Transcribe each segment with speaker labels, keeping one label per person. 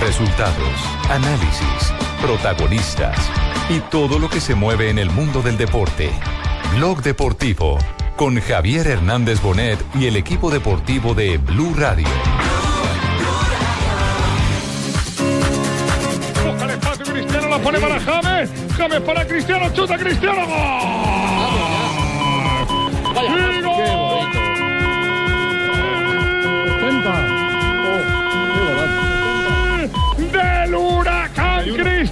Speaker 1: Resultados, análisis, protagonistas y todo lo que se mueve en el mundo del deporte. Blog Deportivo con Javier Hernández Bonet y el equipo deportivo de Blue Radio.
Speaker 2: Busca el espacio Cristiano, la pone para James. James para Cristiano, chuta Cristiano. ¡Gol!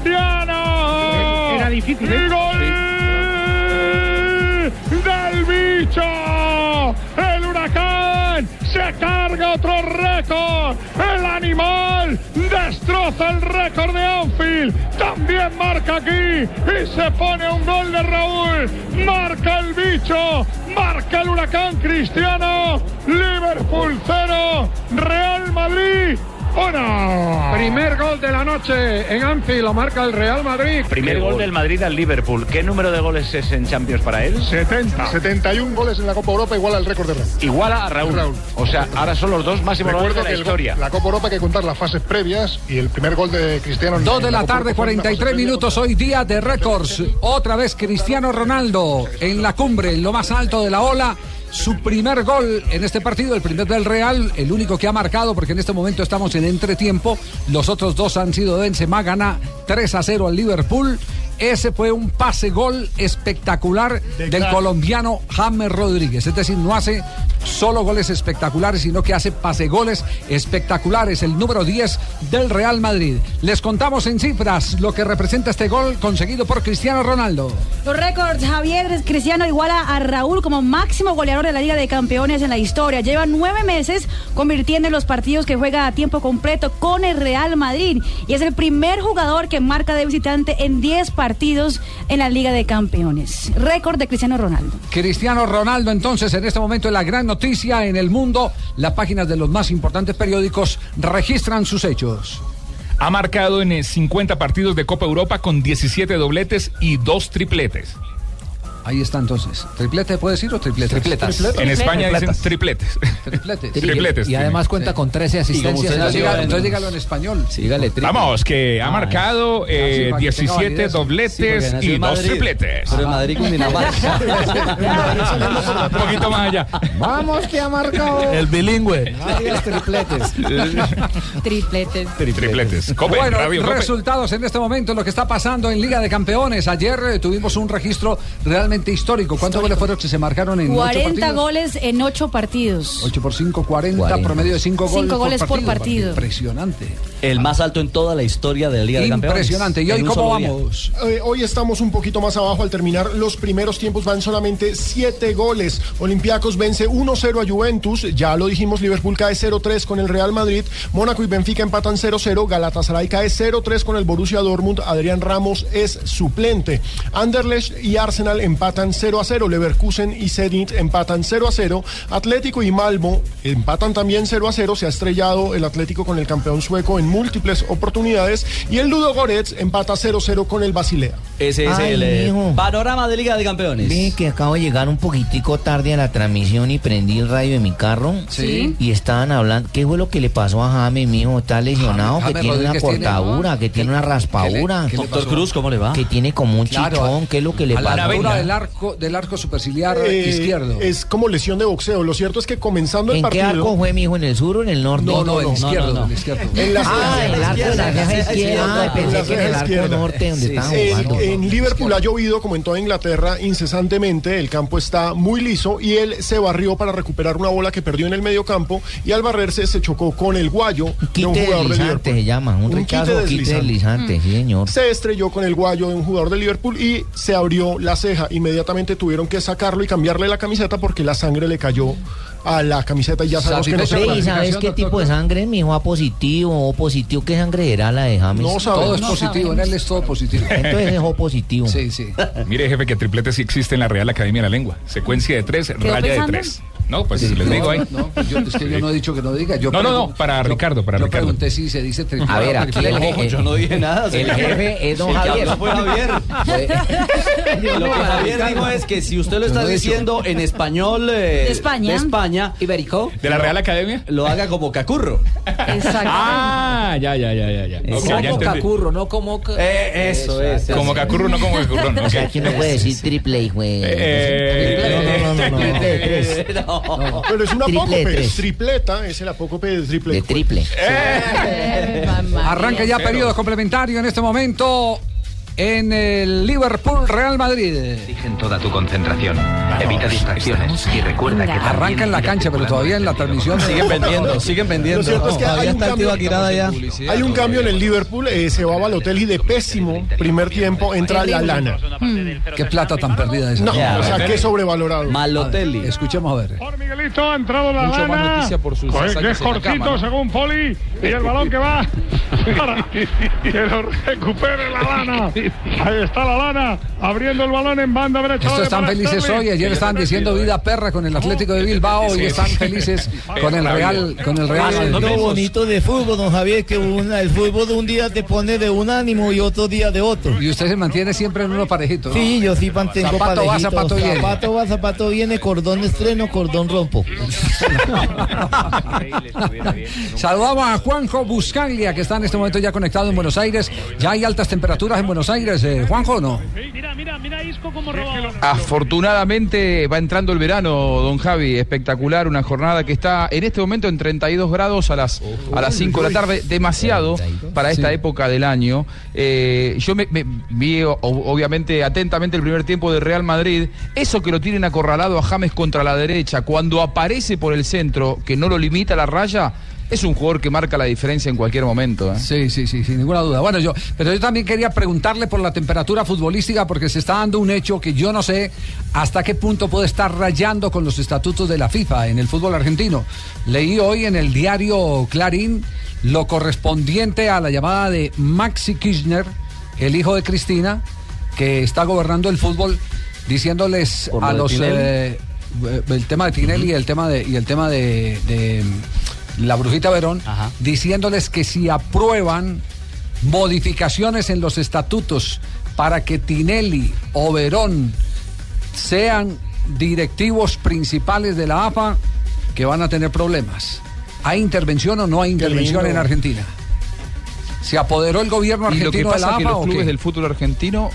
Speaker 2: Cristiano.
Speaker 3: Era difícil, ¿eh?
Speaker 2: ¡Y gol del bicho! El huracán se carga otro récord. El animal destroza el récord de Anfield. También marca aquí y se pone un gol de Raúl. Marca el bicho. Marca el huracán Cristiano. Liverpool 0. Real Madrid. Uno.
Speaker 3: Primer gol de la noche en Anfield, lo marca el Real Madrid.
Speaker 4: Primer gol del Madrid al Liverpool. ¿Qué número de goles es en Champions para él?
Speaker 2: 70.
Speaker 5: 71 goles en la Copa Europa igual al récord de Raúl.
Speaker 4: Iguala a Raúl.
Speaker 5: Raúl.
Speaker 4: O sea, ahora son los dos máximos goles de la historia.
Speaker 5: gol- la Copa Europa hay que contar las fases previas y el primer gol de Cristiano.
Speaker 6: Dos de la
Speaker 5: Copa
Speaker 6: tarde,
Speaker 5: Europa fue una fase
Speaker 6: 43
Speaker 5: previa.
Speaker 6: minutos. Hoy día de récords. Otra vez Cristiano Ronaldo en la cumbre, en lo más alto de la ola. Su primer gol en este partido, el primer del Real, el único que ha marcado, porque en este momento estamos en entretiempo. Los otros dos han sido Benzema, gana 3 a 0 al Liverpool. Ese fue un pase gol espectacular
Speaker 5: De
Speaker 6: del colombiano James Rodríguez. Es decir, no hace solo goles espectaculares, sino que hace pase goles espectaculares. El número 10 del Real Madrid. Les contamos en cifras lo que representa este gol conseguido por Cristiano Ronaldo.
Speaker 7: Los récords, Javier Cristiano iguala a Raúl como máximo goleador de la Liga de Campeones en la historia. Lleva nueve meses convirtiendo en los partidos que juega a tiempo completo con el Real Madrid. Y es el primer jugador que marca de visitante en 10 partidos en la Liga de Campeones. Récord de Cristiano Ronaldo.
Speaker 6: Cristiano Ronaldo entonces en este momento es la gran noticia en el mundo. Las páginas de los más importantes periódicos registran sus hechos.
Speaker 8: Ha marcado en eh, 50 partidos de Copa Europa con 17 dobletes y dos tripletes.
Speaker 6: Ahí está entonces. ¿Triplete puede decir o tripletes?
Speaker 4: Tripletas.
Speaker 8: En España dicen tripletes.
Speaker 6: Tripletes.
Speaker 8: Tripletes.
Speaker 9: Y además cuenta con 13 asistencias.
Speaker 6: Entonces,
Speaker 9: en la
Speaker 6: dígalo-
Speaker 9: liga.
Speaker 6: entonces dígalo en español.
Speaker 9: Sígale, triple.
Speaker 8: Vamos, que ha marcado eh,
Speaker 6: sí, para que tenga
Speaker 8: 17
Speaker 6: validez.
Speaker 8: dobletes y dos tripletes.
Speaker 9: Pero en Madrid con Dinamarca.
Speaker 8: Un poquito más allá.
Speaker 9: Vamos que ha marcado.
Speaker 10: El bilingüe.
Speaker 9: Tripletes.
Speaker 7: Tripletes.
Speaker 8: Tripletes.
Speaker 6: Bueno,
Speaker 8: Radio
Speaker 6: resultados en este momento, lo que está pasando en Liga de Campeones. Ayer eh, tuvimos un registro realmente histórico. ¿Cuántos goles fueron que se marcaron en ocho
Speaker 7: 40
Speaker 6: partidos?
Speaker 7: goles en 8 partidos.
Speaker 6: 8 por 5, 40,
Speaker 9: 40.
Speaker 6: promedio de 5 goles,
Speaker 7: Cinco goles por partido.
Speaker 6: Impresionante.
Speaker 10: El más alto en toda la historia de la Liga de Campeones.
Speaker 6: Impresionante. ¿Y hoy cómo vamos?
Speaker 5: Eh, hoy estamos un poquito más abajo al terminar los primeros tiempos van solamente 7 goles. Olympiacos vence 1-0 a Juventus, ya lo dijimos, Liverpool cae 0-3 con el Real Madrid, Mónaco y Benfica empatan 0-0, Galatasaray cae 0-3 con el Borussia Dortmund, Adrián Ramos es suplente. Anderlecht y Arsenal empatan 0-0, Leverkusen y Zenit empatan 0-0, Atlético y Malmo empatan también 0-0, se ha estrellado el Atlético con el campeón sueco en múltiples oportunidades y el Ludo Goretz empata 0-0 con el Basilea.
Speaker 10: Ese es el eh, panorama de Liga de Campeones.
Speaker 9: Ve que acabo de llegar un poquitico tarde a la transmisión y prendí el radio de mi carro.
Speaker 7: Sí.
Speaker 9: Y estaban hablando, ¿qué fue lo que le pasó a James, mijo? Está lesionado, que tiene una
Speaker 6: Rodríguez
Speaker 9: cortadura, que tiene una raspadura,
Speaker 6: ¿Qué le
Speaker 10: Doctor
Speaker 6: pasó?
Speaker 10: Cruz, ¿cómo le va?
Speaker 9: que tiene como un
Speaker 6: Claro,
Speaker 9: chichón, ¿qué es lo que le
Speaker 6: a arco, del arco superciliar
Speaker 5: Eh,
Speaker 6: izquierdo.
Speaker 5: Es como lesión de boxeo. Lo cierto es que comenzando el
Speaker 9: ¿En qué
Speaker 5: partido.
Speaker 9: arco fue, mijo? ¿En el sur o en el norte?
Speaker 6: no, no,
Speaker 5: no,
Speaker 6: el izquierdo.
Speaker 5: En la
Speaker 9: Ah, en el arco de la ceja
Speaker 10: izquierda.
Speaker 9: izquierda. Ay, pensé que en el arco norte donde estaban
Speaker 5: En,
Speaker 9: jugando.
Speaker 5: en Liverpool ha llovido como en toda Inglaterra incesantemente, el campo está muy liso y él se barrió para recuperar una bola que perdió en el medio campo y al barrerse se chocó con el guayo de un jugador de
Speaker 9: deslizante
Speaker 5: Liverpool.
Speaker 9: se llama, un,
Speaker 5: Un
Speaker 9: rechazo
Speaker 5: quite
Speaker 9: o quite
Speaker 5: deslizante.
Speaker 9: deslizante, sí señor.
Speaker 5: Se estrelló con el guayo de un jugador de Liverpool y se abrió la ceja. Inmediatamente tuvieron que sacarlo y cambiarle la camiseta porque la sangre le cayó a la camiseta y ya sabemos que no se
Speaker 9: ¿Y sabes qué
Speaker 6: doctor
Speaker 9: tipo de sangre mijo? ¿A positivo o positivo? ¿Qué sangre era la de James?
Speaker 5: No
Speaker 6: Todo
Speaker 5: sabemos.
Speaker 6: es positivo, en él es todo positivo.
Speaker 9: Entonces es O positivo.
Speaker 6: Sí, sí.
Speaker 8: Mire, jefe, que triplete sí existe en la Real Academia de la Lengua. Secuencia de tres, raya de tres. No, pues les digo ahí.
Speaker 6: No, pues yo, es que yo no he dicho que no diga. Yo
Speaker 8: No, no, no, para
Speaker 6: yo-
Speaker 8: Ricardo, para
Speaker 6: yo
Speaker 8: Ricardo.
Speaker 6: pregunté si se dice triplete.
Speaker 9: A ver, aquí el jefe,
Speaker 10: Yo no dije nada.
Speaker 9: el jefe es don Javier.
Speaker 10: fue Javier. Lo que Javier dijo es que si usted lo está
Speaker 6: no
Speaker 10: diciendo en español eh,
Speaker 7: De España.
Speaker 10: España.
Speaker 6: Ibérico.
Speaker 2: ¿De la Real Academia?
Speaker 10: Lo haga como Cacurro.
Speaker 2: Ah, ya, ya, ya, ya. ya.
Speaker 11: Como. Cacurro, no como...
Speaker 10: Eh, eso es.
Speaker 2: Como Cacurro, no como Cacurro. no,
Speaker 11: O sea,
Speaker 2: ok.
Speaker 11: que uno puede decir triple güey.
Speaker 2: Eh,
Speaker 5: No, no, no, no. Pero es un
Speaker 11: Triple
Speaker 5: apócope, es tripleta, es el apócope de triple.
Speaker 11: De triple.
Speaker 6: Arranca ya periodo complementario en este momento en el Liverpool Real Madrid.
Speaker 12: Exigen toda tu concentración. Evita distracciones y recuerda que
Speaker 6: Arranca en la cancha, pero todavía en la transmisión
Speaker 10: Siguen vendiendo, siguen vendiendo.
Speaker 5: Lo cierto es que hay un cambio-
Speaker 10: Tibaquirá allá.
Speaker 5: Hay un cambio en el Liverpool, eh, se va a Balotelli de pésimo primer tiempo, entra la lana.
Speaker 6: Qué plata tan perdida esa.
Speaker 5: No, o sea, qué sobrevalorado.
Speaker 10: Malotelli.
Speaker 6: Escuchemos a ver.
Speaker 13: Por Miguelito ha entrado la
Speaker 2: Mucho más
Speaker 13: lana.
Speaker 2: noticia por sus
Speaker 13: Pues, es cortito según Poli. Y el balón que va para que lo recupere la lana. Ahí está la lana abriendo el balón en banda derecha.
Speaker 6: Estos están felices hoy. Ayer estaban diciendo vida perra con el Atlético de Bilbao y están felices con el Real, con el Real.
Speaker 14: Lo bonito de fútbol, don Javier, que una- el fútbol un día te pone de un ánimo y otro día de otro.
Speaker 6: Y usted se mantiene siempre en uno parejito. ¿no?
Speaker 14: Sí, yo sí mantengo
Speaker 6: Zapato va,
Speaker 14: parejito.
Speaker 6: zapato viene.
Speaker 14: Zapato va, zapato viene, cordón estreno, cordón rompo.
Speaker 6: Saludamos a Juanjo Buscaglia, que está en este momento ya conectado en Buenos Aires. Ya hay altas temperaturas en Buenos Aires, eh, Juanjo, ¿o ¿no?
Speaker 15: Afortunadamente va entrando el verano, don Javi, espectacular, una jornada que está en este momento en 32 grados a las, a las 5 de la tarde, demasiado para esta época del año. Eh, yo me, me- vi obviamente atentamente el primer tiempo de Real Madrid, eso que lo tienen acorralado a James contra la derecha, cuando aparece por el centro, que no lo limita la raya, es un jugador que marca la diferencia en cualquier momento. ¿eh?
Speaker 6: Sí, sí, sí, sin ninguna duda. Bueno, yo, pero yo también quería preguntarle por la temperatura futbolística, porque se está dando un hecho que yo no sé hasta qué punto puede estar rayando con los estatutos de la FIFA en el fútbol argentino. Leí hoy en el diario Clarín lo correspondiente a la llamada de Maxi Kirchner, el hijo de Cristina, que está gobernando el fútbol, diciéndoles a los eh, el tema de Tinelli y el tema de y el tema de, de, la brujita Verón, diciéndoles que si aprueban modificaciones en los estatutos para que Tinelli o Verón sean directivos principales de la AFA, que van a tener problemas. ¿Hay intervención o no hay intervención en Argentina? ¿Se apoderó el gobierno
Speaker 15: Y lo que
Speaker 6: argentino de la
Speaker 15: pasa es
Speaker 6: AFA
Speaker 15: que los clubes del fútbol argentino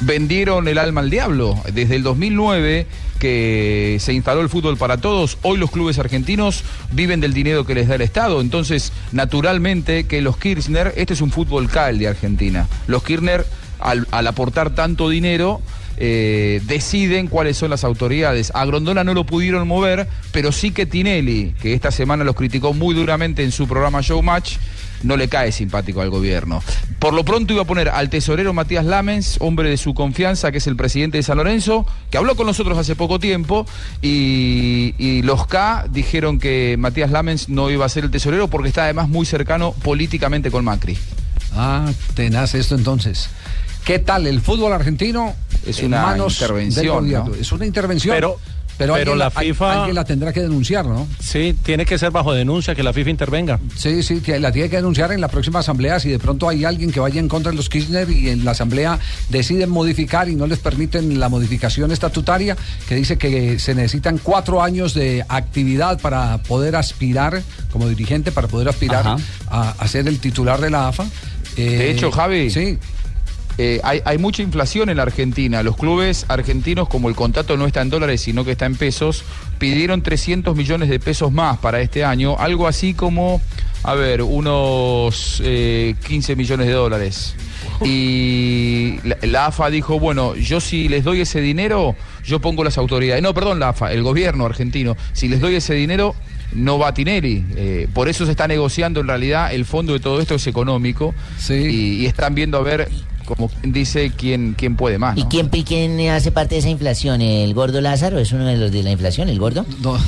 Speaker 15: vendieron el alma al diablo. Desde el 2009 que se instaló el fútbol para todos, hoy los clubes argentinos viven del dinero que les da el Estado. Entonces, naturalmente que los Kirchner, este es un fútbol cal de Argentina. Los Kirchner, al, aportar tanto dinero, eh, deciden cuáles son las autoridades. A Grondona no lo pudieron mover, pero sí que Tinelli, que esta semana los criticó muy duramente en su programa Showmatch, no le cae simpático al gobierno. Por lo pronto iba a poner al tesorero Matías Lamens, hombre de su confianza, que es el presidente de San Lorenzo, que habló con nosotros hace poco tiempo, y, y los K dijeron que Matías Lamens no iba a ser el tesorero porque está además muy cercano políticamente con Macri.
Speaker 6: Ah, tenaz esto entonces. ¿Qué tal el fútbol argentino?
Speaker 15: Es
Speaker 6: en
Speaker 15: una
Speaker 6: manos
Speaker 15: intervención.
Speaker 6: Es una intervención.
Speaker 16: Pero-
Speaker 6: pero,
Speaker 16: pero
Speaker 6: alguien,
Speaker 16: la FIFA-
Speaker 6: alguien la tendrá que denunciar, ¿no?
Speaker 16: Sí, tiene que ser bajo denuncia que la FIFA intervenga.
Speaker 6: Sí, sí, que la tiene que denunciar en la próxima asamblea si de pronto hay alguien que vaya en contra de los Kirchner y en la asamblea deciden modificar y no les permiten la modificación estatutaria que dice que se necesitan cuatro años de actividad para poder aspirar como dirigente, para poder aspirar a, a ser el titular de la AFA. Eh,
Speaker 15: De hecho, Javi,
Speaker 6: sí.
Speaker 15: Eh, hay, hay mucha inflación en la Argentina. Los clubes argentinos, como el contrato no está en dólares, sino que está en pesos, pidieron 300 millones de pesos más para este año, algo así como, a ver, unos eh, 15 millones de dólares. Y la, la AFA dijo, bueno, yo si les doy ese dinero, yo pongo las autoridades. No, perdón, la AFA, el gobierno argentino. Si les doy ese dinero, no va Tinelli. Eh, por eso se está negociando en realidad el fondo de todo esto es económico. Y, y están viendo a ver, como quien dice, quién, quién puede más.
Speaker 11: ¿Y
Speaker 15: ¿no?
Speaker 11: quién, quién hace parte de esa inflación? ¿El gordo Lázaro es uno de los de la inflación, el gordo?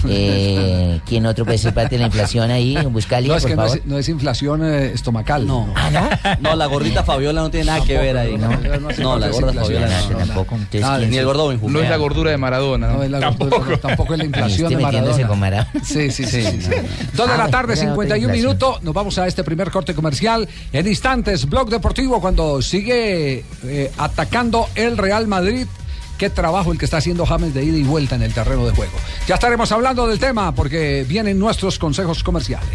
Speaker 11: Eh, ¿Quién otro puede ser parte de la inflación ahí?
Speaker 6: No, es
Speaker 11: por
Speaker 6: que no es, no es inflación eh, estomacal. No.
Speaker 10: No, la gordita Fabiola no tiene nada que ver ahí. No, no, la gorda Fabiola no.
Speaker 11: tampoco. Entonces,
Speaker 10: Nada,
Speaker 11: ¿quién
Speaker 10: ni el gordo Benjumea.
Speaker 15: No es la gordura de Maradona. ¿no?
Speaker 6: No es la tampoco. tampoco es la inflación de Maradona.
Speaker 11: con Maradona.
Speaker 6: Sí, sí, sí. sí. Dos de
Speaker 11: Ah,
Speaker 6: la tarde,
Speaker 11: era otra
Speaker 6: 51
Speaker 11: inflación.
Speaker 6: minutos. Nos vamos a este primer corte comercial. En instantes, Blog Deportivo, cuando sigue eh, atacando el Real Madrid, Qué trabajo el que está haciendo James de ida y vuelta en el terreno de juego. Ya estaremos hablando del tema porque vienen nuestros consejos comerciales.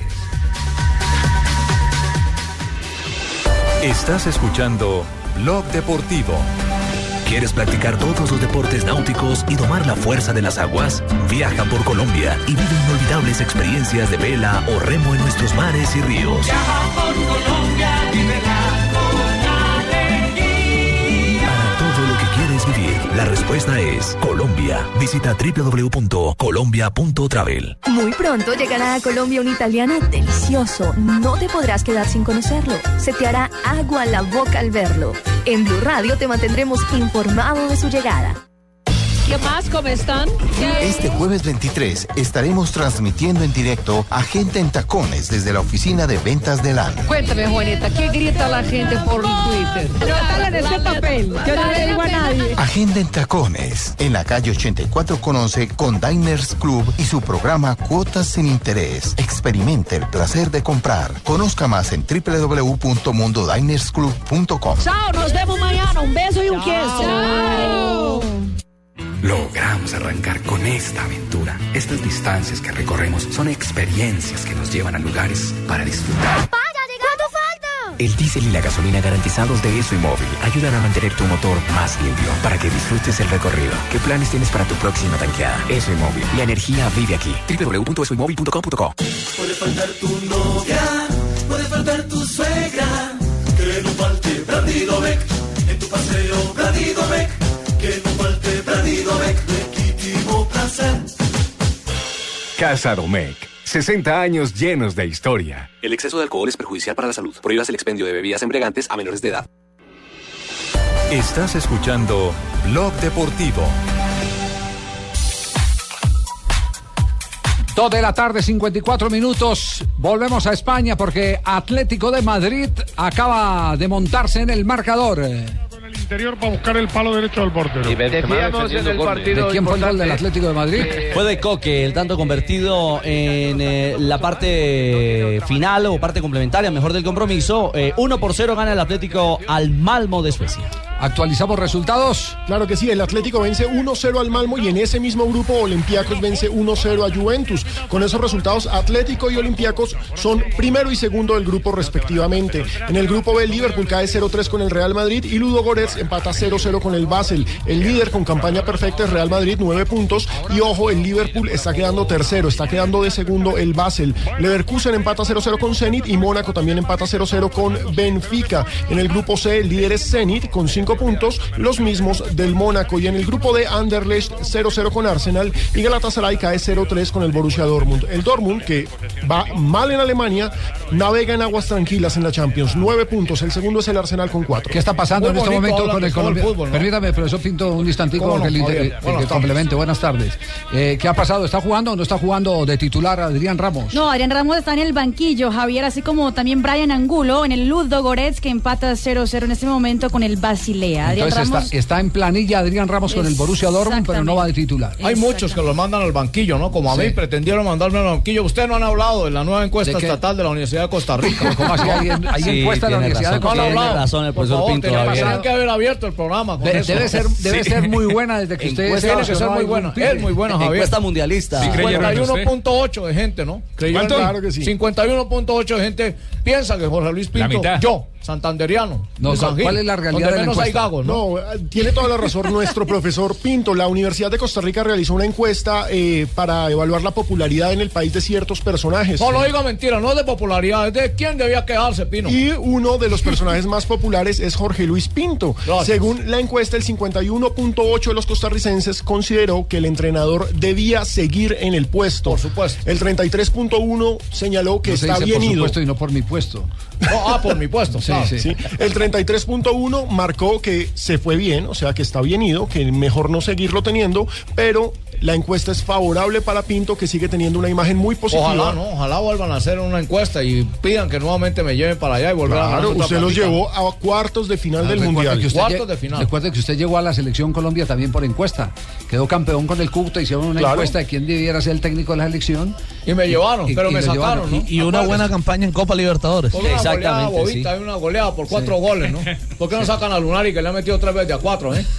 Speaker 1: Estás escuchando Blog Deportivo.
Speaker 17: ¿Quieres practicar todos los deportes náuticos y domar la fuerza de las aguas? Viaja por Colombia y vive inolvidables experiencias de vela o remo en nuestros mares y ríos. Para la respuesta es Colombia. Visita www.colombia.travel.
Speaker 18: Muy pronto llegará a Colombia un italiano delicioso. No te podrás quedar sin conocerlo. Se te hará agua a la boca al verlo. En Blue Radio te mantendremos informado de su llegada.
Speaker 19: ¿Qué más? ¿Cómo están?
Speaker 20: Este jueves 23 estaremos transmitiendo en directo a Gente en Tacones desde la oficina de ventas de LAN.
Speaker 19: Cuéntame, Juanita, ¿qué grita la gente por Twitter? Trátala en ese papel. Yo no le digo a nadie.
Speaker 20: Agenda en Tacones, en la calle 84 con 11 con Diners Club y su programa Cuotas sin Interés. Experimente el placer de comprar. Conozca más en www.mundodinersclub.com.
Speaker 19: Chao, nos vemos mañana. Un beso y un queso.
Speaker 21: Logramos arrancar con esta aventura. Estas distancias que recorremos son experiencias que nos llevan a lugares para disfrutar.
Speaker 22: ¿Cuánto falta?
Speaker 21: El diésel y la gasolina garantizados de ESO y móvil ayudan a mantener tu motor más limpio para que disfrutes el recorrido. ¿Qué planes tienes para tu próxima tanqueada? ESO y móvil. La energía vive aquí. www.esoymóvil.com.co
Speaker 23: Puede faltar tu novia, puede faltar tu suegra. Que no falte Brandido Beck en tu paseo Brandido Beck. Que no
Speaker 24: Casa Domecq. 60 años llenos de historia.
Speaker 25: El exceso de alcohol es perjudicial para la salud. Prohíbas el expendio de bebidas embriagantes a menores de edad.
Speaker 1: Estás escuchando Blog Deportivo.
Speaker 6: Dos de la tarde, 54 minutos. Volvemos a España porque Atlético de Madrid acaba de montarse en el marcador.
Speaker 26: Interior para buscar el palo derecho del portero.
Speaker 4: Decíamos en el partido
Speaker 6: ¿De quién fue el gol del Atlético de Madrid?
Speaker 10: Fue de Coque, el tanto convertido en eh, la parte final o parte complementaria, mejor del compromiso. Eh, 1 por 0 gana el Atlético al Malmo de Suecia.
Speaker 6: ¿Actualizamos resultados?
Speaker 5: Claro que sí, el Atlético vence 1-0 al Malmo y en ese mismo grupo Olympiacos vence 1-0 a Juventus. Con esos resultados, Atlético y Olympiacos son primero y segundo del grupo respectivamente. En el grupo B, Liverpool cae 0-3 con el Real Madrid y Ludo Goretz empata 0-0 con el Basel. El líder con campaña perfecta es Real Madrid, 9 puntos. Y ojo, el Liverpool está quedando tercero, está quedando de segundo el Basel. Leverkusen empata 0-0 con Zenit y Mónaco también empata 0-0 con Benfica. En el grupo C, el líder es Zenit con 5 puntos, los mismos del Mónaco. Y en el grupo de Anderlecht 0-0 con Arsenal y Galatasaray cae 0-3 con el Borussia Dortmund. El Dortmund, que va mal en Alemania, navega en aguas tranquilas en la Champions. 9 puntos, el segundo es el Arsenal con 4.
Speaker 6: ¿Qué está pasando en este momento con el colombiano? Permítame, profesor Pinto, un instantico
Speaker 5: ¿Cómo no, Buenas
Speaker 6: complemente. Buenas tardes. Eh, ¿Qué ha pasado? ¿Está jugando o no está jugando de titular Adrián Ramos?
Speaker 7: No, Adrián Ramos está en el banquillo, Javier, así como también Brian Angulo en el Ludo Goretz que empata 0-0 en este momento con el Basilea. Adrián
Speaker 6: Entonces
Speaker 7: Ramos
Speaker 6: está, está en planilla Adrián Ramos con el Borussia Dortmund, pero no va de titular.
Speaker 14: Hay muchos que los mandan al banquillo, ¿no? Como a mí pretendieron mandarme al banquillo. Ustedes no han hablado de la nueva encuesta estatal de la Universidad de Costa Rica.
Speaker 6: ¿Cómo así? ¿Hay- hay Sí, encuesta de la Universidad de Costa Rica?
Speaker 14: No han
Speaker 6: tiene
Speaker 14: hablado.
Speaker 10: razón el
Speaker 14: Por
Speaker 10: profesor
Speaker 14: favor,
Speaker 10: Pinto,
Speaker 14: que haber abierto el programa. con
Speaker 6: De-
Speaker 14: eso.
Speaker 6: debe ser, debe
Speaker 14: Sí.
Speaker 6: ser muy buena desde que usted
Speaker 14: Encuesta tiene que ser muy buena. Es muy buena, Javier.
Speaker 10: Encuesta mundialista.
Speaker 14: Sí,
Speaker 10: creyeron en usted.
Speaker 14: 51.8 de gente, ¿no?
Speaker 5: Claro que sí.
Speaker 14: 51.8 de gente piensa que Jorge Luis
Speaker 6: La
Speaker 14: Pinto,
Speaker 6: mitad.
Speaker 14: yo, santanderiano,
Speaker 6: No,
Speaker 14: de San
Speaker 6: ¿cuál es la realidad de la encuesta?
Speaker 14: gagos, ¿no?
Speaker 5: No, eh, tiene toda la razón nuestro profesor Pinto. La Universidad de Costa Rica realizó una encuesta eh, para evaluar la popularidad en el país de ciertos personajes.
Speaker 14: No lo diga mentira, no es de popularidad, es de quién debía quedarse, Pino.
Speaker 5: Y uno de los personajes más populares es Jorge Luis Pinto.
Speaker 14: Gracias.
Speaker 5: Según la encuesta, el 51.8 de los costarricenses consideró que el entrenador debía seguir en el puesto. Por
Speaker 14: supuesto.
Speaker 5: El 33.1 señaló que
Speaker 6: No se
Speaker 5: está
Speaker 6: dice
Speaker 5: bien
Speaker 6: por
Speaker 5: ido.
Speaker 6: supuesto y no por mi puesto.
Speaker 14: No, ah, por mi puesto,
Speaker 6: Sí, sí.
Speaker 5: Sí. El 33.1 marcó que se fue bien, o sea que está bien ido, que mejor no seguirlo teniendo, pero La encuesta es favorable para Pinto, que sigue teniendo una imagen muy positiva.
Speaker 14: Ojalá, ¿no? Ojalá vuelvan a hacer una encuesta y pidan que nuevamente me lleven para allá y volver a ganar
Speaker 5: Claro, usted los llevó a cuartos de final
Speaker 6: Ah,
Speaker 5: del Mundial.
Speaker 6: que usted
Speaker 14: Cuartos de final.
Speaker 6: Recuerde que usted llegó a la selección Colombia también por encuesta. Quedó campeón con el Cúcuta, hicieron una
Speaker 14: Claro.
Speaker 6: encuesta de quién debiera ser el técnico de la selección.
Speaker 14: Y me llevaron, pero me sacaron, ¿no?
Speaker 27: Y una buena campaña en Copa Libertadores.
Speaker 14: Por una goleada bobita y una goleada por cuatro goles, ¿no? ¿Por qué no sacan a Lunari que le ha metido tres veces a cuatro, eh?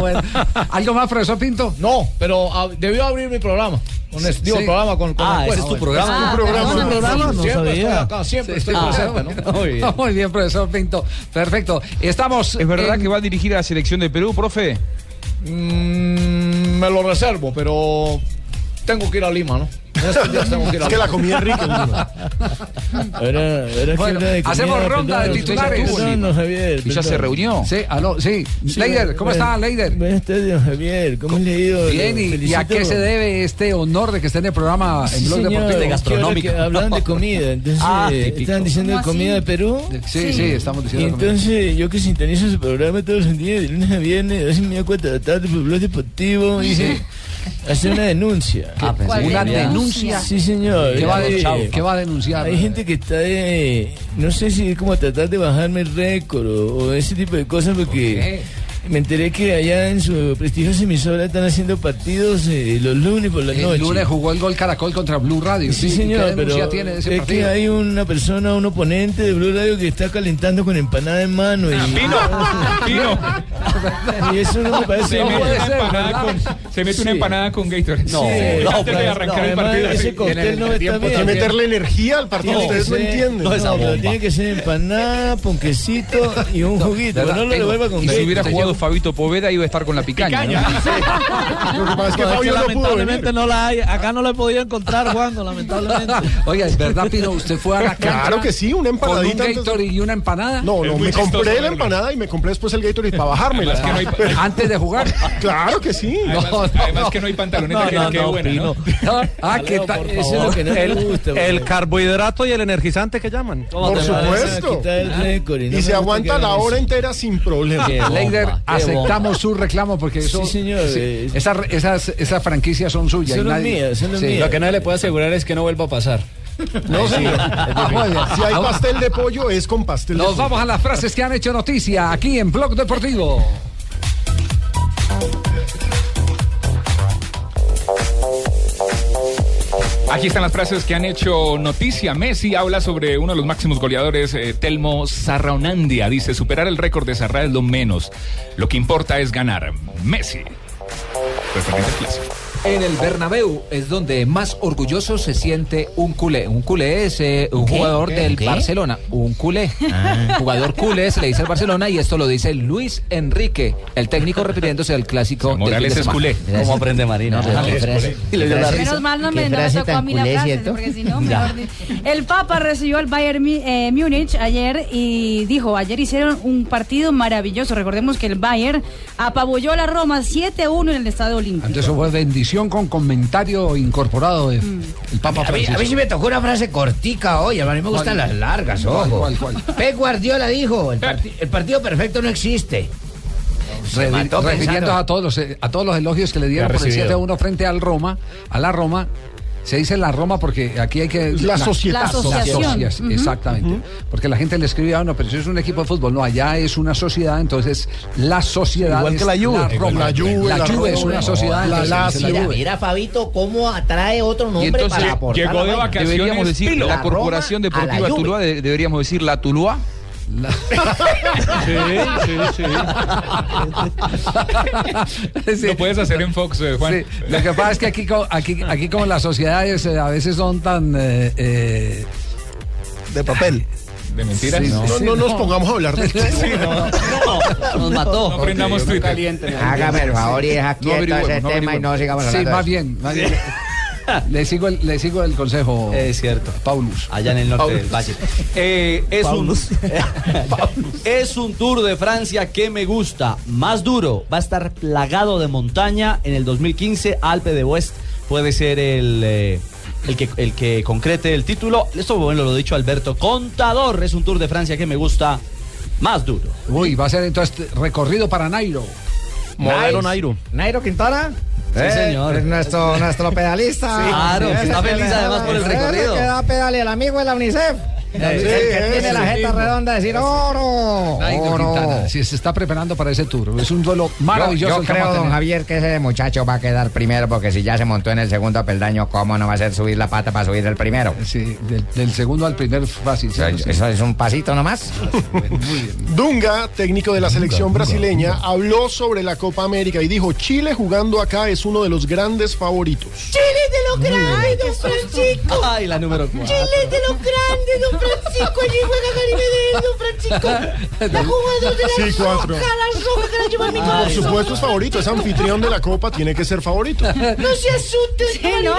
Speaker 6: Bueno, ¿Algo más, profesor Pinto?
Speaker 14: No, pero ah, debió abrir mi programa. Con es- digo,
Speaker 6: Sí.
Speaker 14: el programa con, con
Speaker 6: Ah, ese es tu programa.
Speaker 14: Ah,
Speaker 6: ¿Es tu programa?
Speaker 14: ¿es tu programa?
Speaker 6: No
Speaker 14: siempre
Speaker 6: sabía.
Speaker 14: estoy acá, siempre
Speaker 6: Sí,
Speaker 14: estoy presente,
Speaker 6: Ah,
Speaker 14: ¿no?
Speaker 6: Muy bien. Muy bien, profesor Pinto. Perfecto. Estamos.
Speaker 15: ¿Es verdad
Speaker 6: en-
Speaker 15: que va a dirigir a la selección de Perú, profe?
Speaker 14: Mm, me lo reservo, pero tengo que ir a Lima, ¿no? Que
Speaker 5: Es que la comida es rica.
Speaker 14: Ahora, ahora
Speaker 6: Bueno, hacemos ronda de titulares.
Speaker 14: Javier.
Speaker 15: ¿Y ya se reunió?
Speaker 6: Sí, aló, sí. Leider, ¿cómo está, Leider?
Speaker 14: Buenas tardes, don Javier. ¿Cómo le ha ido?
Speaker 6: Bien, y, y a qué se debe este honor de que esté en el programa en
Speaker 14: Sí,
Speaker 6: Blog
Speaker 14: señor,
Speaker 6: Deportivo?
Speaker 14: que ahora que hablaban de comida, entonces
Speaker 6: Ah,
Speaker 14: eh, estaban diciendo de
Speaker 28: ¿Cómo
Speaker 14: comida
Speaker 28: así?
Speaker 14: de Perú.
Speaker 6: Sí, sí, estamos
Speaker 14: Y
Speaker 6: diciendo. comida.
Speaker 14: entonces yo que sintonizo su programa todos los días, de lunes a viernes, a las media cuatro de la tarde por Blog Deportivo, dice, hacer una denuncia.
Speaker 6: Ah, pensé
Speaker 28: ¿Cuál
Speaker 6: que una
Speaker 28: denuncia?
Speaker 14: Sí, señor.
Speaker 6: ¿Qué va, a,
Speaker 14: Eh,
Speaker 6: va a denunciar?
Speaker 14: Hay gente que está de, no sé si es como tratar de bajarme el récord o, o ese tipo de cosas porque me enteré que allá en su prestigiosa emisora están haciendo partidos eh, los lunes por la
Speaker 6: El
Speaker 14: noche.
Speaker 6: lunes jugó el gol Caracol contra Blue Radio.
Speaker 14: Sí,
Speaker 6: ¿Y
Speaker 14: señor,
Speaker 6: ¿Qué denuncia
Speaker 14: pero
Speaker 6: tiene ese
Speaker 14: es
Speaker 6: partido?
Speaker 14: que hay una persona, un oponente de Blue Radio que está calentando con empanada en mano. Y, y eso no me parece
Speaker 8: Se
Speaker 6: No
Speaker 8: mete, una
Speaker 6: ser,
Speaker 8: empanada con, se mete
Speaker 14: Sí.
Speaker 8: una empanada con Gatorade.
Speaker 14: No,
Speaker 8: Sí,
Speaker 14: no,
Speaker 8: antes de
Speaker 14: pero-
Speaker 8: arrancar
Speaker 14: no,
Speaker 8: el
Speaker 14: además
Speaker 8: partido.
Speaker 14: ese
Speaker 8: sí.
Speaker 14: cóctel no está
Speaker 5: Hay
Speaker 14: bien.
Speaker 5: que meterle energía al partido, ustedes no entienden.
Speaker 14: No, pero tiene que ser empanada, ponquecito y un juguito. No lo revuelva con
Speaker 15: si hubiera jugado
Speaker 6: llegó-
Speaker 15: Fabito Poveda, iba a estar con la picaña. ¿no?
Speaker 5: Lo que pasa es que
Speaker 27: No, es que
Speaker 5: Fabio no pudo
Speaker 27: lamentablemente
Speaker 5: venir.
Speaker 27: no la hay. Acá no la he podido encontrar, Juan, lamentablemente.
Speaker 6: Oiga, ¿es verdad, Pino? ¿Usted fue a la cancha
Speaker 5: Claro que sí, una
Speaker 6: con un
Speaker 5: empanadita. antes de-
Speaker 6: Gatorade y una empanada?
Speaker 5: No, no, me compré la empanada y me compré después el Gatorade para bajármela.
Speaker 8: Además que no hay-
Speaker 6: Antes de jugar.
Speaker 5: Claro que sí.
Speaker 8: Además,
Speaker 6: no,
Speaker 8: además que no hay pantaloneta
Speaker 27: No,
Speaker 8: que
Speaker 27: no,
Speaker 8: quede
Speaker 27: no,
Speaker 8: buena, ¿no?
Speaker 6: No, Ah, ¿qué tal? Eso es lo que no-
Speaker 14: El, gusta,
Speaker 27: carbohidrato y el energizante que llaman.
Speaker 14: ¿Cómo
Speaker 5: Por supuesto.
Speaker 14: Récord y
Speaker 5: se aguanta la hora entera sin problema.
Speaker 6: Leider, aceptamos su reclamo porque eso.
Speaker 14: Sí, señor,
Speaker 6: sí,
Speaker 14: eh,
Speaker 6: esas, franquicias son suyas.
Speaker 14: Son
Speaker 6: nadie-
Speaker 14: mías, son
Speaker 6: Sí.
Speaker 14: mías.
Speaker 29: Lo que no le puedo asegurar es que no vuelva a pasar.
Speaker 5: No. Si hay pastel de pollo, es con pastel de
Speaker 6: Nos
Speaker 5: pollo.
Speaker 6: vamos a las frases que han hecho noticia aquí en Blog Deportivo.
Speaker 8: Aquí están las frases que han hecho noticia. Messi habla sobre uno de los máximos goleadores, eh, Telmo Sarraonandia. Dice, superar el récord de Sarra es lo menos. Lo que importa es ganar. Messi. Referente clásico.
Speaker 30: En el Bernabéu es donde más orgulloso se siente un culé. Un culé es eh, un
Speaker 11: ¿Qué?
Speaker 30: jugador
Speaker 11: ¿Qué?
Speaker 30: del
Speaker 11: ¿Qué?
Speaker 30: Barcelona. Un culé.
Speaker 11: Ah.
Speaker 30: Jugador culé se le dice al Barcelona y esto lo dice Luis Enrique, el técnico refiriéndose al clásico. del
Speaker 8: Morales es culé.
Speaker 10: ¿Cómo aprende Marina?
Speaker 11: No.
Speaker 28: Menos mal no me, no me tocó a mí la frase,
Speaker 11: ¿cierto?
Speaker 28: porque si no, mejor El Papa recibió al Bayern eh, Múnich ayer y dijo, ayer hicieron un partido maravilloso. Recordemos que el Bayern apabulló a la Roma 7-1 en el Estadio Olímpico.
Speaker 6: Antes eso fue bendición con comentario incorporado de el Papa
Speaker 11: A mí, a mí sí me tocó una frase cortica hoy, a mí me gustan
Speaker 6: ¿Cuál?
Speaker 11: las largas,
Speaker 6: ¿Cuál,
Speaker 11: ojo.
Speaker 6: cuál, cuál?
Speaker 11: Pep Guardiola dijo, el, parti- el partido perfecto no existe. Se
Speaker 6: refiriendo a todos los eh, a todos los elogios que le dieron por el
Speaker 29: recibido.
Speaker 6: 7 a 1 frente al Roma, a la Roma. Se dice la Roma porque aquí hay que...
Speaker 5: La sociedad.
Speaker 28: La asociación.
Speaker 6: socias. Exactamente. Porque la gente le escribe a uno, pero eso es un equipo de fútbol. No, allá es una sociedad, entonces la sociedad
Speaker 27: Igual
Speaker 6: es
Speaker 27: que la Juve.
Speaker 6: La, Roma.
Speaker 5: La Juve,
Speaker 6: La
Speaker 5: la
Speaker 6: Juve es una sociedad.
Speaker 5: la Lazio.
Speaker 11: Mira,
Speaker 6: Juve.
Speaker 11: mira, Fabito, cómo atrae otro nombre
Speaker 15: entonces
Speaker 11: para aportar
Speaker 8: llegó
Speaker 11: la
Speaker 8: de vacaciones.
Speaker 15: Deberíamos decir la
Speaker 11: La
Speaker 15: Corporación Deportiva. Tuluá, de- deberíamos decir la Tuluá.
Speaker 27: Sí, sí, sí.
Speaker 6: Sí.
Speaker 8: Lo puedes hacer en Fox, eh, Juan.
Speaker 6: Sí, lo que pasa es que aquí, aquí, aquí como las sociedades eh, a veces son tan... eh, eh,
Speaker 27: De papel.
Speaker 8: De mentiras.
Speaker 6: Sí,
Speaker 8: no.
Speaker 5: No, no nos pongamos a hablar del tema.
Speaker 10: Nos mató.
Speaker 8: No prendamos Twitter.
Speaker 11: Hágame el favor y deja quieto ese
Speaker 15: no
Speaker 11: tema y no sigamos
Speaker 6: sí,
Speaker 11: hablando de
Speaker 6: más bien, más bien. Le sigo el, le sigo el consejo.
Speaker 10: Es cierto.
Speaker 6: Paulus.
Speaker 10: Allá en el norte del valle. Eh, es, un, es un tour de Francia que me gusta. Más duro. Va a estar plagado de montaña. En el 2015, Alpe de West puede ser el, eh, el, que, el que concrete el título. Esto bueno, lo ha dicho Alberto Contador. Es un tour de Francia que me gusta. Más duro.
Speaker 6: Uy, va a ser entonces recorrido para Nairo.
Speaker 31: Modelo Nairo.
Speaker 32: Nairo Quintana.
Speaker 10: Sí,
Speaker 32: Eh,
Speaker 10: señor.
Speaker 32: Es nuestro, nuestro pedalista.
Speaker 10: Claro, está feliz además por el recorrido.
Speaker 32: que da pedal y el amigo de la UNICEF. El, el que tiene la jeta redonda de decir oro.
Speaker 6: Nairo
Speaker 32: oro.
Speaker 6: Quintana, sí, se está preparando para ese tour. Es un duelo maravilloso.
Speaker 32: Yo, yo creo, don. Javier, que ese muchacho va a quedar primero porque si ya se montó en el segundo peldaño, ¿cómo no va a hacer subir la pata para subir el primero?
Speaker 6: Sí, del, del segundo al primer fácil. sí, sí.
Speaker 32: Eso es un pasito nomás.
Speaker 5: Dunga, técnico de la selección brasileña, habló sobre la Copa América y dijo, Chile jugando acá es uno de los grandes favoritos.
Speaker 9: Chile de los grandes, don Francisco.
Speaker 10: Ay, la número cuatro.
Speaker 9: Chile de los grandes, don Francisco. Allí juega Gary Medel, don Francisco. La jugador de la
Speaker 5: Sí, cuatro.
Speaker 9: roja, la roja que la lleva mi
Speaker 5: Por
Speaker 9: corazón.
Speaker 5: supuesto es favorito, es anfitrión de la Copa, tiene que ser favorito.
Speaker 9: No se asusten, no.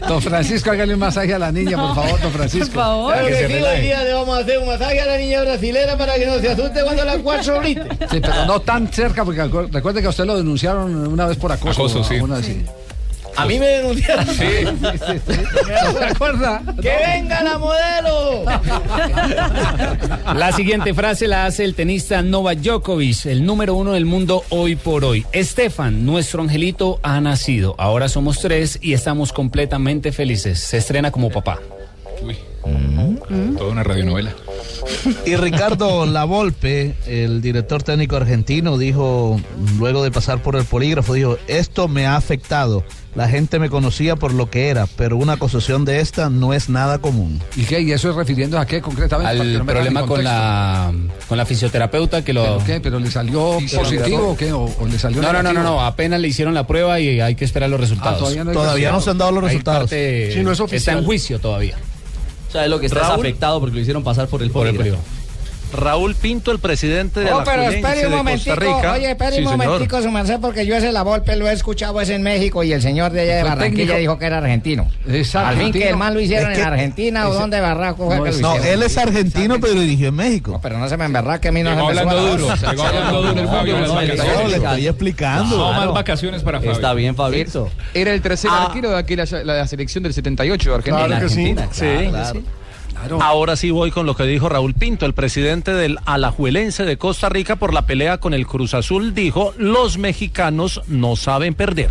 Speaker 6: Don Francisco, hágale un masaje a la niña, por favor, don Francisco.
Speaker 9: Claro
Speaker 6: Para que
Speaker 9: que sí, hoy día le vamos a hacer un masaje a la niña brasilera para que no se asuste cuando la cuatro ahorita.
Speaker 6: Sí, pero no tan cerca, porque recuerde que a usted lo denunciaron una vez por acoso.
Speaker 8: Acoso, sí.
Speaker 6: Una.
Speaker 9: A mí me denunciaron.
Speaker 8: Sí.
Speaker 6: ¿Se acuerda?
Speaker 9: ¡Que venga la modelo!
Speaker 4: La siguiente frase la hace el tenista Novak Djokovic, el número uno del mundo hoy por hoy. Estefan, nuestro angelito ha nacido. Ahora somos tres y estamos completamente felices. Se estrena como papá.
Speaker 8: Toda una radionovela.
Speaker 14: Y Ricardo Lavolpe, el director técnico argentino, dijo, luego de pasar por el polígrafo, dijo, esto me ha afectado. La gente me conocía por lo que era, pero una acusación de esta no es nada común.
Speaker 6: ¿Y qué? ¿Y eso es refiriendo a qué concretamente?
Speaker 4: Al
Speaker 6: no
Speaker 4: problema con la, con la fisioterapeuta que lo...
Speaker 6: ¿Pero qué? ¿Pero le salió positivo o qué? ¿O, o le salió
Speaker 4: No, no, no, no, no, apenas le hicieron la prueba y hay que esperar los resultados.
Speaker 6: Ah, todavía no
Speaker 14: Todavía no se han dado los resultados.
Speaker 4: parte-
Speaker 5: Sí, no es
Speaker 4: Está
Speaker 5: oficial.
Speaker 4: en juicio todavía.
Speaker 10: O sea, es lo que está es
Speaker 4: Raúl.
Speaker 10: afectado porque lo hicieron pasar por el polígrafo.
Speaker 33: Raúl Pinto, el presidente de
Speaker 32: Oh,
Speaker 33: la
Speaker 32: pero
Speaker 33: Julense
Speaker 32: espere un
Speaker 33: de Costa Rica.
Speaker 32: oye, espere
Speaker 33: Sí,
Speaker 32: un
Speaker 33: señor.
Speaker 32: momentico, su merced, porque yo ese la Volpe lo he escuchado es en México y el señor de allá de Barranquilla dijo que era argentino.
Speaker 6: Es
Speaker 32: Al fin que el mal lo hicieron
Speaker 14: Es que-
Speaker 32: en Argentina o donde barraco fue
Speaker 6: No,
Speaker 32: que lo
Speaker 14: No, él es argentino, pero dirigió en México.
Speaker 32: No, pero no se me emberra que a mí no se me
Speaker 8: duro. Hablando duro el Fabio
Speaker 14: le estoy explicando.
Speaker 8: No más vacaciones para Fabio.
Speaker 10: Está bien, Fabito.
Speaker 15: Era el tercer
Speaker 10: Ah.
Speaker 15: arquero de la, la selección del 78 de Argentina.
Speaker 5: Claro que sí.
Speaker 33: Sí.
Speaker 10: Claro.
Speaker 33: Ahora sí voy con lo que dijo Raúl Pinto, el presidente del Alajuelense de Costa Rica por la pelea con el Cruz Azul. Dijo, los mexicanos no saben perder.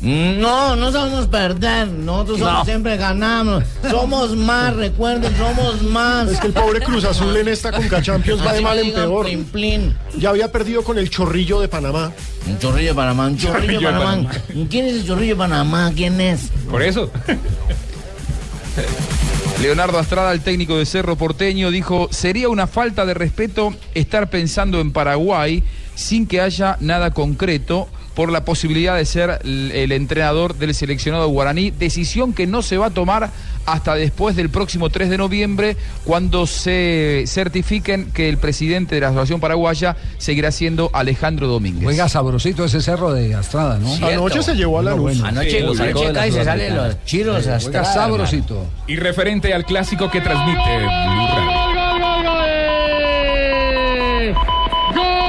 Speaker 9: No, no sabemos perder. Nosotros somos-
Speaker 33: No.
Speaker 9: siempre ganamos. Somos más, recuerden, somos más.
Speaker 5: Es que el pobre Cruz Azul en esta Conca Champions va de mal en peor.
Speaker 9: plin, plin.
Speaker 5: Ya había perdido con el chorrillo de Panamá.
Speaker 9: Un chorrillo de Panamá, un chorrillo de
Speaker 8: Chorrillo de
Speaker 9: Panamá. ¿Quién es el chorrillo de Panamá? ¿Quién es?
Speaker 8: Por eso.
Speaker 15: Leonardo Astrada, el técnico de Cerro Porteño, dijo, sería una falta de respeto estar pensando en Paraguay sin que haya nada concreto por la posibilidad de ser el entrenador del seleccionado guaraní, decisión que no se va a tomar hasta después del próximo 3 de noviembre, cuando se certifiquen que el presidente de la Asociación Paraguaya seguirá siendo Alejandro Domínguez.
Speaker 6: Juega sabrosito ese cerro de Astrada, ¿no?
Speaker 5: Anoche se llevó a la luz.
Speaker 32: Anoche,
Speaker 10: lo sacó de la
Speaker 32: anoche y se salen los chiros
Speaker 6: Juega
Speaker 32: hasta
Speaker 6: sabrosito.
Speaker 8: Y referente al clásico que transmite Blue Radio.
Speaker 13: ¡Gol, gol, gol, gol! ¡Gol!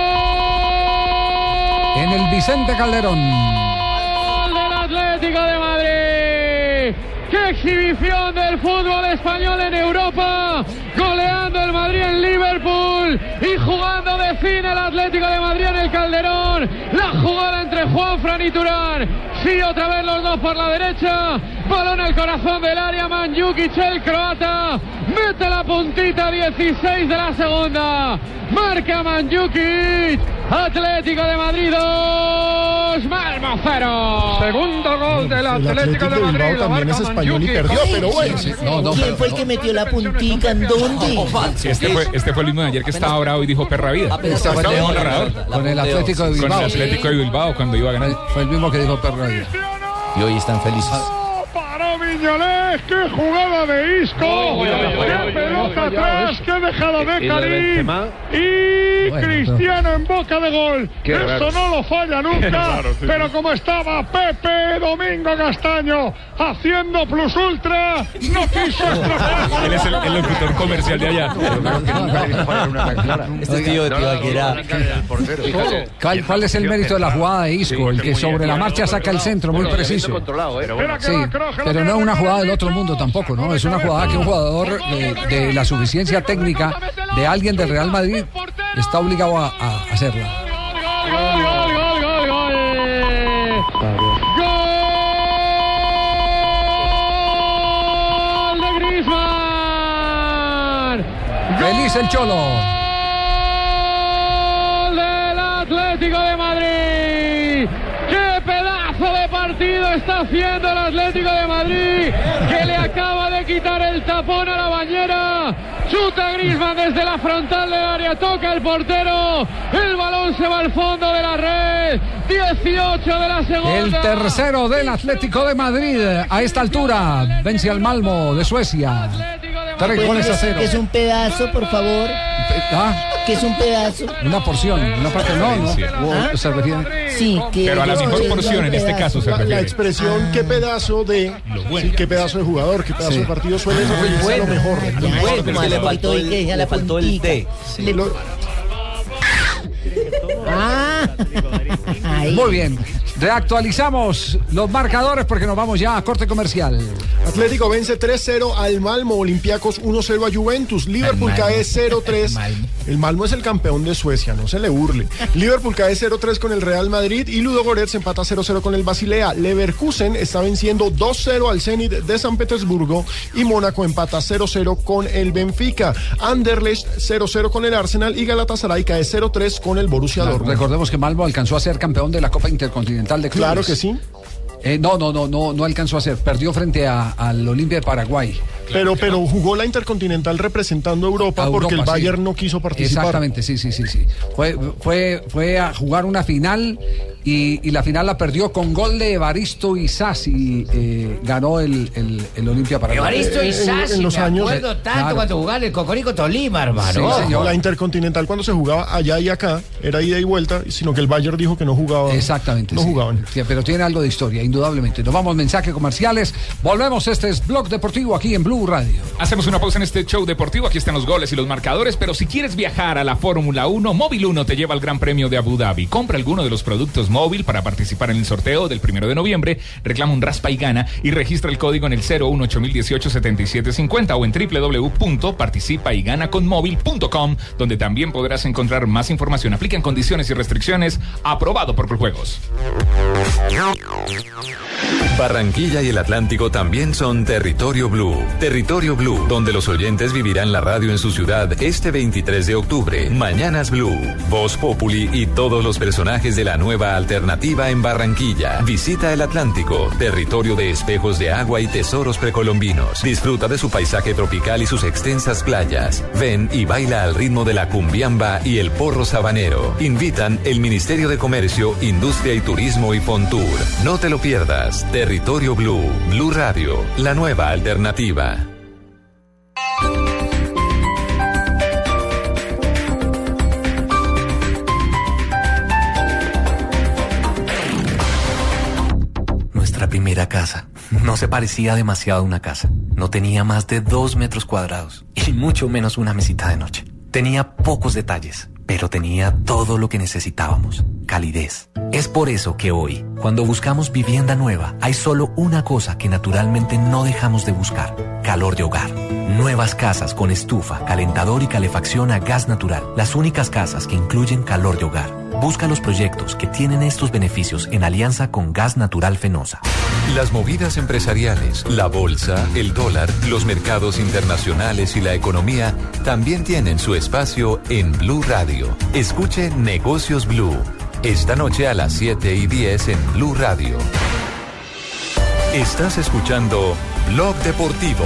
Speaker 6: En el Vicente Calderón.
Speaker 13: ¡Qué exhibición del fútbol español en Europa! Goleando el Madrid en Liverpool y jugando de fin el Atlético de Madrid en el Calderón. La jugada entre Juan Fran y Turán. Sí, otra vez los dos por la derecha. Balón al corazón del área. Manjukic, el croata. Mete la puntita 16 de la segunda. Marca Manjukic. Atlético de Madrid 2. Malmo 0. Segundo gol del
Speaker 5: El
Speaker 13: Atlético de Madrid. Lo
Speaker 5: también es
Speaker 13: marca
Speaker 5: español y perdió, pero bueno.
Speaker 6: No, no,
Speaker 9: ¿Quién
Speaker 6: pero-
Speaker 9: fue el que metió la puntica? ¿En dónde?
Speaker 8: Este, fue, este fue el mismo de ayer que estaba bravo y dijo perra vida.
Speaker 6: Fue de- con el. Atlético de
Speaker 8: Con el
Speaker 6: Bilbao.
Speaker 8: Atlético de Bilbao cuando iba a ganar.
Speaker 6: Fue el mismo que dijo Perro.
Speaker 10: Y hoy están felices.
Speaker 13: Paró Viñolés, qué jugada de Isco, qué pelota atrás, qué dejada de Karim y
Speaker 6: Bueno,
Speaker 13: Cristiano en boca de gol.
Speaker 33: Qué
Speaker 13: Eso
Speaker 33: raro.
Speaker 13: no lo falla nunca, pero como estaba Pepe Domingo Castaño haciendo plus ultra, no quiso estropear.
Speaker 8: Él es el, el locutor comercial de allá.
Speaker 10: Este tío de Tibaquera.
Speaker 6: ¿Cuál, cuál es el mérito de la jugada de Isco? El que sobre la marcha saca el centro muy preciso.
Speaker 13: Espera que va
Speaker 6: pero no es una jugada del otro mundo tampoco, ¿no? Es una jugada que un jugador de, la suficiencia técnica de alguien del Real Madrid está obligado a, a hacerla. ¡Feliz el Cholo!
Speaker 13: ¡Gol del Atlético de Madrid! Está haciendo el Atlético de Madrid! Que le acaba de quitar el tapón a la bañera. Chuta Grisman desde la frontal del área, toca el portero. El balón se va al fondo de la red. 18 de la segunda.
Speaker 6: El tercero del Atlético de Madrid a esta altura vence al Malmo de Suecia. Tres goles a cero.
Speaker 11: Es un pedazo, por favor.
Speaker 6: Ah,
Speaker 11: Que es un pedazo.
Speaker 6: una porción, una parte no, no.
Speaker 11: ¿Ah?
Speaker 6: O se refiere-
Speaker 11: Sí, que
Speaker 8: Pero a la mejor porción en este caso se
Speaker 5: La, la
Speaker 8: refiere.
Speaker 5: expresión qué pedazo de sí, qué pedazo de jugador, qué pedazo
Speaker 6: Sí.
Speaker 5: de partido suele referirse a lo mejor.
Speaker 11: Ya,
Speaker 5: Lo mejor.
Speaker 11: como
Speaker 10: le faltó el-
Speaker 11: la
Speaker 10: le faltó el.
Speaker 11: Le-
Speaker 5: Lo-
Speaker 11: Ah.
Speaker 6: Muy bien. Reactualizamos los marcadores porque nos vamos ya a corte comercial.
Speaker 5: Atlético vence 3-0 al Malmo, Olympiacos 1-0 a Juventus, Liverpool cae 0-3.
Speaker 11: Malmo.
Speaker 5: El Malmo es el campeón de Suecia, no se le burle. Liverpool cae 0-3 con el Real Madrid y Ludo Goretz empata 0-0 con el Basilea. Leverkusen está venciendo 2-0 al Zenit de San Petersburgo y Mónaco empata 0-0 con el Benfica. Anderlecht 0-0 con el Arsenal y Galatasaray cae 0-3 con el Borussia Dortmund.
Speaker 6: Recordemos que Malmo alcanzó a ser campeón de la Copa Intercontinental de Clubes.
Speaker 5: Claro que sí.
Speaker 6: Eh, no, no, no, no, no alcanzó a ser. Perdió frente a- al Olimpia de Paraguay.
Speaker 5: Pero, pero jugó la Intercontinental representando a Europa,
Speaker 6: A
Speaker 5: porque el
Speaker 6: sí.
Speaker 5: Bayern no quiso participar.
Speaker 6: Exactamente, sí, sí, sí, sí. Fue, fue, fue a jugar una final y, y la final la perdió con gol de Evaristo Isás y eh, ganó el, el, el Olimpia Paraguay.
Speaker 11: Evaristo
Speaker 5: En- en-
Speaker 11: Isasi,
Speaker 5: en los
Speaker 11: me
Speaker 5: años-
Speaker 11: acuerdo tanto
Speaker 6: Claro.
Speaker 11: cuando jugaba el Cocorico Tolima, hermano.
Speaker 6: Sí, señor.
Speaker 5: La Intercontinental cuando se jugaba allá y acá era ida y vuelta, sino que el Bayern dijo que no jugaba.
Speaker 6: Exactamente.
Speaker 5: No
Speaker 6: sí.
Speaker 5: jugaban.
Speaker 6: Sí, pero tiene algo de historia, indudablemente. Nos vamos mensajes comerciales. Volvemos. Este es Blog Deportivo aquí en Blue Radio.
Speaker 8: Hacemos una pausa en este show deportivo. Aquí están los goles y los marcadores. Pero si quieres viajar a la Fórmula 1, Móvil 1 te lleva al Gran Premio de Abu Dhabi. Compra alguno de los productos móvil para participar en el sorteo del primero de noviembre. Reclama un raspa y gana y registra el código en el 018018750 o en www.participayganaconmóvil.com, donde también podrás encontrar más información. Aplican condiciones y restricciones. Aprobado por Coljuegos.
Speaker 1: Barranquilla y el Atlántico también son Territorio Blue. Territorio Blue, donde los oyentes vivirán la radio en su ciudad este 23 de octubre. Mañanas Blue, Voz Populi y todos los personajes de la nueva alternativa en Barranquilla. Visita el Atlántico, territorio de espejos de agua y tesoros precolombinos. Disfruta de su paisaje tropical y sus extensas playas. Ven y baila al ritmo de la cumbiamba y el porro sabanero. Invitan el Ministerio de Comercio, Industria y Turismo y Fontur. No te lo pierdas. Territorio Blue, Blue Radio, la nueva alternativa.
Speaker 34: Nuestra primera casa. No se parecía demasiado a una casa. No tenía más de dos metros cuadrados y mucho menos una mesita de noche. Tenía pocos detalles, pero tenía todo lo que necesitábamos. Calidez. Es por eso que hoy, cuando buscamos vivienda nueva, hay solo una cosa que naturalmente no dejamos de buscar. Calor de hogar. Nuevas casas con estufa, calentador y calefacción a gas natural. Las únicas casas que incluyen calor de hogar. Busca los proyectos que tienen estos beneficios en alianza con Gas Natural Fenosa.
Speaker 1: Las movidas empresariales, la bolsa, el dólar, los mercados internacionales y la economía también tienen su espacio en Blue Radio. Escuche Negocios Blue. Esta noche a las 7 y 10 en Blue Radio. Estás escuchando Blog Deportivo.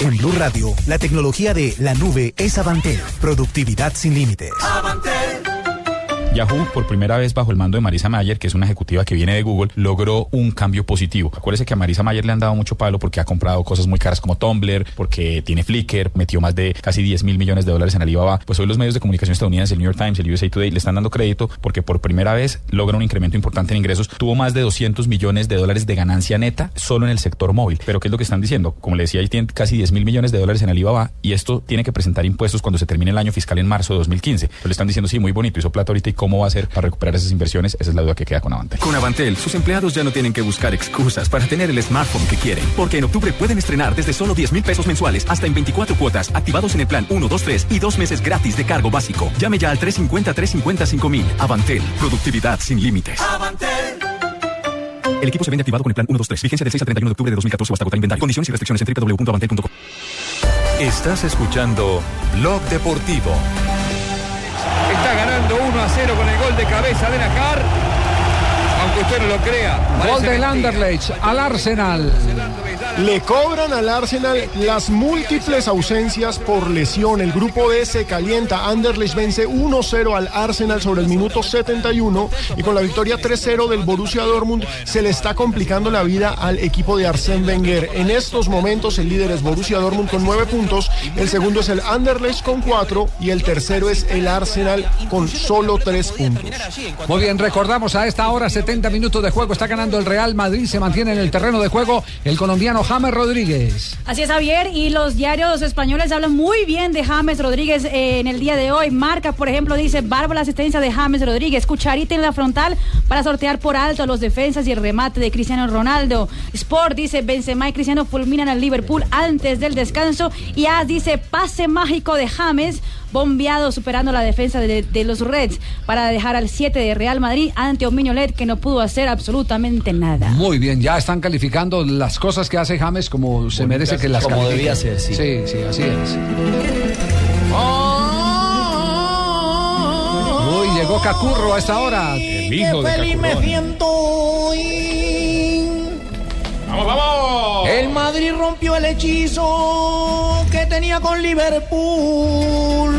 Speaker 35: En Blue Radio, la tecnología de la nube es Avantel. Productividad sin límites.
Speaker 1: Yahoo, por primera vez bajo el mando de Marisa Mayer, que es una ejecutiva que viene de Google, logró un cambio positivo. Acuérdese que a Marisa Mayer le han dado mucho palo porque ha comprado cosas muy caras como Tumblr, porque tiene Flickr, metió más de casi 10 mil millones de dólares en Alibaba. Pues hoy los medios de comunicación estadounidenses, el New York Times, el USA Today, le están dando crédito porque por primera vez logra un incremento importante en ingresos. Tuvo más de 200 millones de dólares de ganancia neta solo en el sector móvil. Pero ¿qué es lo que están diciendo? Como le decía, ahí tienen casi 10 mil millones de dólares en Alibaba y esto tiene que presentar impuestos cuando se termine el año fiscal en marzo de 2015. Pero le están diciendo, sí, muy bonito, hizo plata ahorita y cómo va a hacer para recuperar esas inversiones. Esa es la duda que queda con Avantel.
Speaker 36: Con Avantel, sus empleados ya no tienen que buscar excusas para tener el smartphone que quieren. Porque en octubre pueden estrenar desde solo 10 mil pesos mensuales hasta en 24 cuotas, activados en el plan 1, 2, 3 y dos meses gratis de cargo básico. Llame ya al 350-350-5000. Avantel, productividad sin límites. El equipo se vende activado con el plan 1, 2, 3. Vigencia del 6 al 31 de octubre de 2014 o hasta agotar inventario. Condiciones y restricciones en www.avantel.com.
Speaker 37: Estás escuchando Blog Deportivo.
Speaker 6: Está ganando 1 a 0 con el gol de cabeza de Najar. Aunque usted no lo crea.
Speaker 5: Gol del. Anderlecht al Arsenal. Le cobran al Arsenal las múltiples ausencias por lesión. El grupo D se calienta. Anderlecht vence 1-0 al Arsenal sobre el minuto 71 y con la victoria 3-0 del Borussia Dortmund se le está complicando la vida al equipo de Arsène Wenger. En estos momentos el líder es Borussia Dortmund con 9 puntos, el segundo es el Anderlecht con 4 y el tercero es el Arsenal con solo 3 puntos.
Speaker 6: Muy bien, recordamos a esta hora 70 minutos de juego. Está ganando el Real Madrid. Se mantiene en el terreno de juego el colombiano James Rodríguez.
Speaker 7: Así es, Javier, y los diarios españoles hablan muy bien de James Rodríguez eh, en el día de hoy. Marca, por ejemplo, dice, bárbara asistencia de James Rodríguez, cucharita en la frontal para sortear por alto los defensas y el remate de Cristiano Ronaldo. Sport dice, Benzema y Cristiano fulminan al Liverpool antes del descanso. Y AS dice, pase mágico de James, bombeado superando la defensa de, de los Reds para dejar al 7 de Real Madrid ante un Miñolet que no pudo hacer absolutamente nada.
Speaker 6: Muy bien, ya están calificando las cosas que hace James como se merece que las
Speaker 10: Como debía ser, sí.
Speaker 6: Sí, sí, así es. Uy, llegó Cacurro a esta hora. El hijo de
Speaker 9: feliz me
Speaker 6: Cacurrón.
Speaker 9: siento hoy. El Madrid rompió el hechizo que tenía con Liverpool.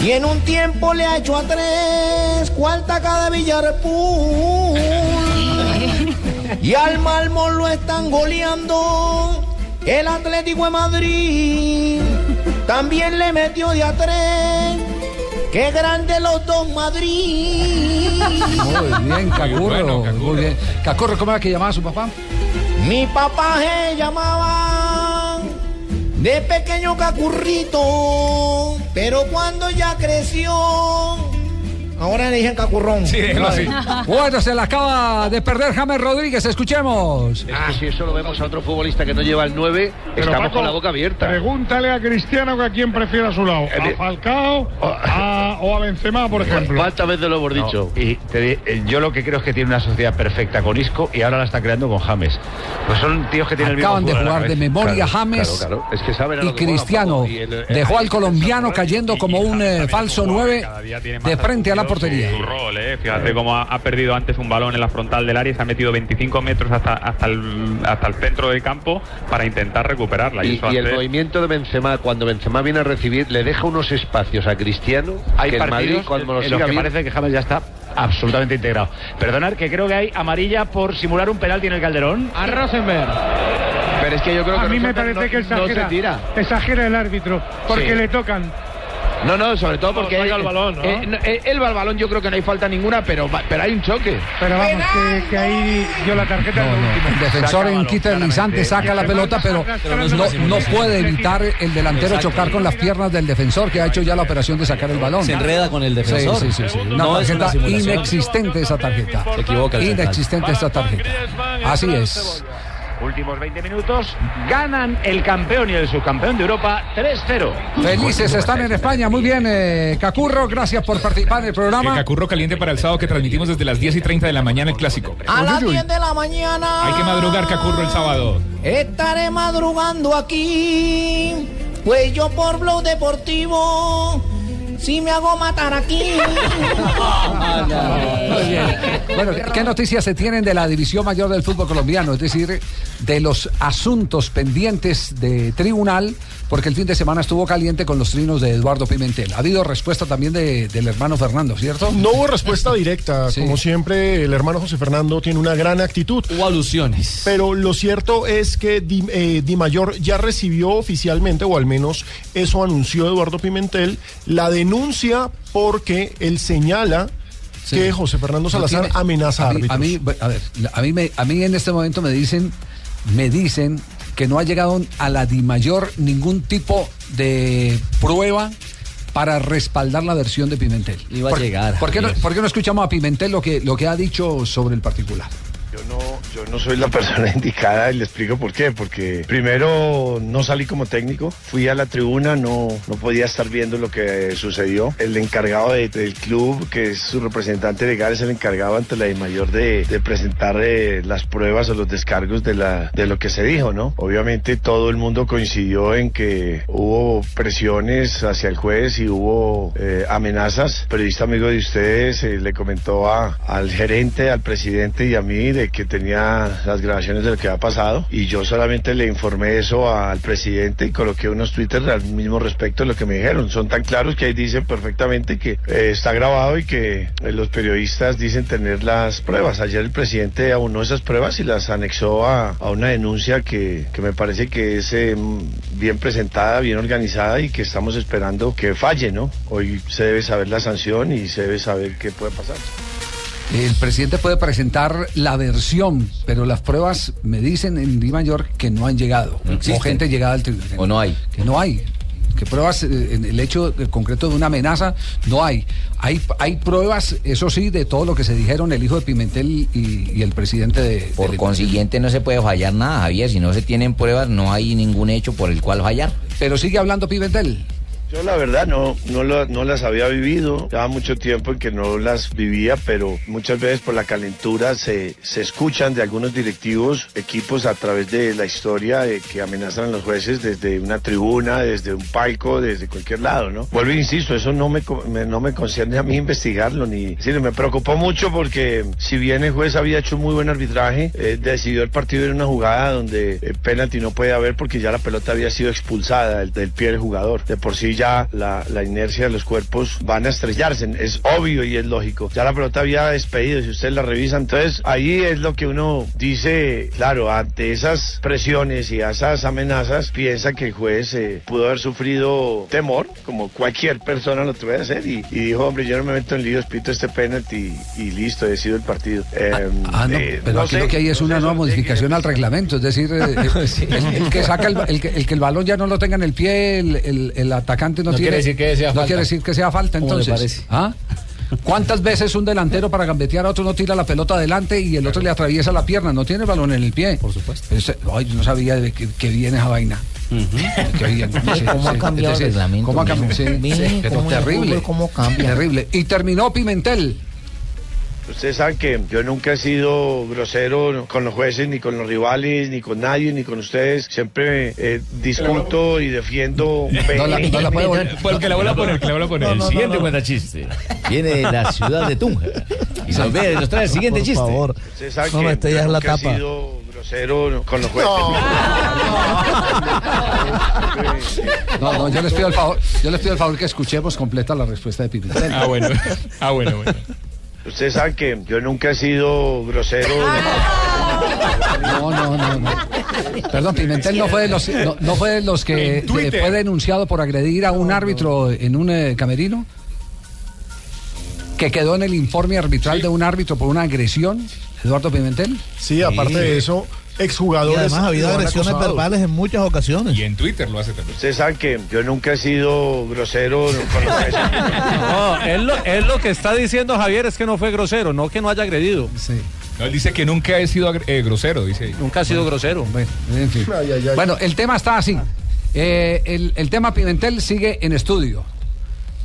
Speaker 9: Y en un tiempo le ha hecho a tres, cuarta cada Villarpool. Y al Malmo lo están goleando el Atlético de Madrid. También le metió de a tres. Qué grande los dos Madrid.
Speaker 6: Muy bien, Cacurro. Muy bien. Cacurro, ¿cómo era que llamaba a su papá?
Speaker 9: Mi papá se llamaba de pequeño cacurrito, pero cuando ya creció, ahora le dicen cacurrón.
Speaker 6: Sí, déjelo así. Bueno, se la acaba de perder James Rodríguez. Escuchemos.
Speaker 38: Ah, si eso lo vemos a otro futbolista que no lleva el 9,
Speaker 39: Pero,
Speaker 38: estamos
Speaker 39: Paco,
Speaker 38: con la boca abierta.
Speaker 39: Pregúntale a Cristiano que a quién prefiere a su lado. ¿A Falcao a- o a Benzema, por ejemplo?
Speaker 38: ¿Cuántas veces lo hemos dicho?
Speaker 4: Y te eh, yo lo que creo es que tiene una sociedad perfecta con Isco y ahora la está creando con James. Pues son tíos que tienen
Speaker 6: Acaban
Speaker 4: el
Speaker 6: de
Speaker 4: mismo la
Speaker 6: jugar de memoria
Speaker 4: Claro,
Speaker 6: James
Speaker 4: claro, claro. Es que saben
Speaker 6: y
Speaker 4: que
Speaker 6: Cristiano.
Speaker 4: Y el- el-
Speaker 6: Dejó al colombiano cayendo como un eh, falso 9 de frente a la portería.
Speaker 40: su rol, ¿eh? Fíjate cómo ha, ha perdido antes un balón en la frontal del área y se ha metido 25 metros hasta, hasta, el, hasta el centro del campo para intentar recuperarla.
Speaker 38: Y,
Speaker 40: eso
Speaker 38: y el
Speaker 40: hace-
Speaker 38: movimiento de Benzema, cuando Benzema viene a recibir, le deja unos espacios a Cristiano
Speaker 4: hay
Speaker 38: que el Madrid,
Speaker 4: partidos
Speaker 38: cuando
Speaker 4: en los que
Speaker 38: bien-
Speaker 4: parece que James ya está absolutamente integrado. Perdonad que creo que hay amarilla por simular un penalti en el Calderón.
Speaker 39: A Rosenberg.
Speaker 38: Pero es que yo creo
Speaker 39: a
Speaker 38: que
Speaker 39: mí me parece
Speaker 38: no-
Speaker 39: que
Speaker 38: no
Speaker 39: exagera,
Speaker 38: se tira.
Speaker 39: exagera el árbitro, porque
Speaker 38: Sí.
Speaker 39: le tocan.
Speaker 38: No, no, sobre todo porque hay-
Speaker 39: el balón, ¿no?
Speaker 38: eh, no, él va al balón, yo creo que no hay falta ninguna, pero, va- pero hay un choque.
Speaker 39: Pero vamos, que, que ahí dio la tarjeta lo último.
Speaker 6: El defensor en quita deslizante saca la pelota, pero no, no puede evitar el delantero
Speaker 10: Exacto.
Speaker 6: chocar con las piernas del defensor que ha hecho ya la operación de sacar el balón.
Speaker 10: Se enreda con el defensor.
Speaker 6: Sí, sí, sí. sí. Una
Speaker 10: No es una
Speaker 6: tarjeta
Speaker 10: simulación.
Speaker 6: inexistente esa tarjeta.
Speaker 10: Se equivoca el central.
Speaker 6: Inexistente esa tarjeta. Así es.
Speaker 4: Últimos 20 minutos, ganan el campeón y el subcampeón de Europa 3-0.
Speaker 6: Felices están en España. Muy bien, eh, Cacurro. Gracias por participar en el programa.
Speaker 1: Cacurro caliente para el sábado que transmitimos desde las 10 y 30 de la mañana el clásico.
Speaker 9: A las 10 de la mañana.
Speaker 1: Hay que madrugar Cacurro el sábado.
Speaker 9: Estaré madrugando aquí, pues yo por Blog Deportivo
Speaker 20: Si me hago matar aquí.
Speaker 6: Bueno, ¿qué noticias se tienen de la división mayor del fútbol colombiano? Es decir, de los asuntos pendientes de tribunal, porque el fin de semana estuvo caliente con los trinos de Eduardo Pimentel. Ha habido respuesta también de- del hermano Fernando, ¿cierto?
Speaker 5: No hubo respuesta directa. Como siempre, el hermano José Fernando tiene una gran actitud.
Speaker 10: Hubo alusiones.
Speaker 5: Pero lo cierto es que Di, eh, Di Mayor ya recibió oficialmente, o al menos eso anunció Eduardo Pimentel, la denuncia porque él señala
Speaker 6: Sí.
Speaker 5: que José Fernando
Speaker 6: No
Speaker 5: Salazar
Speaker 6: tiene-
Speaker 5: amenaza a,
Speaker 6: a mí,
Speaker 5: árbitros.
Speaker 6: a mí, a ver, a mí, me- a mí en este momento me dicen, me dicen que no ha llegado a la DIMAYOR ningún tipo de prueba para respaldar la versión de Pimentel.
Speaker 10: Iba a
Speaker 6: ¿Por-
Speaker 10: llegar,
Speaker 6: ¿por qué, no, por qué no escuchamos a Pimentel lo que, lo que ha dicho sobre el particular?
Speaker 41: Yo no, yo no soy la persona indicada y le explico por qué. Porque primero no salí como técnico, fui a la tribuna, no, no podía estar viendo lo que sucedió. El encargado de- del club, que es su representante legal, es el encargado ante la mayor de, presentar eh, las pruebas o los descargos de, la, de lo que se dijo, ¿no? Obviamente todo el mundo coincidió en que hubo presiones hacia el juez y hubo eh, amenazas. Periodista amigo de ustedes eh, le comentó a- al gerente, al presidente y a mí de que tenía las grabaciones de lo que había pasado y yo solamente le informé eso al presidente y coloqué unos twitters al mismo respecto de lo que me dijeron. Son tan claros que ahí dicen perfectamente que eh, está grabado y que eh, los periodistas dicen tener las pruebas. Ayer el presidente aunó esas pruebas y las anexó a, a una denuncia que, que me parece que es eh, bien presentada, bien organizada y que estamos esperando que falle, ¿no? Hoy se debe saber la sanción y se debe saber qué puede pasar.
Speaker 6: El presidente puede presentar la versión, pero las pruebas me dicen en Di Mayor que no han llegado. o gente llegada al tribunal.
Speaker 10: ¿O no hay?
Speaker 6: Que no hay. Que pruebas eh, en el hecho de- concreto de una amenaza no hay. Hay, hay pruebas, eso sí, de todo lo que se dijeron el hijo de Pimentel y, y el presidente de.
Speaker 11: Por consiguiente no se puede fallar nada, Javier. Si no se tienen pruebas, no hay ningún hecho por el cual fallar.
Speaker 6: Pero sigue hablando Pimentel.
Speaker 41: Yo la verdad no, no, lo- no las había vivido, llevaba mucho tiempo en que no las vivía, pero muchas veces por la calentura se, se escuchan de algunos directivos, equipos a través de la historia de que amenazan a los jueces desde una tribuna, desde un palco, desde cualquier lado, ¿no? Vuelvo e insisto, eso no me, me- no me concierne a mí investigarlo, ni sí, me preocupó mucho porque si bien el juez había hecho muy buen arbitraje, eh, decidió el partido en una jugada donde eh, penalti no puede haber porque ya la pelota había sido expulsada del, del pie del jugador. De por sí ya la, la inercia de los cuerpos van a estrellarse, es obvio y es lógico. Ya la pelota había despedido, si ustedes la revisan, entonces ahí es lo que uno dice, claro, ante esas presiones y esas amenazas, piensa que el juez eh, pudo haber sufrido temor, como cualquier persona lo puede hacer, y, y dijo, hombre, yo no me meto en líos, pito este penalti y, y listo, decido el partido. Eh,
Speaker 6: Ah, no,
Speaker 41: eh,
Speaker 6: pero
Speaker 41: no
Speaker 6: aquí
Speaker 41: sé,
Speaker 6: lo que hay es
Speaker 41: no
Speaker 6: una
Speaker 41: sé,
Speaker 6: nueva
Speaker 41: tiene que
Speaker 6: modificación al reglamento, es decir, eh, eh, el, el que saca el, el que, el que el balón ya no lo tenga en el pie, el, el- el atacante no,
Speaker 14: No
Speaker 6: tiene,
Speaker 14: quiere decir que sea
Speaker 6: no
Speaker 14: falta.
Speaker 6: quiere decir que sea falta,
Speaker 14: ¿Cómo le
Speaker 6: entonces.
Speaker 14: parece?
Speaker 6: ¿ah? ¿Cuántas veces un delantero para gambetear a otro no tira la pelota adelante y el otro le atraviesa la pierna? No tiene el balón en el pie. Por supuesto. ay, yo no sabía de que, que viene esa vaina.
Speaker 11: ¿Cómo ha cambiado el reglamento,
Speaker 6: ¿Cómo ha cambiado? Sí, sí, terrible.
Speaker 11: cómo cambia.
Speaker 6: Terrible. Y terminó Pimentel.
Speaker 41: Ustedes saben que yo nunca he sido grosero con los jueces, ni con los rivales, ni con nadie, ni con ustedes. Siempre eh, discuto y defiendo.
Speaker 10: No la- no la puede volver-
Speaker 41: Pues que la vuelva a poner, que la vuelva a poner.
Speaker 10: el siguiente cuenta chiste viene de la ciudad de Tunja y nos, ve, nos trae el siguiente
Speaker 41: Por
Speaker 10: chiste.
Speaker 41: favor. Ustedes saben
Speaker 10: No,
Speaker 41: que
Speaker 10: esta ya
Speaker 41: yo
Speaker 10: es la
Speaker 41: nunca he
Speaker 10: tapa.
Speaker 41: sido grosero con los jueces.
Speaker 6: No, no, yo les pido el favor, yo les pido el favor que escuchemos completa la respuesta de Pimentel.
Speaker 41: Ah, bueno. Ah, bueno, bueno. Ustedes saben que yo nunca he sido grosero.
Speaker 6: No, no, no, no. Perdón, Pimentel no fue de los, no, no fue de los que eh, fue denunciado por agredir a un árbitro en un eh, camerino. Que quedó en el informe arbitral de un árbitro por una agresión, Eduardo Pimentel.
Speaker 5: Sí, aparte de eso, exjugadores.
Speaker 42: Y además ha habido agresiones verbales en muchas ocasiones.
Speaker 41: Y en Twitter lo hace también. Ustedes saben que yo nunca he sido grosero con.
Speaker 33: No, él lo, él lo que está diciendo Javier es que no fue grosero, no que no haya agredido.
Speaker 8: No, él dice que nunca he sido eh, grosero, dice ahí.
Speaker 33: Nunca ha sido grosero.
Speaker 6: En fin. Bueno, el tema está así. Eh, el, el tema Pimentel sigue en estudio.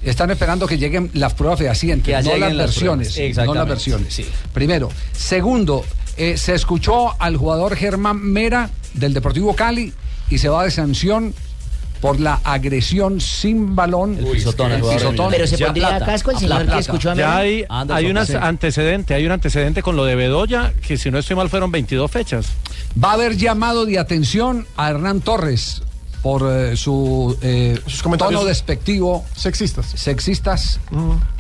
Speaker 6: Están esperando que lleguen las pruebas fehacientes, no las
Speaker 10: las
Speaker 6: versiones. No las versiones.
Speaker 10: sí.
Speaker 6: Primero. Segundo, eh, se escuchó al jugador Germán Mera del Deportivo Cali y se va de sanción por la agresión sin balón. El
Speaker 10: pisotón, el
Speaker 9: Pero se
Speaker 6: Ya-
Speaker 9: pondría
Speaker 6: plata.
Speaker 9: casco el señor que escuchó a
Speaker 33: Ya hay,
Speaker 6: Anda,
Speaker 33: hay un
Speaker 6: sí.
Speaker 33: antecedente, hay un antecedente con lo de Bedoya, que si no estoy mal fueron 22 fechas.
Speaker 6: Va a haber llamado de atención a Hernán Torres por eh, su eh,
Speaker 5: comentarios
Speaker 6: tono despectivo.
Speaker 5: Sexistas.
Speaker 6: Sexistas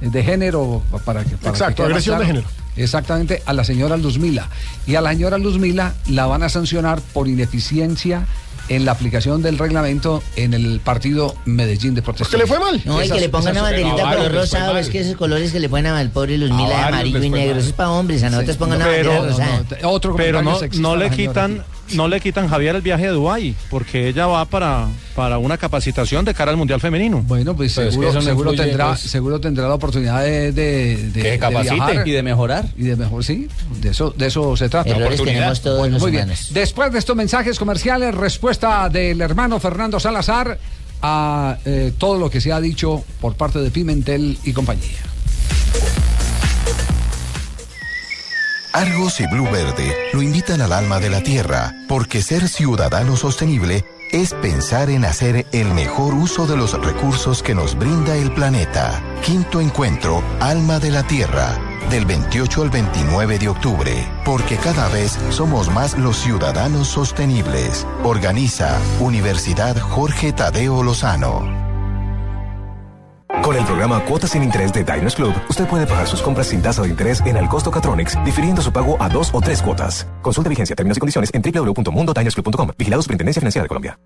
Speaker 6: eh, de género. Para que, para
Speaker 5: Exacto,
Speaker 6: que
Speaker 5: agresión de género.
Speaker 6: Exactamente, a la señora Luzmila. Y a la señora Luzmila la van a sancionar por ineficiencia en la aplicación del reglamento en el partido Medellín de Protesta.
Speaker 5: le fue mal.
Speaker 9: No, y que le pongan una banderita color rosado, es que esos colores que le ponen al pobre Luzmila de amarillo y negro,
Speaker 6: mal.
Speaker 9: eso es para hombres, a nosotros pongan una
Speaker 33: pero,
Speaker 9: bandera rosada.
Speaker 6: Otro
Speaker 33: pero no, no le quitan no le quitan Javier el viaje a Dubái porque ella va para, para una capacitación de cara al mundial femenino.
Speaker 6: Bueno pues seguro, seguro tendrá seguro tendrá la oportunidad de, de, de-
Speaker 10: Que
Speaker 6: de
Speaker 10: capacite
Speaker 6: viajar.
Speaker 10: y de mejorar.
Speaker 6: y de mejor sí de eso de eso se trata.
Speaker 9: Errores tenemos todos
Speaker 6: Bueno,
Speaker 9: los
Speaker 6: muy bien. después de estos mensajes comerciales respuesta del hermano Fernando Salazar a eh, todo lo que se ha dicho por parte de Pimentel y compañía
Speaker 20: Argos y Blue Verde lo invitan al alma de la tierra, porque ser ciudadano sostenible es pensar en hacer el mejor uso de los recursos que nos brinda el planeta. Quinto encuentro, Alma de la Tierra, del 28 al 29 de octubre, porque cada vez somos más los ciudadanos sostenibles. Organiza Universidad Jorge Tadeo Lozano.
Speaker 25: Con el programa Cuotas sin Interés de Diners Club, usted puede pagar sus compras sin tasa de interés en el costo Catronics, difiriendo su pago a dos o tres cuotas. Consulte vigencia, términos y condiciones en www.mundodinersclub.com. Vigilado Superintendencia Financiera de Colombia.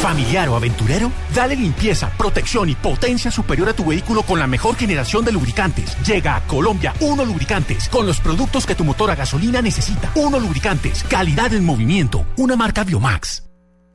Speaker 42: ¿Familiar o aventurero? Dale limpieza, protección y potencia superior a tu vehículo con la mejor generación de lubricantes. Llega a Colombia Uno Lubricantes con los productos que tu motor a gasolina necesita. Uno Lubricantes, calidad en movimiento, una marca Biomax.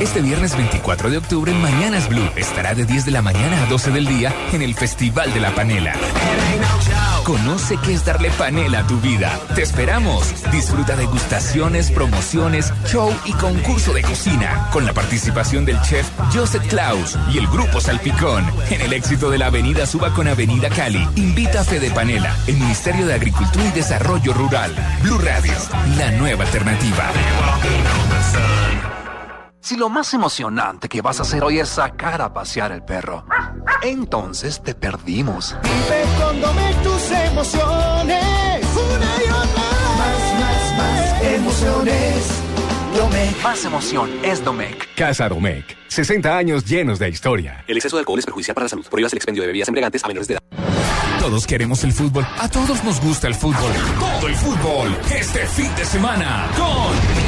Speaker 8: Este viernes 24 de octubre, Mañanas Blue estará de 10 de la mañana a 12 del día en el Festival de la Panela. Conoce qué es darle panela a tu vida. Te esperamos. Disfruta degustaciones, promociones, show y concurso de cocina con la participación del chef Joseph Klaus y el grupo Salpicón en el éxito de la Avenida Suba con Avenida Cali. Invita a Fede Panela, el Ministerio de Agricultura y Desarrollo Rural. Blue Radio, la nueva alternativa.
Speaker 21: Si lo más emocionante que vas a hacer hoy es sacar a pasear el perro, entonces te perdimos.
Speaker 43: Vive con Domec tus emociones. Una y otra Más, más, más emociones. Domec.
Speaker 21: Más emoción es Domec.
Speaker 24: Casa Domecq. 60 años llenos de historia.
Speaker 44: El exceso de alcohol es perjudicial para la salud. Prohíbas el expendio de bebidas embriagantes a menores de edad.
Speaker 8: Todos queremos el fútbol. A todos nos gusta el fútbol. Todo el fútbol. Este fin de semana con...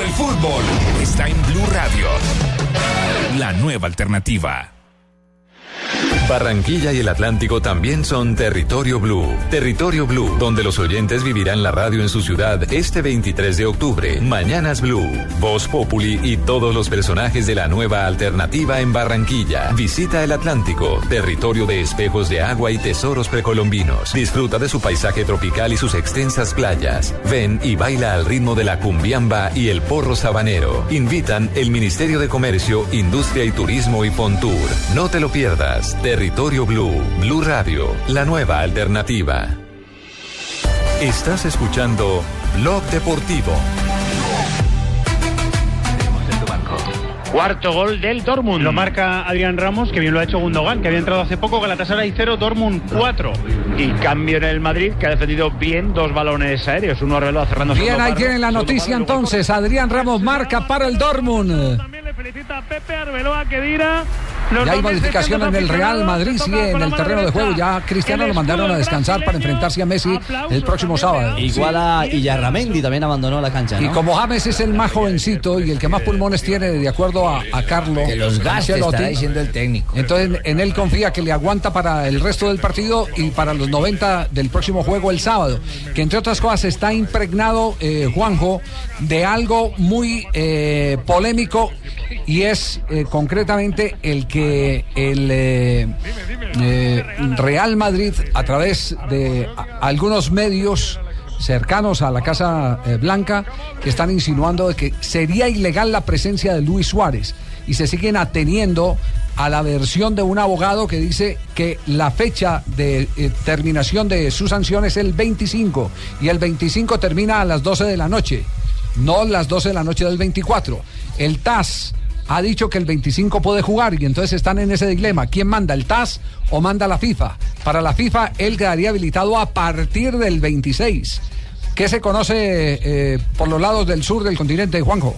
Speaker 8: El fútbol está en Blue Radio. La nueva alternativa.
Speaker 1: Barranquilla y el Atlántico también son Territorio Blue. Territorio Blue, donde los oyentes vivirán la radio en su ciudad este 23 de octubre. Mañanas Blue, Voz Populi y todos los personajes de la nueva alternativa en Barranquilla. Visita el Atlántico, territorio de espejos de agua y tesoros precolombinos. Disfruta de su paisaje tropical y sus extensas playas. Ven y baila al ritmo de la cumbiamba y el porro sabanero. Invitan el Ministerio de Comercio, Industria y Turismo y Pontur. No te lo pierdas. Blue, Blue Radio, la nueva alternativa. Estás escuchando Blog Deportivo.
Speaker 4: Cuarto gol del Dortmund. Lo marca Adrián Ramos, que bien lo ha hecho Gundogan, que había entrado hace poco. Galatasaray 0, Dortmund 4. Y cambio en el Madrid, que ha defendido bien dos balones aéreos. Uno Arbeloa cerrando
Speaker 6: Bien, ahí tienen la noticia entonces. Adrián Ramos marca para el Dortmund.
Speaker 45: Felicita a Pepe Arbeloa que dirá
Speaker 46: Los
Speaker 6: Ya hay
Speaker 46: 2.600
Speaker 6: modificación en el Real Madrid, sigue en el terreno de juego. Ya Cristiano lo mandaron a descansar para enfrentarse a Messi el próximo sábado.
Speaker 10: Igual a Illarramendi también abandonó la cancha.
Speaker 6: Y como James es el más jovencito y el que más pulmones tiene, de acuerdo a, a Carlos.
Speaker 9: Que los gaste,
Speaker 6: Ancelotti,
Speaker 9: estará diciendo el técnico.
Speaker 6: Entonces en él confía que le aguanta para el resto del partido y para los 90 del próximo juego el sábado. Que entre otras cosas está impregnado, eh, Juanjo, de algo muy eh, polémico y es eh, concretamente el que el eh, eh, Real Madrid, a través de algunos medios cercanos a la Casa eh, Blanca, que están insinuando de que sería ilegal la presencia de Luis Suárez y se siguen ateniendo a la versión de un abogado que dice que la fecha de terminación de su sanción es el 25 y el 25 termina a las 12 de la noche, no las 12 de la noche del 24. El TAS ha dicho que el 25 puede jugar y entonces están en ese dilema. ¿Quién manda, el TAS o manda la FIFA? Para la FIFA, él quedaría habilitado a partir del 26. ¿Qué se conoce eh, por los lados del sur del continente, Juanjo?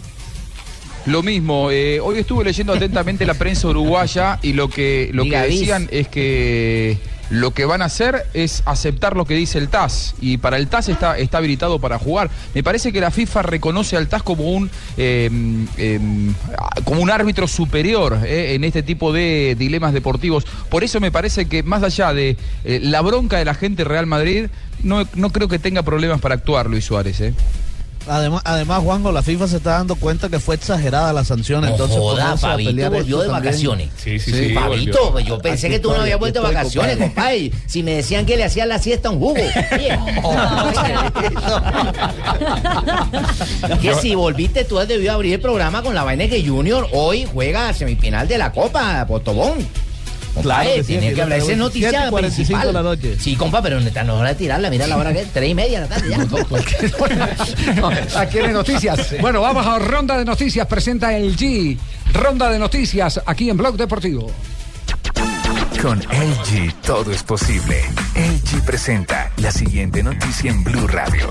Speaker 15: Lo mismo, eh, hoy estuve leyendo atentamente la prensa uruguaya y lo que, lo que
Speaker 9: Diga,
Speaker 15: decían es que lo que van a hacer es aceptar lo que dice el TAS y para el TAS está, está habilitado para jugar. Me parece que la FIFA reconoce al TAS como un, eh, eh, como un árbitro superior eh, en este tipo de dilemas deportivos. Por eso me parece que más allá de eh, la bronca de la gente Real Madrid, no, no creo que tenga problemas para actuar Luis Suárez.
Speaker 14: Además, además, Juanjo, la FIFA se está dando cuenta que fue exagerada la sanción. entonces,
Speaker 9: Joda,
Speaker 14: a
Speaker 9: Fabito volvió de
Speaker 14: también.
Speaker 9: vacaciones.
Speaker 8: Sí, sí, sí.
Speaker 9: Fabito,
Speaker 8: volvió.
Speaker 9: pues yo pensé
Speaker 14: Aquí
Speaker 9: que tú no habías vuelto de vacaciones,
Speaker 14: compadre.
Speaker 9: compadre. Si me decían que le hacían la siesta a un jugo. que si volviste, tú has debido abrir el programa con la vaina que Junior hoy juega semifinal de la Copa, Potobón.
Speaker 14: Claro que
Speaker 9: tiene que hablar
Speaker 14: lo
Speaker 9: esa
Speaker 14: tenemos.
Speaker 9: noticia
Speaker 14: 7:45
Speaker 9: principal.
Speaker 14: de la noche.
Speaker 9: Sí, compa, pero no está no es hora de tirarla. Mira la hora que es, tres y media de la tarde ya.
Speaker 6: Aquí en noticias. Bueno, vamos a ronda de noticias. Presenta el G. Ronda de noticias aquí en Blog Deportivo.
Speaker 47: Con LG todo es posible. LG presenta la siguiente noticia en Blue Radio.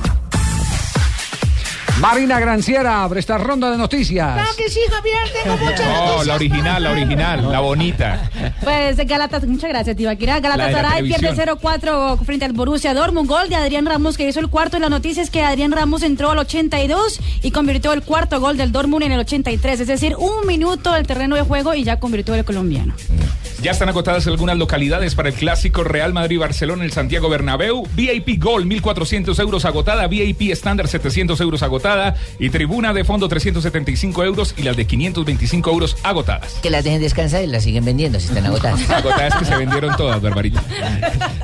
Speaker 6: Marina Granciera abre esta ronda de noticias.
Speaker 7: Claro que sí, Javier, tengo muchas
Speaker 8: No,
Speaker 7: noticias.
Speaker 8: la original, la original, la bonita.
Speaker 7: Pues Galatasaray, muchas gracias, Tibaquira. Galatasaray pierde 0-4 frente al Borussia Dortmund. Gol de Adrián Ramos que hizo el cuarto. Y la noticia es que Adrián Ramos entró al 82 y convirtió el cuarto gol del Dortmund en el 83. Es decir, un minuto del terreno de juego y ya convirtió el colombiano.
Speaker 8: Ya están agotadas algunas localidades para el clásico Real Madrid-Barcelona en el Santiago Bernabéu. VIP Gol 1.400 euros agotada, VIP estándar 700 euros agotada y tribuna de fondo 375 euros y las de 525 euros agotadas.
Speaker 9: Que las dejen descansar y las siguen vendiendo si están agotadas.
Speaker 8: Agotadas que se vendieron todas, Barbarita.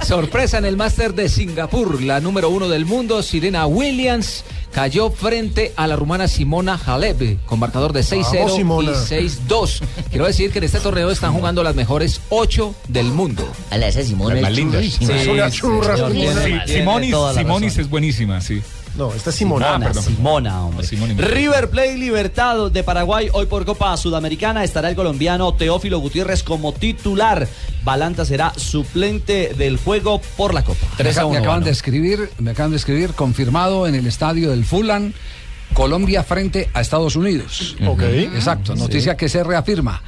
Speaker 4: Sorpresa en el Máster de Singapur, la número uno del mundo, Sirena Williams cayó frente a la rumana Simona Halep con marcador de 6-0
Speaker 5: Vamos, Simona.
Speaker 4: y 6-2. Quiero decir que en este torneo están jugando las mejores 8 del mundo.
Speaker 9: A la esa Simona
Speaker 8: Las más
Speaker 9: es
Speaker 8: lindas. Sí, sí, señor,
Speaker 5: Simona.
Speaker 8: Simonis, Simonis es buenísima, sí.
Speaker 5: No, esta es Simona.
Speaker 8: Ah, perdón.
Speaker 10: Simona, hombre.
Speaker 8: Simona y-
Speaker 10: River Plate Libertad de Paraguay, hoy por Copa Sudamericana estará el colombiano Teófilo Gutiérrez como titular. Balanta será suplente del juego por la Copa.
Speaker 6: Me, aca- me acaban de escribir, me acaban de escribir, confirmado en el estadio del Fulham, Colombia frente a Estados Unidos.
Speaker 5: Ok.
Speaker 6: Exacto, noticia que se reafirma.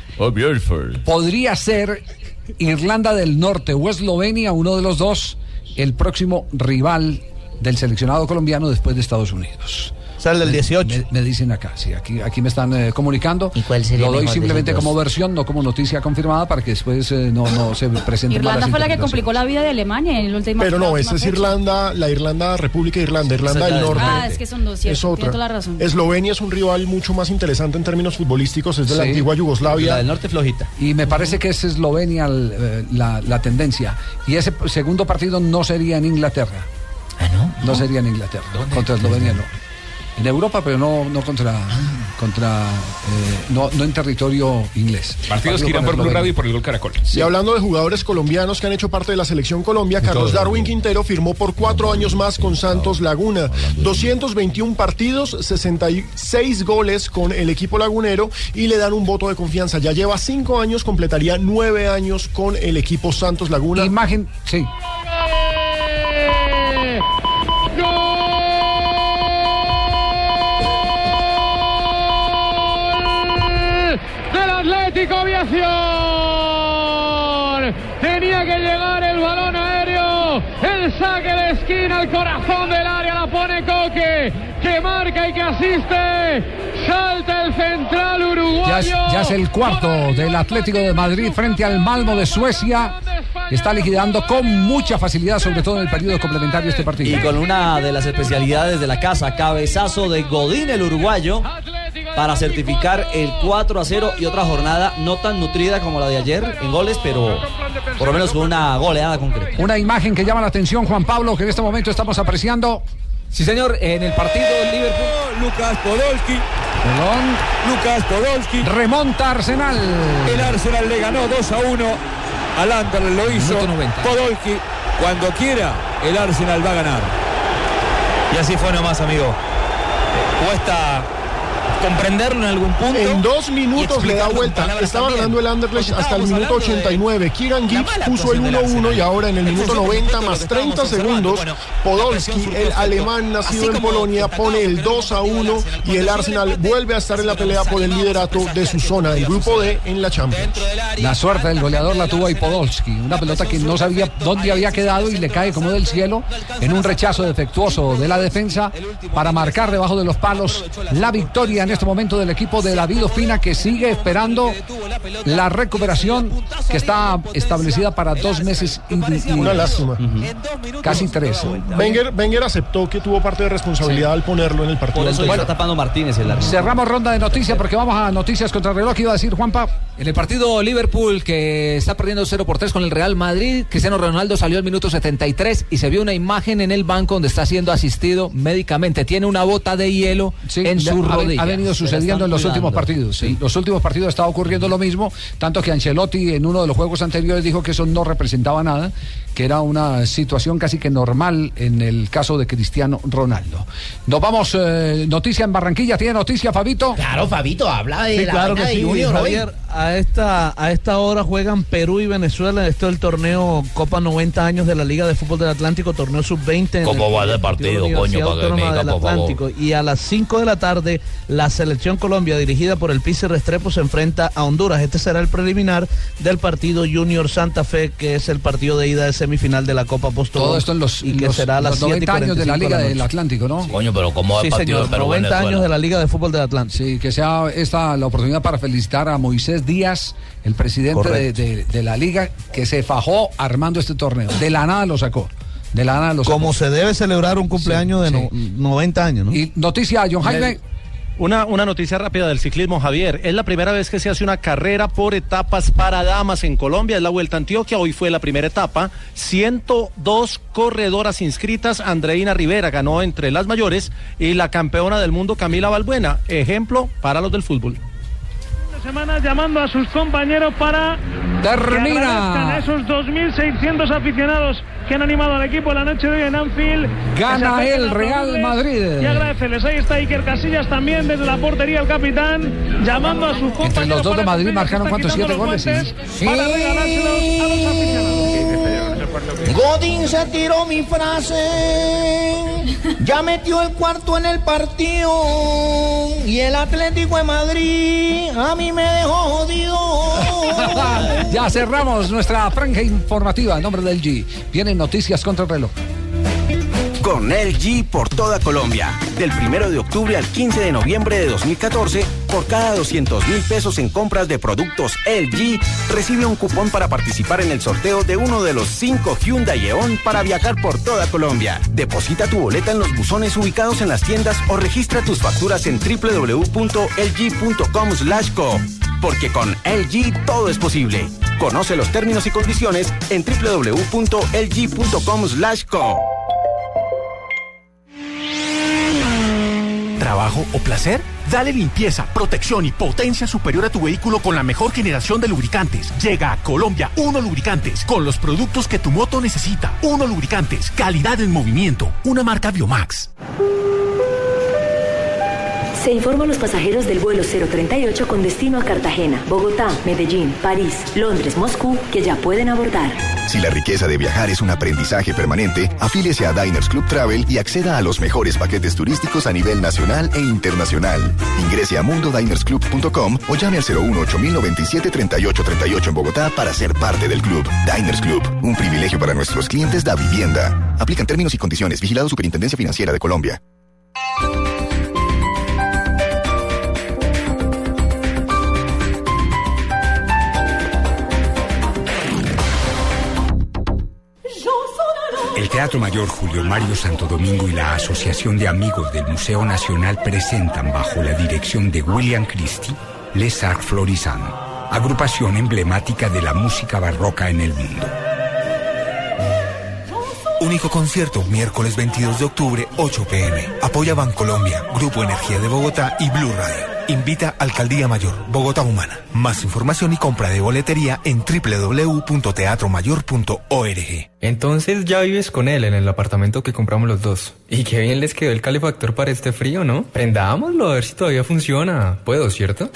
Speaker 6: Podría ser Irlanda del Norte o Eslovenia, uno de los dos, el próximo rival del seleccionado colombiano después de Estados Unidos.
Speaker 14: Sea, el del 18.
Speaker 6: Me, me dicen acá, sí, aquí, aquí me están eh, comunicando.
Speaker 9: ¿Y cuál sería
Speaker 6: Lo doy simplemente como versión, no como noticia confirmada, para que después eh, no, no se presenten
Speaker 7: Irlanda fue la que complicó la vida de Alemania en el último
Speaker 5: Pero no, esta es Irlanda, la Irlanda, República de Irlanda, Irlanda del Norte.
Speaker 7: Ah, es que son dos, cierto.
Speaker 5: Es otra.
Speaker 7: Tiene toda la razón.
Speaker 5: Eslovenia es un rival mucho más interesante en términos futbolísticos, es de la antigua Yugoslavia.
Speaker 10: La del norte flojita.
Speaker 6: Y me parece que es Eslovenia eh, la, la tendencia. Y ese segundo partido no sería en Inglaterra.
Speaker 9: Ah, no.
Speaker 6: No sería en Inglaterra. Contra Eslovenia no. En Europa, pero no, no contra, contra eh, no, no en territorio inglés.
Speaker 8: Partidos que irán por Blue. Radio y por el Gol Caracol.
Speaker 5: Y hablando de jugadores colombianos que han hecho parte de la selección Colombia, Carlos Darwin Quintero firmó por cuatro años más con Santos Laguna. 221 partidos, 66 goles con el equipo lagunero y le dan un voto de confianza. Ya lleva cinco años, completaría nueve años con el equipo Santos Laguna.
Speaker 6: Imagen, sí.
Speaker 45: Atlético Aviación. consigue llegar el balón aéreo. El saque de esquina al corazón del área. La pone Coque. Que marca y que asiste. Salta el central
Speaker 6: Ya es,
Speaker 45: uruguayo.
Speaker 6: ya es el cuarto del Atlético de Madrid frente al Malmo de Suecia. que Está liquidando con mucha facilidad, sobre todo en el periodo complementario, este partido.
Speaker 10: Y con una de las especialidades de la casa, cabezazo de Godín, el uruguayo, para certificar el 4 a 0 y otra jornada no tan nutrida como la de ayer en goles, pero por lo menos con una goleada concreta.
Speaker 6: Una imagen que llama la atención, Juan Pablo, que en este momento estamos apreciando.
Speaker 4: Sí, señor, en el partido del Liverpool.
Speaker 48: Lucas Podolski.
Speaker 6: Perdón.
Speaker 48: Lucas Podolski.
Speaker 6: Remonta Arsenal.
Speaker 48: El Arsenal le ganó 2 a 1. Al Anderlecht lo hizo.
Speaker 4: Minuto 90.
Speaker 48: Podolski. Cuando quiera, el Arsenal va a ganar.
Speaker 49: Y así fue nomás, amigo. Cuesta comprenderlo en algún punto.
Speaker 5: En dos minutos le da vuelta. Estaba
Speaker 49: también.
Speaker 5: ganando el Anderlecht hasta el minuto
Speaker 49: hablando de
Speaker 5: 89. Kieran Gibbs puso el
Speaker 49: actuación del
Speaker 5: 1-1 y ahora en el minuto
Speaker 49: función de
Speaker 5: 90
Speaker 49: lo
Speaker 5: más
Speaker 49: que
Speaker 5: 30
Speaker 49: estábamos observando.
Speaker 5: segundos,
Speaker 49: Bueno,
Speaker 5: Podolski, el alemán nacido en Polonia, pone el 2 a 1 y el Arsenal vuelve a estar en la pelea por el liderato de su zona, el grupo D en la Champions.
Speaker 6: La suerte del goleador la tuvo ahí Podolski. Una pelota que no sabía dónde había quedado y le cae como del cielo en un rechazo defectuoso de la defensa para marcar debajo de los palos la victoria en este momento del equipo de David Ospina que sigue esperando la recuperación que está establecida para dos meses y, y-
Speaker 5: Una lástima.
Speaker 6: casi tres.
Speaker 5: Wenger, Wenger aceptó que tuvo parte de responsabilidad al ponerlo en el partido.
Speaker 10: Por eso está tapando Martínez el árbitro.
Speaker 6: Cerramos ronda de noticias porque vamos a noticias contra el reloj. Iba a decir Juanpa.
Speaker 4: En el partido Liverpool que está perdiendo 0 por 3 con el Real Madrid, Cristiano Ronaldo salió al minuto 73 y se vio una imagen en el banco donde está siendo asistido médicamente. Tiene una bota de hielo en su rodilla.
Speaker 6: Venido sucediendo en los últimos partidos. En los últimos partidos estaba ocurriendo lo mismo, tanto que Ancelotti en uno de los juegos anteriores dijo que eso no representaba nada, que era una situación casi que normal en el caso de Cristiano Ronaldo. Nos vamos, eh, noticia en Barranquilla, ¿tiene noticia Fabito?
Speaker 9: Claro, Fabito, habla de
Speaker 14: Sí,
Speaker 9: la
Speaker 14: claro que
Speaker 9: de
Speaker 14: sí,
Speaker 9: Junior.
Speaker 14: Javier. A esta, a esta hora juegan Perú y Venezuela. Esto es el torneo Copa 90 años de la Liga de Fútbol del Atlántico, torneo sub-20. en
Speaker 49: ¿Cómo va el partido, coño, para que me diga,
Speaker 14: del
Speaker 49: por favor?
Speaker 14: Atlántico. Y a las 5 de la tarde, la selección Colombia, dirigida por el Pice Restrepo, se enfrenta a Honduras. Este será el preliminar del partido Junior Santa Fe, que es el partido de ida de semifinal de la Copa Postobón.
Speaker 6: Todo esto en los,
Speaker 14: y que
Speaker 6: los-
Speaker 14: será a las
Speaker 6: los 90 años de la
Speaker 14: 7:45
Speaker 6: Liga
Speaker 14: la
Speaker 6: del. Atlántico, ¿no?
Speaker 49: Coño, pero ¿cómo
Speaker 14: Sí,
Speaker 49: el partido
Speaker 14: señor,
Speaker 49: de Perú
Speaker 14: 90
Speaker 49: Venezuela?
Speaker 14: años de la Liga de Fútbol del Atlántico.
Speaker 6: Sí, que sea esta la oportunidad para felicitar a Moisés Díaz, el presidente de,
Speaker 14: Correcto.
Speaker 6: de- de la liga, que se fajó armando este torneo. De la nada lo sacó. De la nada lo sacó.
Speaker 14: Como se debe celebrar un cumpleaños de no- 90 años, ¿no?
Speaker 6: Y noticia, John Jaime.
Speaker 33: Una, una noticia rápida del ciclismo, Javier. Es la primera vez que se hace una carrera por etapas para damas en Colombia. Es la Vuelta a Antioquia. Hoy fue la primera etapa. 102 corredoras inscritas. Andreina Rivera ganó entre las mayores y la campeona del mundo Camila Balbuena. Ejemplo para los del fútbol.
Speaker 45: Semanas llamando a sus compañeros para
Speaker 6: Termina.
Speaker 45: a esos 2.600 aficionados que han animado al equipo la noche de hoy en Anfield.
Speaker 6: Gana el Real Madrid.
Speaker 45: Y agradecerles. Ahí está Iker Casillas también desde la portería el capitán llamando a sus compañeros.
Speaker 6: Entre los dos de
Speaker 45: para
Speaker 6: Madrid marcaron cuántos siete goles. Sí.
Speaker 45: Para regalárselos a los aficionados.
Speaker 9: Godín se tiró mi frase, ya metió el cuarto en el partido y el Atlético de Madrid a mí me dejó jodido.
Speaker 6: ya cerramos nuestra franja informativa en nombre del G. Vienen noticias contra el reloj.
Speaker 50: Con LG por toda Colombia. Del 1 de octubre al 15 de noviembre de 2014, por cada 200 mil pesos en compras de productos LG, recibe un cupón para participar en el sorteo de uno de los cinco Hyundai Eon para viajar por toda Colombia. Deposita tu boleta en los buzones ubicados en las tiendas o registra tus facturas en www.lg.com/co. Porque con LG todo es posible. Conoce los términos y condiciones en www.lg.com/co.
Speaker 51: ¿Trabajo o placer? Dale limpieza, protección y potencia superior a tu vehículo con la mejor generación de lubricantes. Llega a Colombia Uno Lubricantes con los productos que tu moto necesita. Uno Lubricantes, calidad en movimiento, una marca Biomax.
Speaker 52: Se informa a los pasajeros del vuelo 038 con destino a Cartagena, Bogotá, Medellín, París, Londres, Moscú que ya pueden abordar.
Speaker 20: Si la riqueza de viajar es un aprendizaje permanente, afíliese a Diners Club Travel y acceda a los mejores paquetes turísticos a nivel nacional e internacional. Ingrese a mundodinersclub.com o llame al 018 097 3838 en Bogotá para ser parte del club. Diners Club, un privilegio para nuestros clientes da vivienda. Aplican términos y condiciones. Vigilado Superintendencia Financiera de Colombia.
Speaker 21: El Teatro Mayor Julio Mario Santo Domingo y la Asociación de Amigos del Museo Nacional presentan bajo la dirección de William Christie Les Arts Florissant, agrupación emblemática de la música barroca en el mundo.
Speaker 53: Único concierto miércoles 22 de octubre, 8 pm. Apoya Bancolombia, Grupo Energía de Bogotá y Blue Radio. Invita Alcaldía Mayor, Bogotá Humana. Más información y compra de boletería en www.teatromayor.org.
Speaker 54: Entonces ya vives con él en el apartamento que compramos los dos. Y qué bien les quedó el calefactor para este frío, ¿no? Prendámoslo a ver si todavía funciona. Puedo, ¿cierto?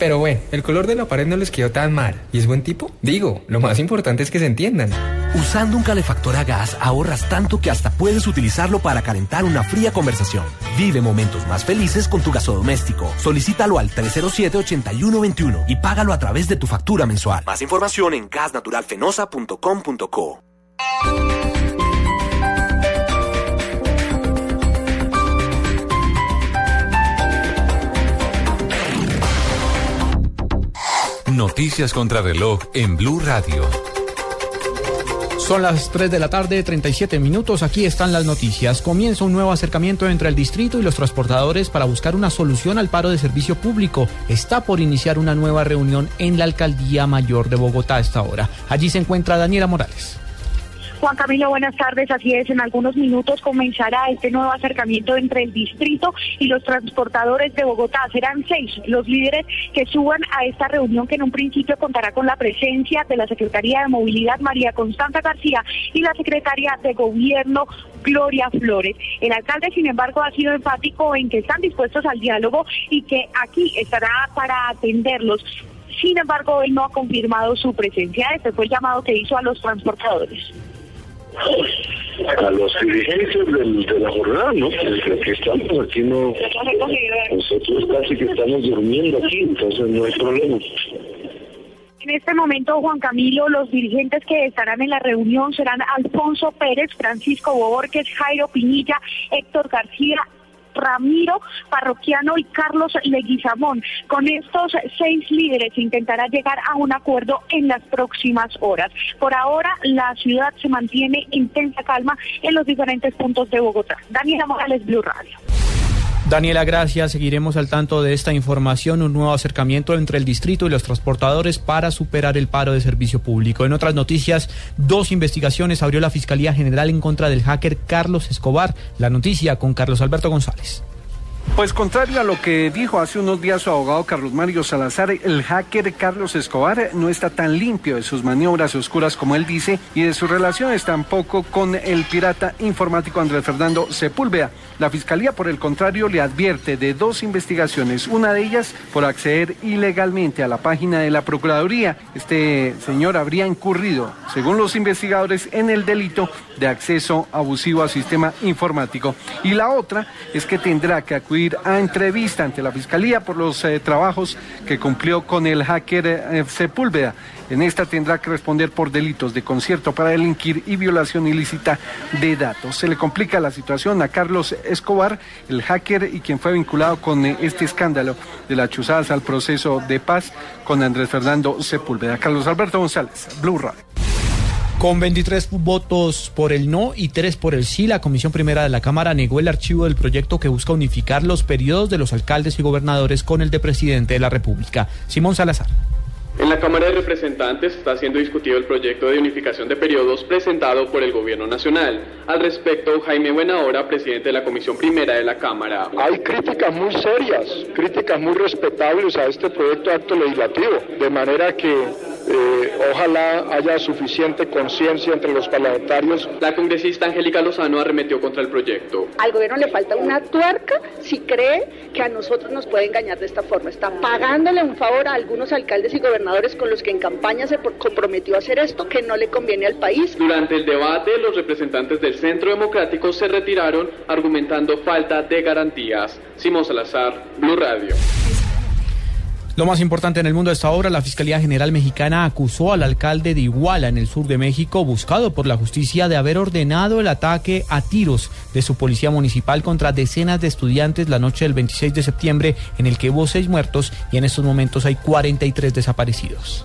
Speaker 54: Pero bueno, el color de la pared no les quedó tan mal. ¿Y es buen tipo? Digo, lo más importante es que se entiendan.
Speaker 17: Usando un calefactor a gas ahorras tanto que hasta puedes utilizarlo para calentar una fría conversación. Vive momentos más felices con tu gasodoméstico. Solicítalo al 307-8121 y págalo a través de tu factura mensual. Más información en gasnaturalfenosa.com.co.
Speaker 1: Noticias contra reloj en Blue Radio.
Speaker 55: Son las 3 de la tarde, 37 minutos. Aquí están las noticias. Comienza un nuevo acercamiento entre el distrito y los transportadores para buscar una solución al paro de servicio público. Está por iniciar una nueva reunión en la Alcaldía Mayor de Bogotá a esta hora. Allí se encuentra Daniela Morales.
Speaker 56: Juan Camilo, buenas tardes. Así es, en algunos minutos comenzará este nuevo acercamiento entre el distrito y los transportadores de Bogotá. Serán seis los líderes que suban a esta reunión que en un principio contará con la presencia de la Secretaría de Movilidad María Constanza García y la Secretaria de Gobierno Gloria Flores. El alcalde, sin embargo, ha sido enfático en que están dispuestos al diálogo y que aquí estará para atenderlos. Sin embargo, él no ha confirmado su presencia. Este fue el llamado que hizo a los transportadores
Speaker 57: a los dirigentes del, de la jornada, ¿no? Desde que estamos aquí no, nosotros casi que estamos durmiendo aquí, entonces no hay problema.
Speaker 56: En este momento, Juan Camilo, los dirigentes que estarán en la reunión serán Alfonso Pérez, Francisco Borges, Jairo Pinilla, Héctor García Ramiro Parroquiano y Carlos Leguizamón. Con estos seis líderes intentará llegar a un acuerdo en las próximas horas. Por ahora, la ciudad se mantiene intensa calma en los diferentes puntos de Bogotá. Daniela Morales, Blue Radio.
Speaker 55: Daniela, gracias. Seguiremos al tanto de esta información, un nuevo acercamiento entre el distrito y los transportadores para superar el paro de servicio público. En otras noticias, dos investigaciones abrió la Fiscalía General en contra del hacker Carlos Escobar. La noticia con Carlos Alberto González.
Speaker 58: Pues contrario a lo que dijo hace unos días su abogado Carlos Mario Salazar, el hacker Carlos Escobar no está tan limpio de sus maniobras oscuras como él dice y de sus relaciones tampoco con el pirata informático Andrés Fernando Sepúlveda. La Fiscalía, por el contrario, le advierte de dos investigaciones, una de ellas por acceder ilegalmente a la página de la Procuraduría. Este señor habría incurrido, según los investigadores, en el delito de acceso abusivo al sistema informático. Y la otra es que tendrá que acudir a entrevista ante la Fiscalía por los eh, trabajos que cumplió con el hacker eh, Sepúlveda. En esta tendrá que responder por delitos de concierto para delinquir y violación ilícita de datos. Se le complica la situación a Carlos Escobar, el hacker y quien fue vinculado con eh, este escándalo de las chuzadas al proceso de paz con Andrés Fernando Sepúlveda. Carlos Alberto González, Blue Radio.
Speaker 55: Con 23 votos por el no y 3 por el sí, la Comisión Primera de la Cámara negó el archivo del proyecto que busca unificar los periodos de los alcaldes y gobernadores con el de presidente de la República. Simón Salazar.
Speaker 59: En la Cámara de Representantes está siendo discutido el proyecto de unificación de periodos presentado por el Gobierno Nacional. Al respecto, Jaime Buenahora, presidente de la Comisión Primera de la Cámara.
Speaker 60: Hay críticas muy serias, críticas muy respetables a este proyecto de acto legislativo, de manera que
Speaker 61: Eh, ojalá haya suficiente conciencia entre los parlamentarios.
Speaker 58: La congresista Angélica Lozano arremetió contra el proyecto.
Speaker 54: Al gobierno le falta una tuerca si cree que a nosotros nos puede engañar de esta forma. Está pagándole un favor a algunos alcaldes y gobernadores con los que en campaña se comprometió a hacer esto que no le conviene al país.
Speaker 58: Durante el debate, los representantes del Centro Democrático se retiraron argumentando falta de garantías. Simón Salazar, Blue Radio.
Speaker 55: Lo más importante en el mundo de esta obra, la Fiscalía General Mexicana acusó al alcalde de Iguala, en el sur de México, buscado por la justicia de haber ordenado el ataque a tiros de su policía municipal contra decenas de estudiantes la noche del 26 de septiembre, en el que hubo seis muertos y en estos momentos hay 43 desaparecidos.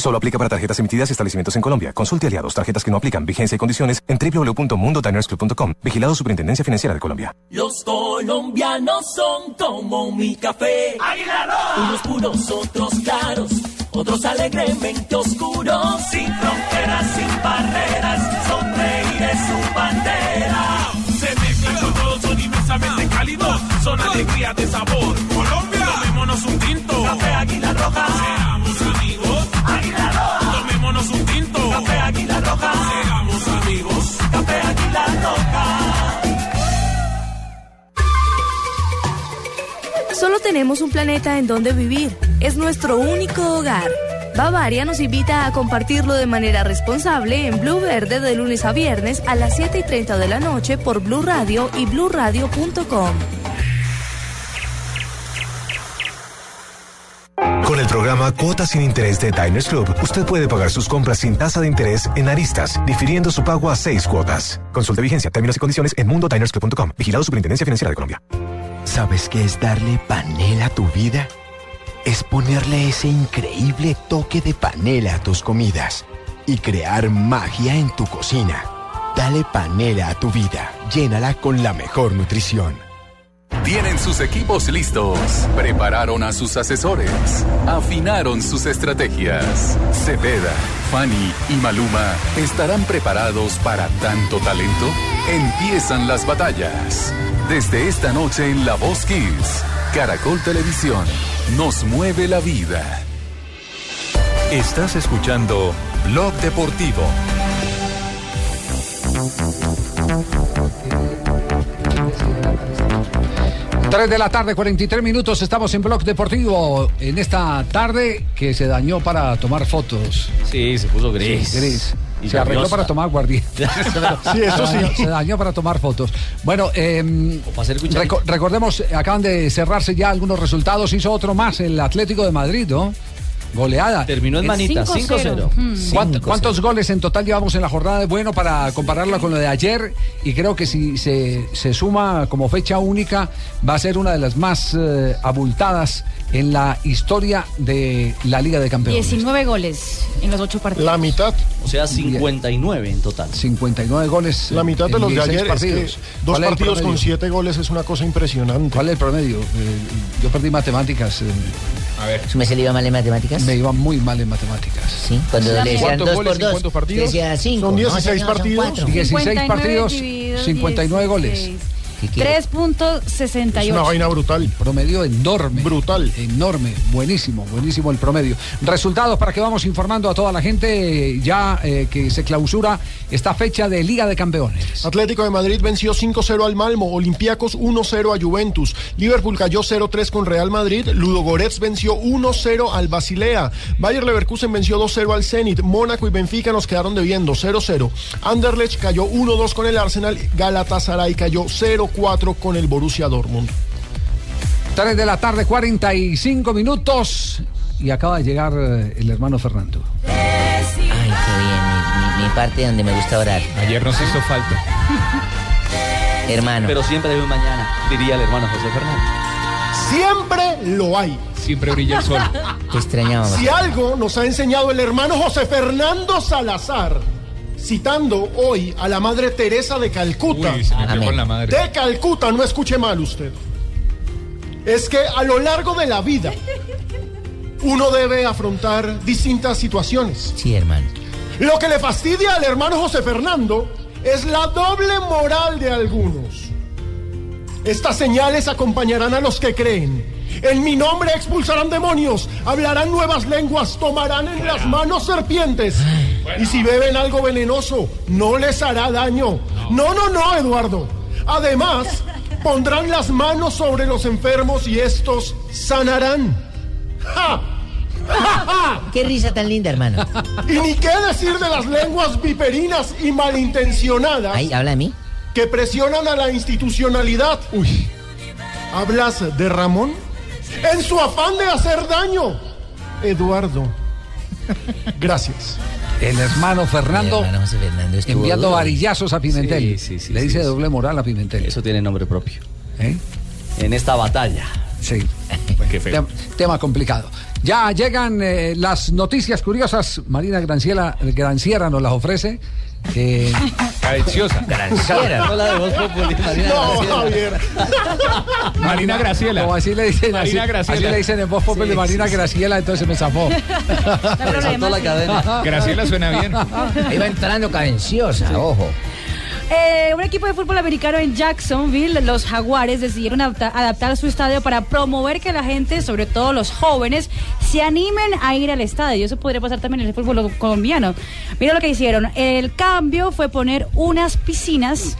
Speaker 25: Solo aplica para tarjetas emitidas y establecimientos en Colombia. Consulte aliados, tarjetas que no aplican, vigencia y condiciones en www.mundodinersclub.com. Vigilado Superintendencia Financiera de Colombia.
Speaker 62: Los colombianos son como mi café. Unos puros, otros claros, otros alegremente oscuros. Sin fronteras, sin barreras, sonreír es su bandera.
Speaker 63: Se mezclan con todos, son inmensamente cálidos, son alegría de sabor.
Speaker 18: Tenemos un planeta en donde vivir. Es nuestro único hogar. Bavaria nos invita a compartirlo de manera responsable en Blue Verde de lunes a viernes a las 7 y 30 de la noche por Blue Radio y bluradio.com.
Speaker 25: Con el programa Cuotas sin Interés de Diners Club, usted puede pagar sus compras sin tasa de interés en aristas, difiriendo su pago a seis cuotas. Consulte vigencia, términos y condiciones en mundodinersclub.com. Vigilado Superintendencia Financiera de Colombia.
Speaker 60: ¿Sabes qué es darle panela a tu vida? Es ponerle ese increíble toque de panela a tus comidas y crear magia en tu cocina. Dale panela a tu vida. Llénala con la mejor nutrición.
Speaker 64: Tienen sus equipos listos, prepararon a sus asesores, afinaron sus estrategias. Cepeda, Fanny y Maluma estarán preparados para tanto talento. Empiezan las batallas. Desde esta noche en La Voz Kids, Caracol Televisión nos mueve la vida. Estás escuchando Blog Deportivo.
Speaker 6: 3 de la tarde, 43 minutos, estamos en Blog Deportivo. En esta tarde que se dañó para tomar fotos.
Speaker 10: Sí, se puso gris.
Speaker 6: Sí, gris.
Speaker 10: Y
Speaker 6: se arregló para tomar aguardiente.
Speaker 10: Sí, eso
Speaker 6: Se dañó-
Speaker 10: sí.
Speaker 6: Se dañó para tomar fotos. Bueno, eh, reco- recordemos, acaban de cerrarse ya algunos resultados. Hizo otro más el Atlético de Madrid, ¿no? Goleada.
Speaker 10: Terminó en manita, 5-0.
Speaker 6: ¿Cuánto-
Speaker 10: 5-0.
Speaker 6: ¿Cuántos goles en total llevamos en la jornada bueno para compararlo con lo de ayer? Y creo que si se, se suma como fecha única, va a ser una de las más eh, abultadas en la historia de la Liga de Campeones.
Speaker 7: 19 goles en los 8 partidos.
Speaker 6: La mitad.
Speaker 10: O sea, 59 en total.
Speaker 6: 59 goles.
Speaker 5: La mitad de los de
Speaker 6: 16
Speaker 5: ayer es que
Speaker 6: partidos.
Speaker 5: dos
Speaker 6: ¿Cuál es el
Speaker 5: partidos con
Speaker 6: promedio?
Speaker 5: siete goles es una cosa impresionante.
Speaker 6: ¿Cuál es el promedio? Eh, yo perdí matemáticas. a ver.
Speaker 9: ¿Me se le iba mal en matemáticas?
Speaker 6: Me iba muy mal en matemáticas.
Speaker 9: Sí, cuando le decían dos por dos,
Speaker 6: partidos?
Speaker 9: decía cinco.
Speaker 6: Son
Speaker 9: No,
Speaker 6: 16
Speaker 9: señor, son
Speaker 6: partidos.
Speaker 9: cuatro.
Speaker 6: 16
Speaker 7: 59
Speaker 6: partidos,
Speaker 7: dividido
Speaker 6: 59 goles.
Speaker 7: 3.68.
Speaker 5: brutal.
Speaker 6: Promedio enorme. Brutal. Enorme. Buenísimo, buenísimo el promedio. Resultados para que vamos informando a toda la gente ya eh, que se clausura esta fecha de Liga de Campeones.
Speaker 5: Atlético de Madrid venció 5-0 al Malmo, Olympiacos 1-0 a Juventus, Liverpool cayó 0-3 con Real Madrid, Ludo Goretz venció 1-0 al Basilea, Bayer Leverkusen venció 2-0 al Zenit, Mónaco y Benfica nos quedaron debiendo 0-0, Anderlecht cayó 1-2 con el Arsenal, Galatasaray cayó 0-4 con el Borussia Dortmund.
Speaker 6: 3 de la tarde, 45 minutos. Y acaba de llegar eh, el hermano Fernando.
Speaker 9: Ay, qué bien, mi, mi- mi parte donde me gusta orar.
Speaker 8: Ayer nos hizo falta.
Speaker 9: Hermano.
Speaker 10: Pero siempre hay un mañana, diría el hermano José Fernando.
Speaker 5: Siempre lo hay.
Speaker 8: Siempre brilla el sol.
Speaker 9: Te extrañábamos.
Speaker 5: Si algo nos ha enseñado el hermano José Fernando Salazar, citando hoy a la madre Teresa de Calcuta.
Speaker 8: Uy, se metió
Speaker 9: Amén.
Speaker 8: con la madre.
Speaker 5: De Calcuta, no escuche mal usted. es que a lo largo de la vida uno debe afrontar distintas situaciones.
Speaker 9: Sí, hermano.
Speaker 5: Lo que le fastidia al hermano José Fernando es la doble moral de algunos. Estas señales acompañarán a los que creen. En mi nombre expulsarán demonios, hablarán nuevas lenguas, tomarán en las manos serpientes. Y si beben algo venenoso, no les hará daño. No, no, no, Eduardo. Además, pondrán las manos sobre los enfermos y estos sanarán. ¡Ja! ¡Ja, ja!
Speaker 9: Qué risa tan linda, hermano.
Speaker 5: Y ni qué decir de las lenguas viperinas y malintencionadas
Speaker 9: Ay, habla de mí.
Speaker 5: que presionan a la institucionalidad. Uy. ¿Hablas de Ramón? En su afán de hacer daño. Eduardo. Gracias.
Speaker 6: El hermano Fernando
Speaker 9: El hermano Fernando
Speaker 6: enviando
Speaker 9: duro.
Speaker 6: varillazos a Pimentel.
Speaker 10: Sí, sí, sí,
Speaker 6: Le
Speaker 10: sí,
Speaker 6: dice
Speaker 10: sí.
Speaker 6: doble moral a Pimentel.
Speaker 10: Eso tiene nombre propio.
Speaker 6: ¿Eh?
Speaker 10: En esta batalla.
Speaker 6: Sí. Tem- tema complicado. Ya llegan eh, las noticias curiosas. Marina Granciela, Granciera nos las ofrece. Eh,
Speaker 8: Cadenciosa.
Speaker 6: Granciera.
Speaker 10: No la de Voz Populi, Marina
Speaker 5: No,
Speaker 10: Graciela.
Speaker 5: Javier.
Speaker 8: Marina Graciela.
Speaker 6: Como así le dicen,
Speaker 8: Marina
Speaker 6: así,
Speaker 8: Graciela.
Speaker 6: así le dicen en voz popular
Speaker 10: Sí,
Speaker 6: Marina
Speaker 10: sí, sí.
Speaker 6: Graciela, entonces me zafó.
Speaker 10: Le saltó la cadena.
Speaker 8: Graciela suena bien.
Speaker 9: Ahí va entrando cadenciosa, ojo.
Speaker 7: Eh, un equipo de fútbol americano en Jacksonville, los Jaguares, decidieron adapta- adaptar su estadio para promover que la gente, sobre todo los jóvenes, se animen a ir al estadio. Eso podría pasar también en el fútbol colombiano. Mira lo que hicieron. El cambio fue poner unas piscinas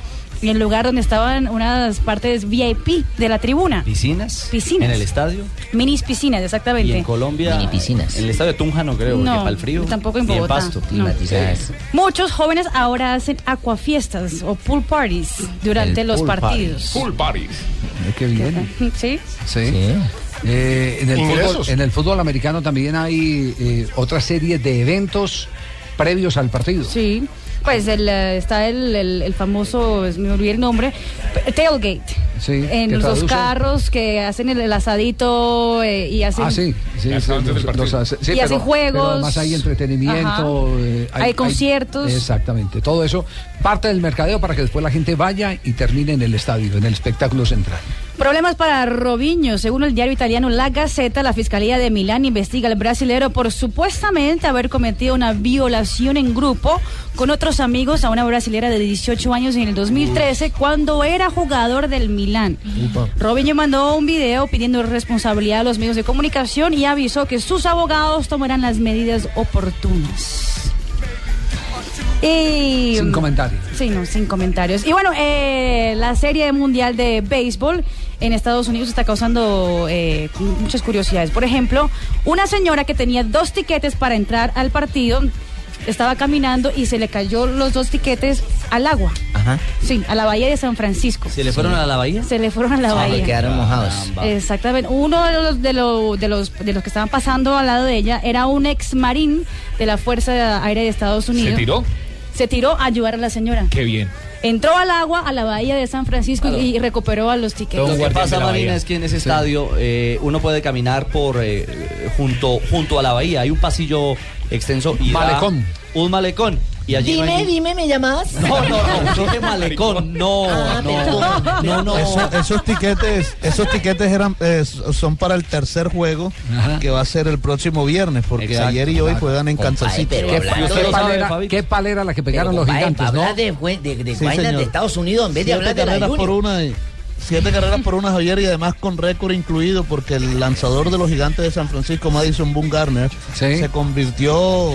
Speaker 7: el lugar donde estaban unas partes VIP de la tribuna.
Speaker 10: ¿Piscinas?
Speaker 7: Piscinas.
Speaker 10: En el estadio.
Speaker 7: Minis piscinas,
Speaker 10: Y
Speaker 7: exactamente.
Speaker 10: en Colombia.
Speaker 9: Mini piscinas.
Speaker 10: En el estadio de Tunja no creo, porque
Speaker 7: No,
Speaker 10: para el frío.
Speaker 7: tampoco en Bogotá.
Speaker 10: Pasto.
Speaker 7: No.
Speaker 9: Climatizadas.
Speaker 7: Muchos jóvenes ahora hacen acuafiestas o pool parties durante
Speaker 9: El
Speaker 7: los
Speaker 9: pool
Speaker 7: partidos.
Speaker 8: Full parties.
Speaker 6: Eh, Qué bien.
Speaker 7: ¿Sí?
Speaker 6: Sí.
Speaker 9: Sí.
Speaker 6: Eh, en, el fútbol,
Speaker 5: Ingresos.
Speaker 6: en el fútbol americano también hay eh, otra serie de eventos previos al partido.
Speaker 7: Sí. Pues el, eh, está el, el- el famoso, es- me olvidé el nombre, tailgate.
Speaker 6: Sí,
Speaker 7: en los
Speaker 6: traduce-
Speaker 7: carros que hacen el, el asadito eh, y hacen...
Speaker 6: Ah, sí, sí, los- los hace- sí,
Speaker 7: Y hacen
Speaker 6: pero-
Speaker 7: juegos.
Speaker 6: pero además hay entretenimiento. Eh,
Speaker 7: Hay conciertos.
Speaker 6: exactamente, todo eso parte del mercadeo para que después la gente vaya y termine en el estadio, en el espectáculo central.
Speaker 7: Problemas para Robinho. Según el diario italiano La Gazzetta, la Fiscalía de Milán investiga al brasilero por supuestamente haber cometido una violación en grupo con otros amigos a una brasilera de 18 años en el 2013 cuando era jugador del Milán. Robinho mandó un video pidiendo responsabilidad a los medios de comunicación y avisó que sus abogados tomarán las medidas oportunas. Y,
Speaker 6: Sin comentarios.
Speaker 7: Sí, no, sin comentarios. Y bueno, eh, la serie mundial de béisbol en Estados Unidos está causando eh, muchas curiosidades. Por ejemplo, una señora que tenía dos tiquetes para entrar al partido estaba caminando y se le cayó los dos tiquetes al agua.
Speaker 9: Ajá.
Speaker 7: Sí, a la bahía de San Francisco.
Speaker 10: ¿Se le fueron a la bahía?
Speaker 7: Se le fueron a la
Speaker 9: Ah,
Speaker 7: bahía.
Speaker 9: quedaron mojados.
Speaker 7: Exactamente. Uno de los, de, lo- de los de los que estaban pasando al lado de ella era un ex marín de la Fuerza Aérea de Estados
Speaker 8: ¿Se
Speaker 7: Unidos.
Speaker 8: tiró?
Speaker 7: Se tiró a ayudar a la señora.
Speaker 8: Qué bien.
Speaker 7: Entró al agua, a la bahía de San Francisco y, y recuperó a los tiquetes.
Speaker 10: Lo que pasa, Marina, es que en ese estadio eh, uno puede caminar por eh, junto, junto a la bahía. Hay un pasillo extenso y da-
Speaker 6: Malecón.
Speaker 10: un malecón. Y allí no
Speaker 9: Dime,
Speaker 10: hay
Speaker 9: dime, ¿me llamas?
Speaker 10: No, no, no, dije malecón. No,
Speaker 9: Ah,
Speaker 10: no,
Speaker 9: perdón.
Speaker 10: no, no.
Speaker 14: Eso- esos tiquetes, esos tiquetes eran, eh, son para el tercer juego
Speaker 6: Ajá.
Speaker 14: que va a ser el próximo viernes, porque
Speaker 10: Exacto,
Speaker 14: ayer y hoy juegan en Kansas City.
Speaker 9: pero
Speaker 6: ¿Qué,
Speaker 10: sabe,
Speaker 6: palera, qué palera la que pegaron
Speaker 9: Pero,
Speaker 6: los
Speaker 9: compadre,
Speaker 6: gigantes, ¿no?
Speaker 9: hablar de, de, de
Speaker 14: Sí,
Speaker 9: de Estados Unidos en vez de hablar de la de
Speaker 14: carreras por
Speaker 9: Junior.
Speaker 14: una y- siete carreras por una Javier y además con récord incluido porque el lanzador de los gigantes de San Francisco Madison Bumgarner
Speaker 6: Sí.
Speaker 14: se convirtió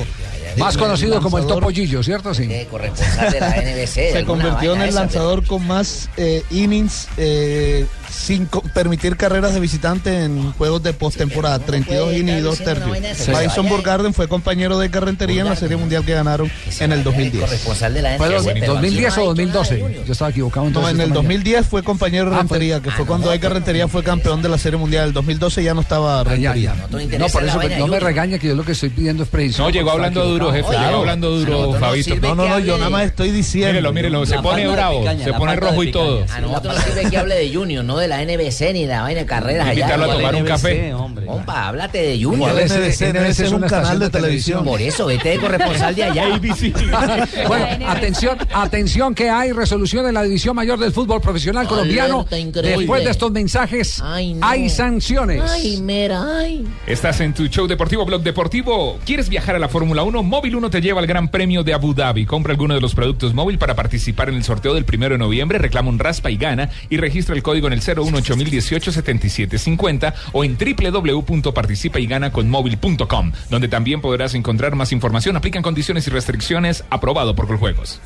Speaker 6: Más
Speaker 14: en
Speaker 6: conocido como el
Speaker 14: lanzador-
Speaker 6: topollillo, ¿cierto? Sí.
Speaker 9: Eh, corresponsal de la NBC.
Speaker 14: se convirtió en el
Speaker 9: esa,
Speaker 14: lanzador con más eh, innings eh, sin permitir carreras de visitante en juegos de postemporada, 32
Speaker 9: puede
Speaker 14: innings y
Speaker 9: estar
Speaker 14: dos
Speaker 9: diciendo una
Speaker 14: tercios.
Speaker 9: Vaya,
Speaker 14: Burgarden fue compañero de carretería en la Serie Mundial que ganaron en el
Speaker 9: El
Speaker 14: 2010.
Speaker 9: corresponsal de la
Speaker 6: ¿Fue
Speaker 9: NBC. pero
Speaker 6: 2010
Speaker 9: aquí
Speaker 6: o
Speaker 9: no hay nada de
Speaker 6: 2012?
Speaker 9: Junior.
Speaker 6: Yo estaba equivocado
Speaker 14: No,
Speaker 6: entonces.
Speaker 14: en el
Speaker 6: esta mañana.
Speaker 14: 2010 fue compañero de
Speaker 6: Ah,
Speaker 14: Rentería, que fue
Speaker 9: ah,
Speaker 14: cuando
Speaker 9: no,
Speaker 14: hay Rentería fue campeón de la Serie Mundial. El 2012 ya no estaba
Speaker 6: ya,
Speaker 14: Rentería.
Speaker 6: ya.
Speaker 9: No
Speaker 6: No, por eso no me regaña que yo lo que estoy pidiendo es preciso.
Speaker 8: No, llegó hablando duro duro, jefe.
Speaker 14: Claro.
Speaker 8: Llegó hablando duro, Fabito.
Speaker 14: No, no, no, yo nada más estoy diciendo.
Speaker 8: Mírelo, mírelo. Se pone bravo.
Speaker 14: picaña,
Speaker 8: Se pone rojo y todo.
Speaker 9: A nosotros nos sirve que hable de Junior, no de la NBC ni de la vaina de carreras allá.
Speaker 8: Invitarlo a tomar un café.
Speaker 9: Compa, háblate de Junior.
Speaker 6: NBC, NBC es un canal de televisión.
Speaker 9: Por eso, vete de corresponsal de allá.
Speaker 6: bueno, atención, atención que hay resolución en la división mayor del fútbol profesional colombiano. Después de estos mensajes, hay sanciones.
Speaker 9: Ay, mera, ay.
Speaker 8: Estás en tu show deportivo, blog deportivo. ¿Quieres viajar a la Fórmula 1? Móvil 1 te lleva al Gran Premio de Abu Dhabi. Compra alguno de los productos móvil para participar en el sorteo del primero de noviembre. Reclama un raspa y gana y registra el código en el 01801877750 o en www.participayganaconmóvil.com, donde también podrás encontrar más información. Aplican condiciones y restricciones. Aprobado por Coljuegos.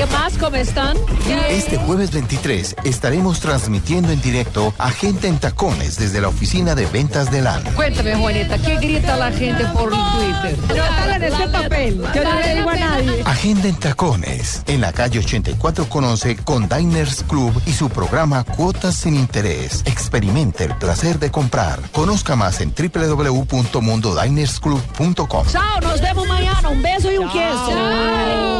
Speaker 19: ¿Qué más? ¿Cómo están?
Speaker 20: Este jueves 23 estaremos transmitiendo en directo Agenda en Tacones desde la oficina de ventas de LAN.
Speaker 19: Cuéntame, Juanita, ¿qué grita la gente por Twitter? Anótala en este papel. Yo no le digo a nadie.
Speaker 20: Agenda en Tacones en la calle 84 con 11 con Diners Club y su programa Cuotas sin Interés. Experimente el placer de comprar. Conozca más en www.mundodinersclub.com.
Speaker 19: Chao, nos vemos mañana. Un beso y un queso.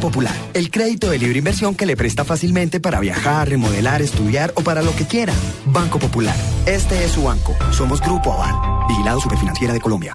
Speaker 21: Popular. El crédito de libre inversión que le presta fácilmente para viajar, remodelar, estudiar o para lo que quiera. Banco Popular. Este es su banco. Somos Grupo Aval. Vigilado Superfinanciera de Colombia.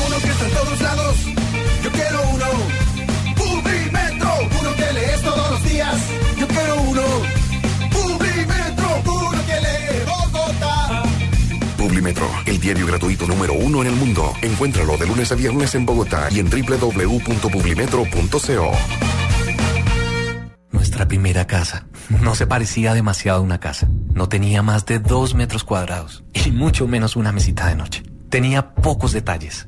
Speaker 57: Uno que está en todos lados. Yo quiero uno. Publimetro. Uno que lees todos los días. Yo quiero uno. Publimetro. Uno que lee Bogotá.
Speaker 65: Publimetro, el diario gratuito número uno en el mundo. Encuéntralo de lunes a viernes en Bogotá y en www.publimetro.co.
Speaker 17: Nuestra primera casa no se parecía demasiado a una casa. No tenía más de dos metros cuadrados y mucho menos una mesita de noche. Tenía pocos detalles,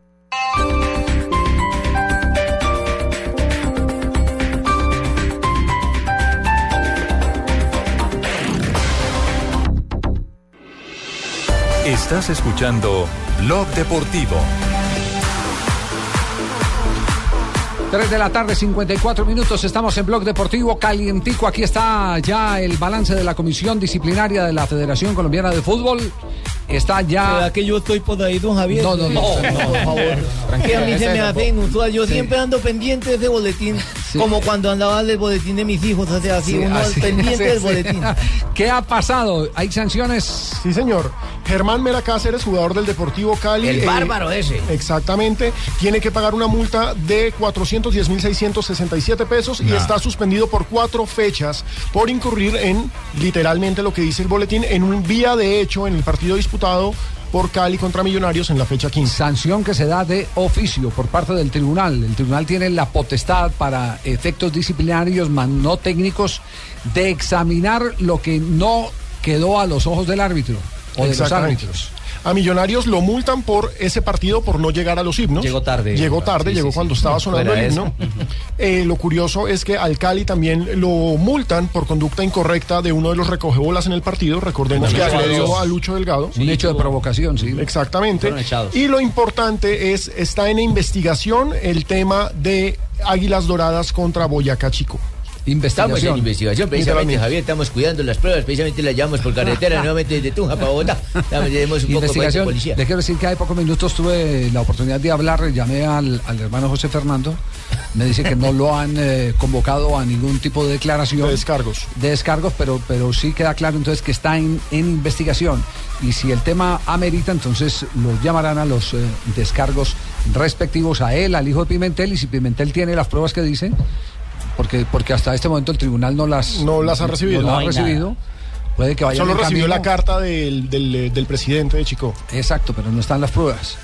Speaker 1: Estás escuchando Blog Deportivo.
Speaker 6: 3 de la tarde, 54 minutos. Estamos en Blog Deportivo Calientico. Aquí está ya el balance de la Comisión Disciplinaria de la Federación Colombiana de Fútbol. Está ya.
Speaker 14: ¿Verdad que yo estoy por ahí, don Javier?
Speaker 6: No, no, no.
Speaker 14: por favor. Que a mí se me hace inusual. Yo
Speaker 6: Sí.
Speaker 14: siempre ando pendiente de ese boletín. Como cuando andaba del boletín de mis hijos. O sea, así,
Speaker 6: Sí,
Speaker 14: uno
Speaker 6: así,
Speaker 14: pendiente
Speaker 6: sí,
Speaker 14: del boletín.
Speaker 6: ¿Qué ha pasado? ¿Hay sanciones?
Speaker 5: Sí, señor. Germán Mera Cáceres, jugador del Deportivo Cali.
Speaker 9: El bárbaro ese.
Speaker 5: Exactamente. Tiene que pagar una multa de 410.667 pesos y está suspendido por cuatro fechas por incurrir en, literalmente lo que dice el boletín, en un vía de hecho en el partido disputado por Cali contra Millonarios en la fecha 15.
Speaker 6: Sanción que se da de oficio por parte del tribunal. El tribunal tiene la potestad para efectos disciplinarios, más no técnicos, de examinar lo que no quedó a los ojos del árbitro o de los árbitros.
Speaker 5: A Millonarios lo multan por ese partido por no llegar a los himnos.
Speaker 10: Llegó tarde.
Speaker 5: Llegó tarde,
Speaker 10: Sí,
Speaker 5: llegó
Speaker 10: sí,
Speaker 5: cuando
Speaker 10: sí.
Speaker 5: estaba sonando
Speaker 10: Fuera
Speaker 5: el himno. Eh, lo curioso es que al Cali también lo multan por conducta incorrecta de uno de los recogebolas en el partido. Recordemos que agredió
Speaker 6: dos.
Speaker 5: a Lucho Delgado.
Speaker 6: Un hecho de provocación, sí.
Speaker 5: Exactamente.
Speaker 6: Fueron echados.
Speaker 5: Y lo importante es, está en investigación el tema de Águilas Doradas contra Boyacá Chico.
Speaker 9: Estamos en investigación, precisamente. Javier. Estamos cuidando las pruebas, precisamente las llevamos por carretera, nuevamente desde Tunja para Bogotá. Tenemos un poco de
Speaker 6: Investigación.
Speaker 9: policía.
Speaker 6: Le quiero decir que hace pocos minutos tuve la oportunidad de hablar, llamé al, al hermano José Fernando, me dice que no lo han eh, convocado a ningún tipo de declaración.
Speaker 5: De descargos.
Speaker 6: De descargos, pero, pero sí queda claro entonces que está en, en investigación. Y si el tema amerita, entonces los llamarán a los eh, descargos respectivos a él, al hijo de Pimentel, y si Pimentel tiene las pruebas que dice, porque, porque hasta este momento el tribunal no las,
Speaker 5: No las ha recibido.
Speaker 6: no
Speaker 5: No
Speaker 6: ha recibido. Puede que vaya
Speaker 5: Solo recibió
Speaker 6: camino.
Speaker 5: la carta del, del, del presidente de Chico.
Speaker 6: Exacto, pero no están las pruebas.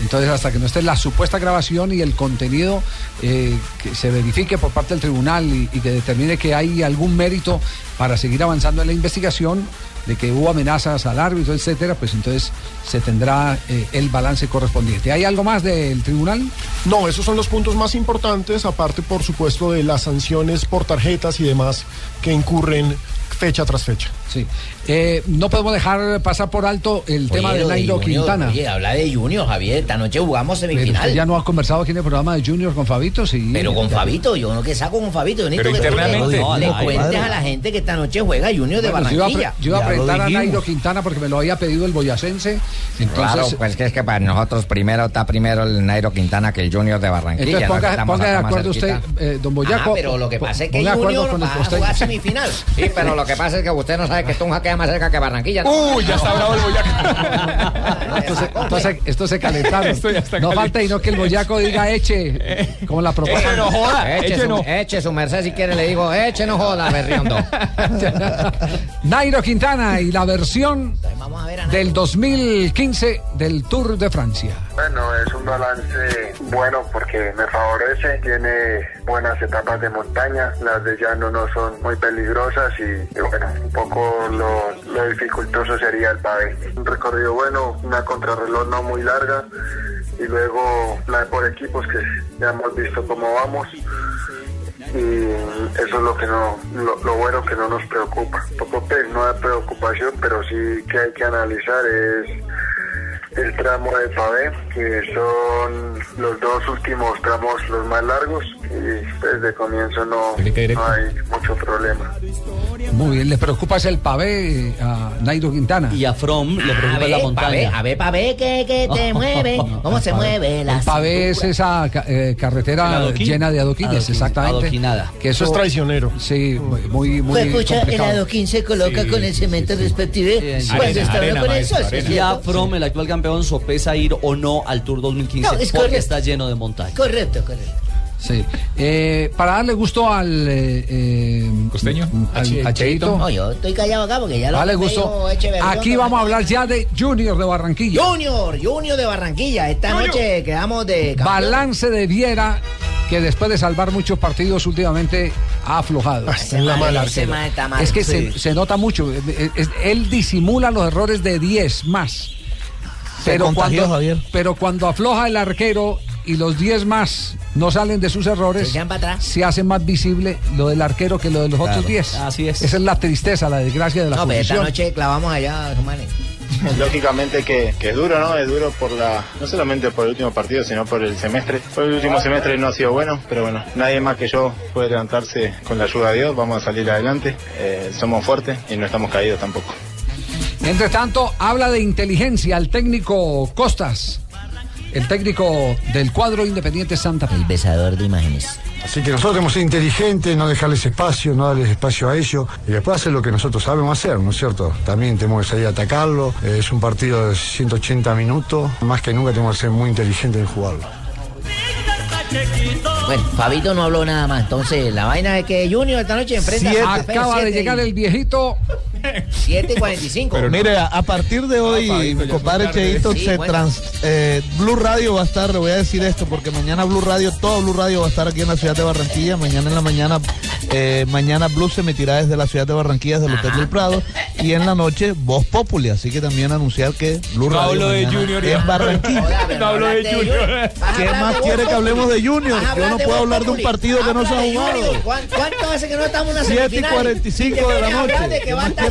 Speaker 6: Entonces, hasta que no esté la supuesta grabación y el contenido eh, que se verifique por parte del tribunal y, que determine que hay algún mérito para seguir avanzando en la investigación, de que hubo amenazas al árbitro, etcétera, pues entonces se tendrá eh, el balance correspondiente. ¿Hay algo más del tribunal?
Speaker 5: No, esos son los puntos más importantes, aparte por supuesto de las sanciones por tarjetas y demás que incurren fecha tras fecha.
Speaker 6: Sí. Eh, no podemos dejar pasar por alto el tema de Nairo
Speaker 9: Junior,
Speaker 6: Quintana.
Speaker 9: Oye, habla de Junior, Javier. Esta noche jugamos
Speaker 6: Pero
Speaker 9: semifinal.
Speaker 6: usted ya no ha conversado aquí en el programa de Junior con Fabito, sí.
Speaker 9: Pero con Fabito, yo no que saco con Fabito. Yo necesito
Speaker 6: Pero
Speaker 9: que tú le-
Speaker 6: internamente.
Speaker 9: le,
Speaker 6: No,
Speaker 9: le
Speaker 6: no,
Speaker 9: cuentes
Speaker 6: padre.
Speaker 9: a la gente que esta noche juega Junior de
Speaker 6: Bueno, yo iba a pre-
Speaker 9: Barranquilla.
Speaker 6: yo iba a presentar a Nairo Quintana porque me lo había pedido el boyacense. Entonces,
Speaker 32: claro, pues que es que para nosotros primero está primero el Nairo Quintana que el Junior de Barranquilla.
Speaker 6: entonces.
Speaker 32: Que
Speaker 6: ponga, ponga de acuerdo usted, eh, don Boyaco.
Speaker 9: Ah, pero lo que pasa es que Junior
Speaker 6: con el
Speaker 9: va a jugar semifinal.
Speaker 32: Sí, pero lo que pasa es que usted no sabe que Tunja queda más cerca que Barranquilla. ¿no?
Speaker 8: Uy, ya está bravo el Boyaco.
Speaker 6: Esto se, esto se- esto se calentaron.
Speaker 8: Esto ya está
Speaker 6: no falta y no que el boyaco diga eche, como la propuesta.
Speaker 32: Eche no joda. Eche,
Speaker 6: Eche
Speaker 32: su,
Speaker 6: no.
Speaker 32: eche su merced si quiere, le digo, eche no joda, berriondo.
Speaker 6: Nairo Quintana y la versión del 2015 del Tour de Francia.
Speaker 66: Bueno, es un balance bueno porque me favorece, tiene buenas etapas de montaña, las de llano no son muy peligrosas y, un poco lo, lo dificultoso sería el pavé. Un recorrido bueno, una contrarreloj no muy larga y luego la de por equipos que ya hemos visto cómo vamos y eso es lo que no lo, bueno que no nos preocupa poco pues, no hay preocupación pero sí que hay que analizar es el tramo de pavé que son los dos últimos tramos los más largos y desde comienzo no, no hay mucho problema
Speaker 6: Muy bien, le preocupa es el pavé a Nairo Quintana.
Speaker 10: Y a From le
Speaker 9: A
Speaker 10: preocupa
Speaker 9: ver,
Speaker 10: la
Speaker 9: pavé,
Speaker 10: montaña.
Speaker 9: a ver, pavé, que, que te mueve. ¿Cómo se mueve la
Speaker 6: El pavé es esa eh, carretera
Speaker 10: El
Speaker 6: llena de adoquines,
Speaker 10: Adoquín,
Speaker 6: exactamente.
Speaker 10: adoquinada.
Speaker 6: Que
Speaker 5: Eso es traicionero.
Speaker 6: Sí, muy, muy,
Speaker 9: Pues escucha, el
Speaker 6: complicado.
Speaker 9: adoquín se coloca
Speaker 6: Sí,
Speaker 9: con el cemento respectivo cuando está con el socio,
Speaker 10: Y a. From, el actual campeón, sopesa ir o no al Tour 2015
Speaker 9: No, es
Speaker 10: porque
Speaker 9: correcto.
Speaker 10: está lleno de montaña.
Speaker 9: Correcto, correcto.
Speaker 6: Sí. Eh, para darle gusto al. Eh, eh,
Speaker 8: ¿Costeño?
Speaker 6: Al, a Cheito.
Speaker 9: No, yo estoy callado acá porque ya lo
Speaker 6: Dale gusto. Aquí vamos a hablar ya de Junior de Barranquilla.
Speaker 9: Junior, Junior de Barranquilla. Esta noche quedamos de campeón.
Speaker 6: Balance de Viera, que después de salvar muchos partidos últimamente ha aflojado.
Speaker 9: La mal.
Speaker 6: Es que
Speaker 9: Sí.
Speaker 6: se, se nota mucho. Es- es- él disimula los errores de 10 más.
Speaker 14: Contagió,
Speaker 6: cuando,
Speaker 14: Javier.
Speaker 6: pero cuando afloja el arquero y los 10 más no salen de sus errores,
Speaker 9: Se atrás.
Speaker 6: se hace más visible lo del arquero que lo de los
Speaker 14: Claro.
Speaker 6: otros 10.
Speaker 10: Así es.
Speaker 6: Esa es la tristeza, la desgracia de la
Speaker 9: No, pero esta
Speaker 6: posición.
Speaker 9: noche clavamos allá.
Speaker 66: Lógicamente que, que es duro, ¿no? Es duro por la, no solamente por el último partido, sino por el semestre. Por el último semestre no ha sido bueno, pero bueno, nadie más que yo puede levantarse con la ayuda de Dios, vamos a salir adelante, Eh, somos fuertes y no estamos caídos tampoco.
Speaker 6: Entre tanto, habla de inteligencia el técnico Costas, el técnico del cuadro Independiente Santa Fe.
Speaker 9: El besador de imágenes.
Speaker 67: Así que nosotros tenemos que ser inteligentes, no dejarles espacio, no darles espacio a ellos y después hacer lo que nosotros sabemos hacer, ¿no es cierto? También tenemos que salir a atacarlo, eh, es un partido de 180 minutos, más que nunca tenemos que ser muy inteligentes en jugarlo.
Speaker 9: Bueno, Fabito no habló nada más. Entonces, la vaina es que Junior esta noche enfrenta a Santa Fe,
Speaker 6: Acaba de
Speaker 9: siete
Speaker 6: llegar
Speaker 9: y-
Speaker 6: el viejito
Speaker 68: 7 y 45.
Speaker 14: Mire, a, a partir de hoy,
Speaker 8: Fabito, ya
Speaker 14: compadre. Cheito,
Speaker 68: Sí,
Speaker 14: se
Speaker 68: bueno.
Speaker 14: trans, eh, Blue Radio va a estar, le voy a decir esto, porque mañana Blue Radio, todo Blue Radio va a estar aquí en la ciudad de Barranquilla. Mañana en la mañana, eh, mañana Blue se emitirá desde la ciudad de Barranquilla, desde el Hotel del Prado. Y en la noche, Voz Populi. Así que también anunciar que Blue
Speaker 8: No
Speaker 14: Radio
Speaker 8: hablo de Junior,
Speaker 14: en
Speaker 8: ya.
Speaker 14: Barranquilla.
Speaker 68: pero
Speaker 8: No hablo de Junior.
Speaker 14: ¿Qué más quiere que hablemos de. Junior? Yo no puedo hablar de un partido que no se ha jugado.
Speaker 68: Junior. ¿Cuán- ¿Cuánto hace que no estamos en una
Speaker 14: 7 y
Speaker 68: semifinal?
Speaker 14: 45 de la noche.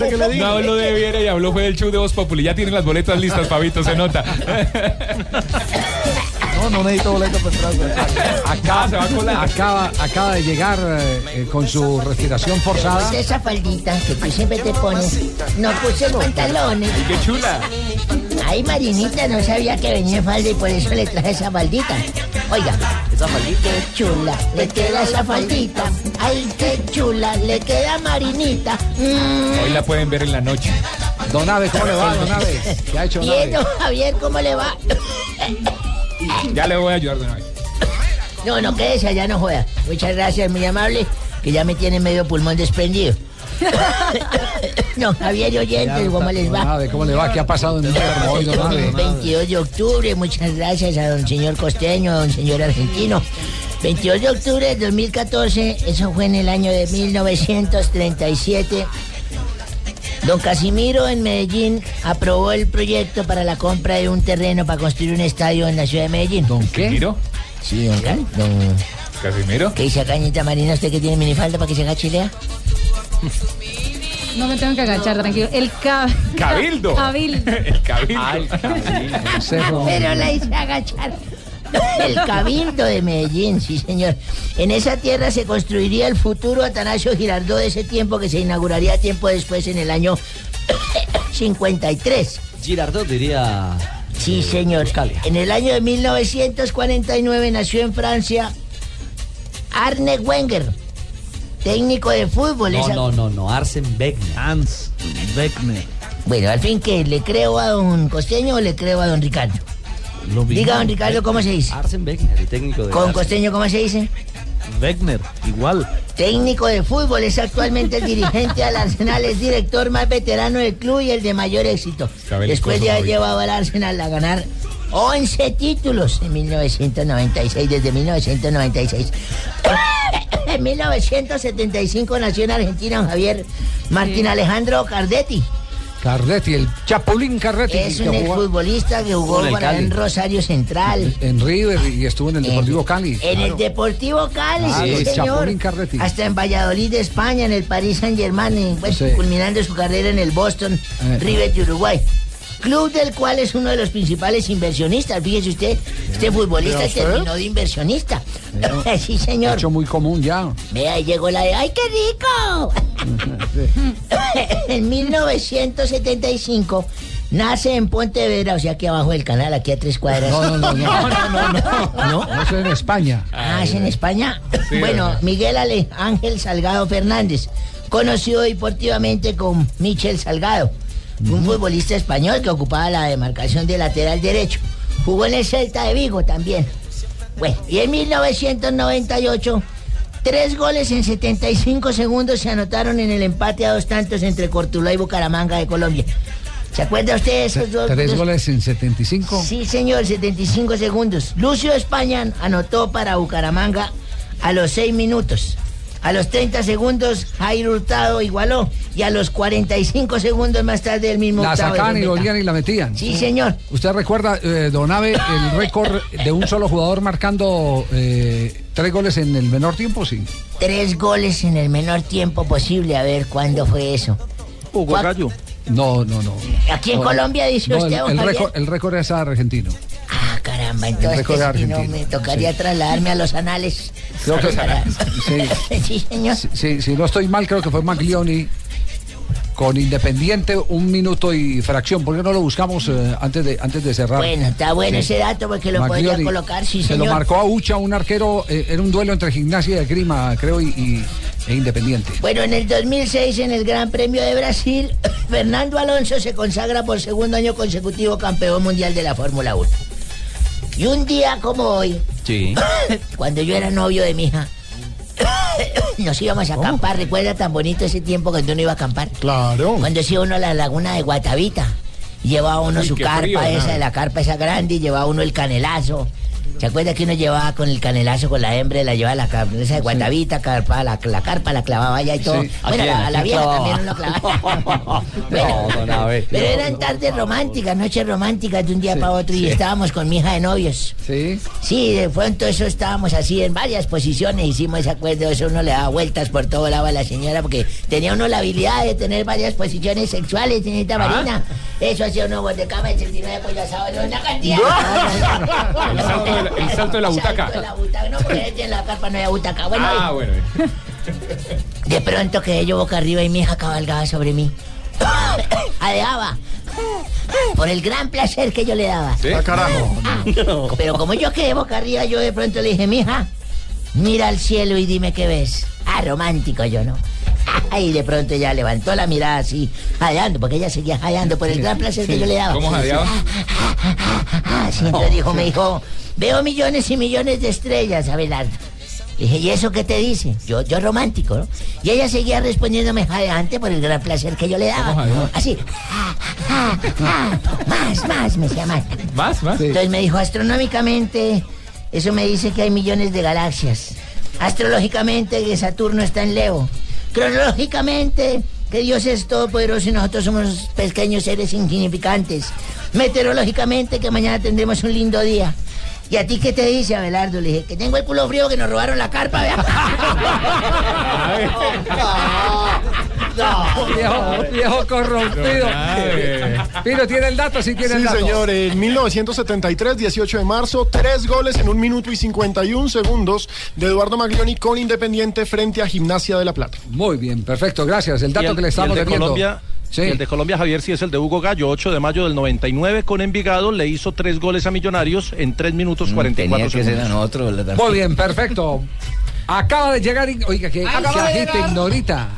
Speaker 68: De que
Speaker 14: ¿Qué
Speaker 68: va a
Speaker 14: más
Speaker 68: estar
Speaker 14: quiere que le
Speaker 68: Voz
Speaker 14: diga?
Speaker 8: No habló de Viera y habló fue del show de Voz Populi. Ya tienen las boletas listas, Fabito, se nota.
Speaker 14: No, no necesito boleto para entrar.
Speaker 8: Acá se va a colar.
Speaker 6: Acaba, acaba de llegar eh, eh, con su respiración forzada.
Speaker 9: Esa faldita que tú siempre te pones. No puse pantalones.
Speaker 8: ¡Qué chula!
Speaker 9: Ay, Marinita, no sabía que venía en falda y por eso le traje esa faldita. Oiga,
Speaker 68: Esa faldita.
Speaker 9: qué chula, le queda esa faldita. Ay, qué chula, le queda Marinita. Mm.
Speaker 8: Hoy la pueden ver en la noche.
Speaker 6: Don Ave, ¿cómo le va, Don Ave? ¿Qué ha hecho Don
Speaker 9: Bien, don Javier, ¿cómo le va?
Speaker 8: Ya le voy a ayudar de una vez.
Speaker 9: No, no, quédese allá, no juega. Muchas gracias, muy amable, que ya me tiene medio pulmón desprendido. no, Javier y oyentes, ¿cómo les va?
Speaker 6: ¿cómo le va? ¿Qué ha pasado en el hoy, Don Ave?
Speaker 9: 22 de octubre, muchas gracias a don señor costeño, a don señor argentino. 22 de octubre del 2014, eso fue en el año de 1937. Don Casimiro en Medellín aprobó el proyecto para la compra de un terreno para construir un estadio en la ciudad de Medellín.
Speaker 6: ¿Don qué?
Speaker 8: ¿Miro?
Speaker 9: Sí, don, Ca- don
Speaker 8: ¿Casimiro?
Speaker 9: ¿Qué dice acá, Añita Marina? ¿Usted que tiene minifalda para que se agachilea?
Speaker 7: No me tengo que agachar, tranquilo. El ca-
Speaker 8: Cabildo.
Speaker 7: Cabildo.
Speaker 8: El cabildo.
Speaker 6: Cerro.
Speaker 9: Pero la hice agachar. El Cabildo de Medellín, sí señor. En esa tierra se construiría el futuro Atanasio Girardot de ese tiempo que se inauguraría tiempo después en el año 53.
Speaker 10: Girardot diría.
Speaker 9: Sí, señor. En el año de 1949 nació en Francia Arne Wenger, técnico de fútbol.
Speaker 10: No,
Speaker 9: Esa-
Speaker 10: no, no, no. Arsen Wenger.
Speaker 14: Hans Beckner.
Speaker 9: Bueno, al fin que le creo a don Costeño o le creo a don Ricardo.
Speaker 14: Lo.
Speaker 9: Diga don Ricardo cómo se dice.
Speaker 10: Arsen Wenger, el técnico de.
Speaker 9: Con. Costeño cómo se dice.
Speaker 14: Wegner, igual.
Speaker 9: Técnico de fútbol, es actualmente el dirigente al Arsenal, es director más veterano del club y el de mayor éxito. Después de haber llevado al Arsenal a ganar 11 títulos en 1996, desde 1996. En 1975 nació en Argentina don Javier Martín Alejandro Cardetti.
Speaker 6: Cardetti, el Chapulín Cardetti.
Speaker 9: Es un
Speaker 6: jugó
Speaker 9: exfutbolista que jugó en Rosario Central.
Speaker 6: en River y estuvo en el Deportivo Cali.
Speaker 9: En el. Deportivo Cali,
Speaker 6: Claro,
Speaker 9: sí,
Speaker 6: el
Speaker 9: señor.
Speaker 6: Chapulín Cardetti.
Speaker 9: Hasta en Valladolid de España, en el Paris Saint Germain,
Speaker 6: Sí.
Speaker 9: culminando su carrera en el Boston
Speaker 6: Eh.
Speaker 9: River de Uruguay. Club del cual es uno de los principales inversionistas. Fíjese usted, este futbolista terminó de inversionista. sí, señor.
Speaker 6: Hecho muy común ya.
Speaker 9: Vea, ahí llegó la de ¡Ay, qué rico! en 1975 nace en Pontevedra, o sea, aquí abajo del canal, aquí a tres cuadras.
Speaker 6: No, no, no, no.
Speaker 9: no, no, no. ¿No?
Speaker 6: Eso en España.
Speaker 9: Ah, es en España.
Speaker 6: Sí,
Speaker 9: bueno. Miguel Ale- Ángel Salgado Fernández, conocido deportivamente con Michel Salgado, un futbolista español que ocupaba la demarcación de lateral derecho. Jugó en el Celta de Vigo también. Bueno, y en 1998, tres goles en 75 segundos se anotaron en el empate a dos tantos entre Cortuluá y Bucaramanga de Colombia. ¿Se acuerda usted de esos dos?
Speaker 6: Tres
Speaker 9: dos-
Speaker 6: goles en 75.
Speaker 9: Sí, señor, 75 segundos. Lucio España anotó para Bucaramanga a los 6 minutos. A los 30 segundos, Jairo Hurtado igualó. Y a los 45 segundos más tarde, el mismo
Speaker 6: La
Speaker 9: Hurtado
Speaker 6: sacaban y volvían y la metían.
Speaker 9: Sí, señor.
Speaker 6: ¿Usted recuerda, eh, Don Ave, el récord de un solo jugador marcando eh, tres goles en el menor tiempo? Sí.
Speaker 9: Tres goles en el menor tiempo posible. A ver, ¿cuándo fue eso?
Speaker 14: Hugo Gallo.
Speaker 6: No, no, no.
Speaker 9: Aquí en
Speaker 6: No,
Speaker 9: Colombia, dice
Speaker 6: no,
Speaker 9: usted,
Speaker 6: el, el récord, el récord es argentino.
Speaker 9: Ah, caramba, entonces no, me tocaría trasladarme a los anales.
Speaker 6: Creo que- sí.
Speaker 9: sí, señor.
Speaker 6: Sí, si no estoy mal, creo que fue Maglioni con Independiente un minuto y fracción. ¿Por qué no lo buscamos eh, antes, de, antes de cerrar?
Speaker 9: Bueno, está bueno
Speaker 6: Sí.
Speaker 9: ese dato porque lo podría
Speaker 6: Maglioni
Speaker 9: colocar, sí,
Speaker 6: Se
Speaker 9: señor.
Speaker 6: lo marcó a Ucha, un arquero, eh, era un duelo entre Gimnasia y Grima, creo, y, y- e Independiente.
Speaker 9: Bueno, en el 2006, en el Gran Premio de Brasil, Fernando Alonso se consagra por segundo año consecutivo campeón mundial de la Fórmula 1. Y un día como hoy,
Speaker 10: Sí.
Speaker 9: cuando yo era novio de mi hija, nos íbamos a acampar. ¿Recuerda tan bonito ese tiempo cuando uno iba a acampar?
Speaker 69: Claro.
Speaker 9: Cuando se iba uno a la laguna de Guatavita. Llevaba uno
Speaker 69: Uy,
Speaker 9: su carpa
Speaker 69: frío,
Speaker 9: esa,
Speaker 69: ¿no?
Speaker 9: de la carpa esa grande, y llevaba uno el canelazo. ¿Se acuerda que uno llevaba con el canelazo con la hembra, la llevaba a la carpa, esa de Guatavita, carpa, la, la carpa la clavaba allá y todo?
Speaker 70: Sí. ¿A
Speaker 9: Bueno, a, la- a la
Speaker 70: ¿A quién
Speaker 9: vieja también uno clavaba.
Speaker 70: No, don Abe.
Speaker 9: Pero eran tardes románticas, noches románticas de un día para otro y estábamos con mi hija de novios.
Speaker 6: Sí.
Speaker 9: Sí, de pronto eso estábamos así en varias posiciones, hicimos ese acuerdo, eso uno le daba vueltas por todo lado a la señora porque tenía uno la habilidad de tener varias posiciones sexuales, señorita Marina. Eso hacía uno de cama, el 69 pollo asado, no, una cantidad.
Speaker 71: El salto de la, el salto de la butaca.
Speaker 9: Salto de la butaca, no, porque en la carpa no hay butaca. Bueno,
Speaker 71: Ah, bueno.
Speaker 9: de pronto quedé yo boca arriba y mi hija cabalgaba sobre mí. Adeaba. Por el gran placer que yo le daba.
Speaker 69: ¿Sí? Ah, carajo.
Speaker 9: Pero como yo quedé boca arriba, yo de pronto le dije, mija, mira al cielo y dime qué ves. Ah, romántico yo, ¿no? Y de pronto ella levantó la mirada así, jadeando, porque ella seguía jadeando por el gran placer que yo le daba.
Speaker 71: ¿Cómo jadeaba?
Speaker 9: Ah, siempre dijo, me dijo, veo millones y millones de estrellas, Abelardo. Dije, ¿y eso qué te dice? Yo, yo romántico, ¿no? Y ella seguía respondiéndome jadeante por el gran placer que yo le
Speaker 71: ¿Cómo
Speaker 9: daba. Así, ah, ah, ah, más, más, me decía más.
Speaker 71: ¿Más? ¿Más?
Speaker 9: Entonces me dijo, astronómicamente, eso me dice que hay millones de galaxias. Astrológicamente, que Saturno está en Leo. Cronológicamente, que Dios es todopoderoso y nosotros somos pequeños seres insignificantes. Meteorológicamente, que mañana tendremos un lindo día. ¿Y a ti qué te dice, Abelardo? Le dije, que tengo el culo frío, que nos robaron la carpa, vea.
Speaker 6: Viejo, viejo corrompido. Pino, ¿tiene el dato? Sí, tiene el
Speaker 69: Sí,
Speaker 6: dato.
Speaker 69: señor. En 1973, 18 de marzo, tres goles en un minuto y 51 segundos de Eduardo Maglioni con Independiente frente a Gimnasia de la Plata.
Speaker 6: Muy bien, perfecto, gracias. El dato
Speaker 72: el-
Speaker 6: que le estamos
Speaker 72: y el de
Speaker 6: debiendo.
Speaker 72: Colombia,
Speaker 6: Sí.
Speaker 72: el de Colombia, Javier, sí es el de Hugo Gallo, 8 de mayo del 99 con Envigado, le hizo tres goles a Millonarios en 3 minutos 44 segundos.
Speaker 6: Muy bien, perfecto. Acaba de llegar. Oiga, que
Speaker 73: Ay, acaba de llegar.
Speaker 6: Ignorita.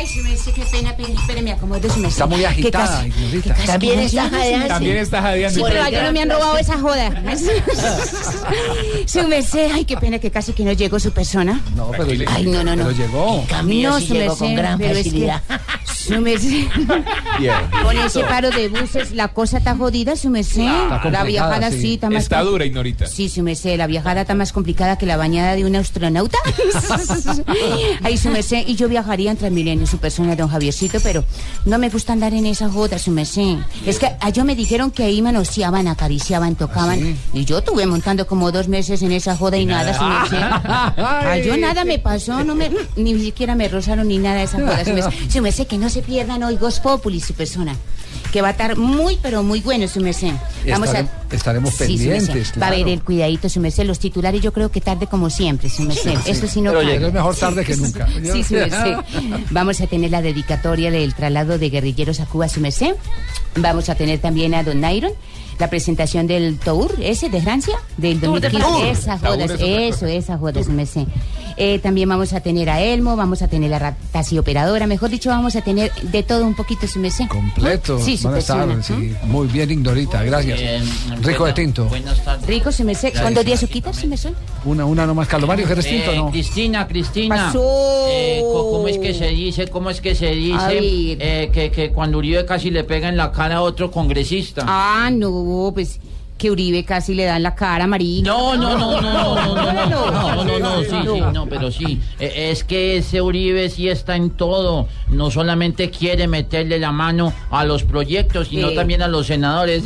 Speaker 73: Ay, sí me dice qué pena, pero espere, me acomodo su merced.
Speaker 6: Está muy
Speaker 73: ¿Qué
Speaker 6: agitada? Ignorita.
Speaker 9: También
Speaker 73: ¿Cómo
Speaker 9: está jadeando.
Speaker 71: También está jadeando.
Speaker 73: Sí, pero ayer no me han robado esa joda. su merced, ay, qué pena que casi que no llegó su persona.
Speaker 6: No, pero,
Speaker 73: Ay, no, no, no.
Speaker 6: pero llegó.
Speaker 9: Cambio,
Speaker 73: no,
Speaker 9: sí
Speaker 73: su
Speaker 9: llegó
Speaker 73: merced,
Speaker 9: con gran
Speaker 73: que-
Speaker 9: facilidad.
Speaker 73: Su merced. Con ese paro de buses, la cosa está jodida, su merced.
Speaker 71: Está
Speaker 73: la
Speaker 71: complicada,
Speaker 73: viajada
Speaker 71: sí.
Speaker 73: sí está más.
Speaker 71: Está dura, Ignorita.
Speaker 73: Sí, su merced, la viajada está más complicada que la bañada de un astronauta. Ay, su merced, y yo viajaría en Transmilenio, su persona, don Javiercito, pero no me gusta andar en esa joda, su merced. Es que a yo me dijeron que ahí manoseaban, acariciaban, tocaban, y yo tuve montando como dos meses en esa joda y nada, su merced. A yo nada me pasó, no me, ni siquiera me rozaron ni nada de esa joda, su merced. Su merced, que no se pierdan hoy Ghost Populi, su persona. Que va a estar muy, pero muy bueno, su merced. Vamos a...
Speaker 6: Estare- estaremos
Speaker 73: Sí, su merced.
Speaker 6: pendientes.
Speaker 73: Va a haber
Speaker 6: claro.
Speaker 73: el cuidadito, su merced. Los titulares yo creo que tarde como siempre, su merced. Eso sí no
Speaker 6: Pero es mejor tarde que nunca.
Speaker 73: Sí, su merced. Vamos a tener la dedicatoria del traslado de guerrilleros a Cuba, su merced. Vamos a tener también a Don Nairon. La presentación del Tour, ese de Francia, del
Speaker 74: Tour de
Speaker 73: 2015.
Speaker 74: Francia.
Speaker 73: Esas
Speaker 74: Tour
Speaker 73: jodas, eso, esas jodas, su merced. Eh, también vamos a tener a Elmo, vamos a tener a taxi operadora. Mejor dicho, vamos a tener de todo un poquito, su merced.
Speaker 6: Completo.
Speaker 73: Sí, su persona.
Speaker 6: sí. Muy bien, Ignorita, gracias. Rico de tinto.
Speaker 73: Rico, su merced. ¿Cuántos días suquitas, su merced?
Speaker 6: Una, una nomás. Calomario, ¿quieres tinto o
Speaker 75: Eh,
Speaker 6: no?
Speaker 75: Cristina, Cristina.
Speaker 73: Pasó.
Speaker 75: Eh, ¿Cómo es que se dice? ¿Cómo es que se dice?
Speaker 73: A ver.
Speaker 75: eh, que, que cuando Uribe casi le pega en la cara a otro congresista.
Speaker 73: Ah, no, pues que Uribe casi le da en la cara, marica.
Speaker 75: No, no, no, no, no, no, no, no, no, no, no, sí,
Speaker 73: No.
Speaker 75: sí, no, pero sí, Eh, es que ese Uribe sí está en todo, no solamente quiere meterle la mano a los proyectos, sino
Speaker 73: Eh.
Speaker 75: también a los senadores,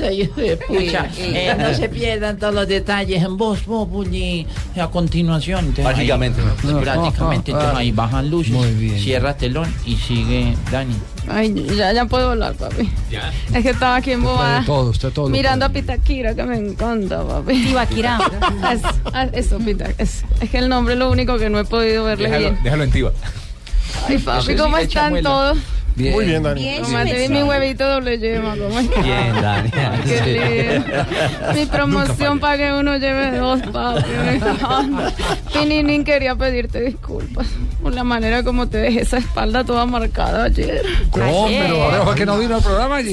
Speaker 75: pucha,
Speaker 73: Eh, eh.
Speaker 75: Eh, no se pierdan todos los detalles en Voz Populi, a continuación.
Speaker 70: Prácticamente.
Speaker 75: pues, prácticamente, entonces ahí bajan luces, cierra telón y sigue Dani.
Speaker 74: Ay, ya, ya puedo hablar, papi. Es que estaba aquí embobada.
Speaker 6: Puede todo, usted todo
Speaker 74: Mirando a Pitaquira, que me encanta, papi.
Speaker 73: Tibaquira.
Speaker 74: Es- eso, Pita. Es, es que el nombre es lo único que no he podido verle
Speaker 71: Déjalo,
Speaker 74: bien.
Speaker 71: déjalo en tiba.
Speaker 74: Ay, papi, ¿cómo están todos?
Speaker 6: Bien.
Speaker 69: Muy bien, Dani.
Speaker 73: Bien,
Speaker 74: Mamá, te vi mi huevito doble yema.
Speaker 70: Bien, Dani.
Speaker 74: Qué lindo. Mi promoción para que uno lleve dos, papi. Pininin quería pedirte disculpas por la manera como te dejé esa espalda toda marcada ayer.
Speaker 6: ¿Cómo? Pero ahora fue que no vino al programa y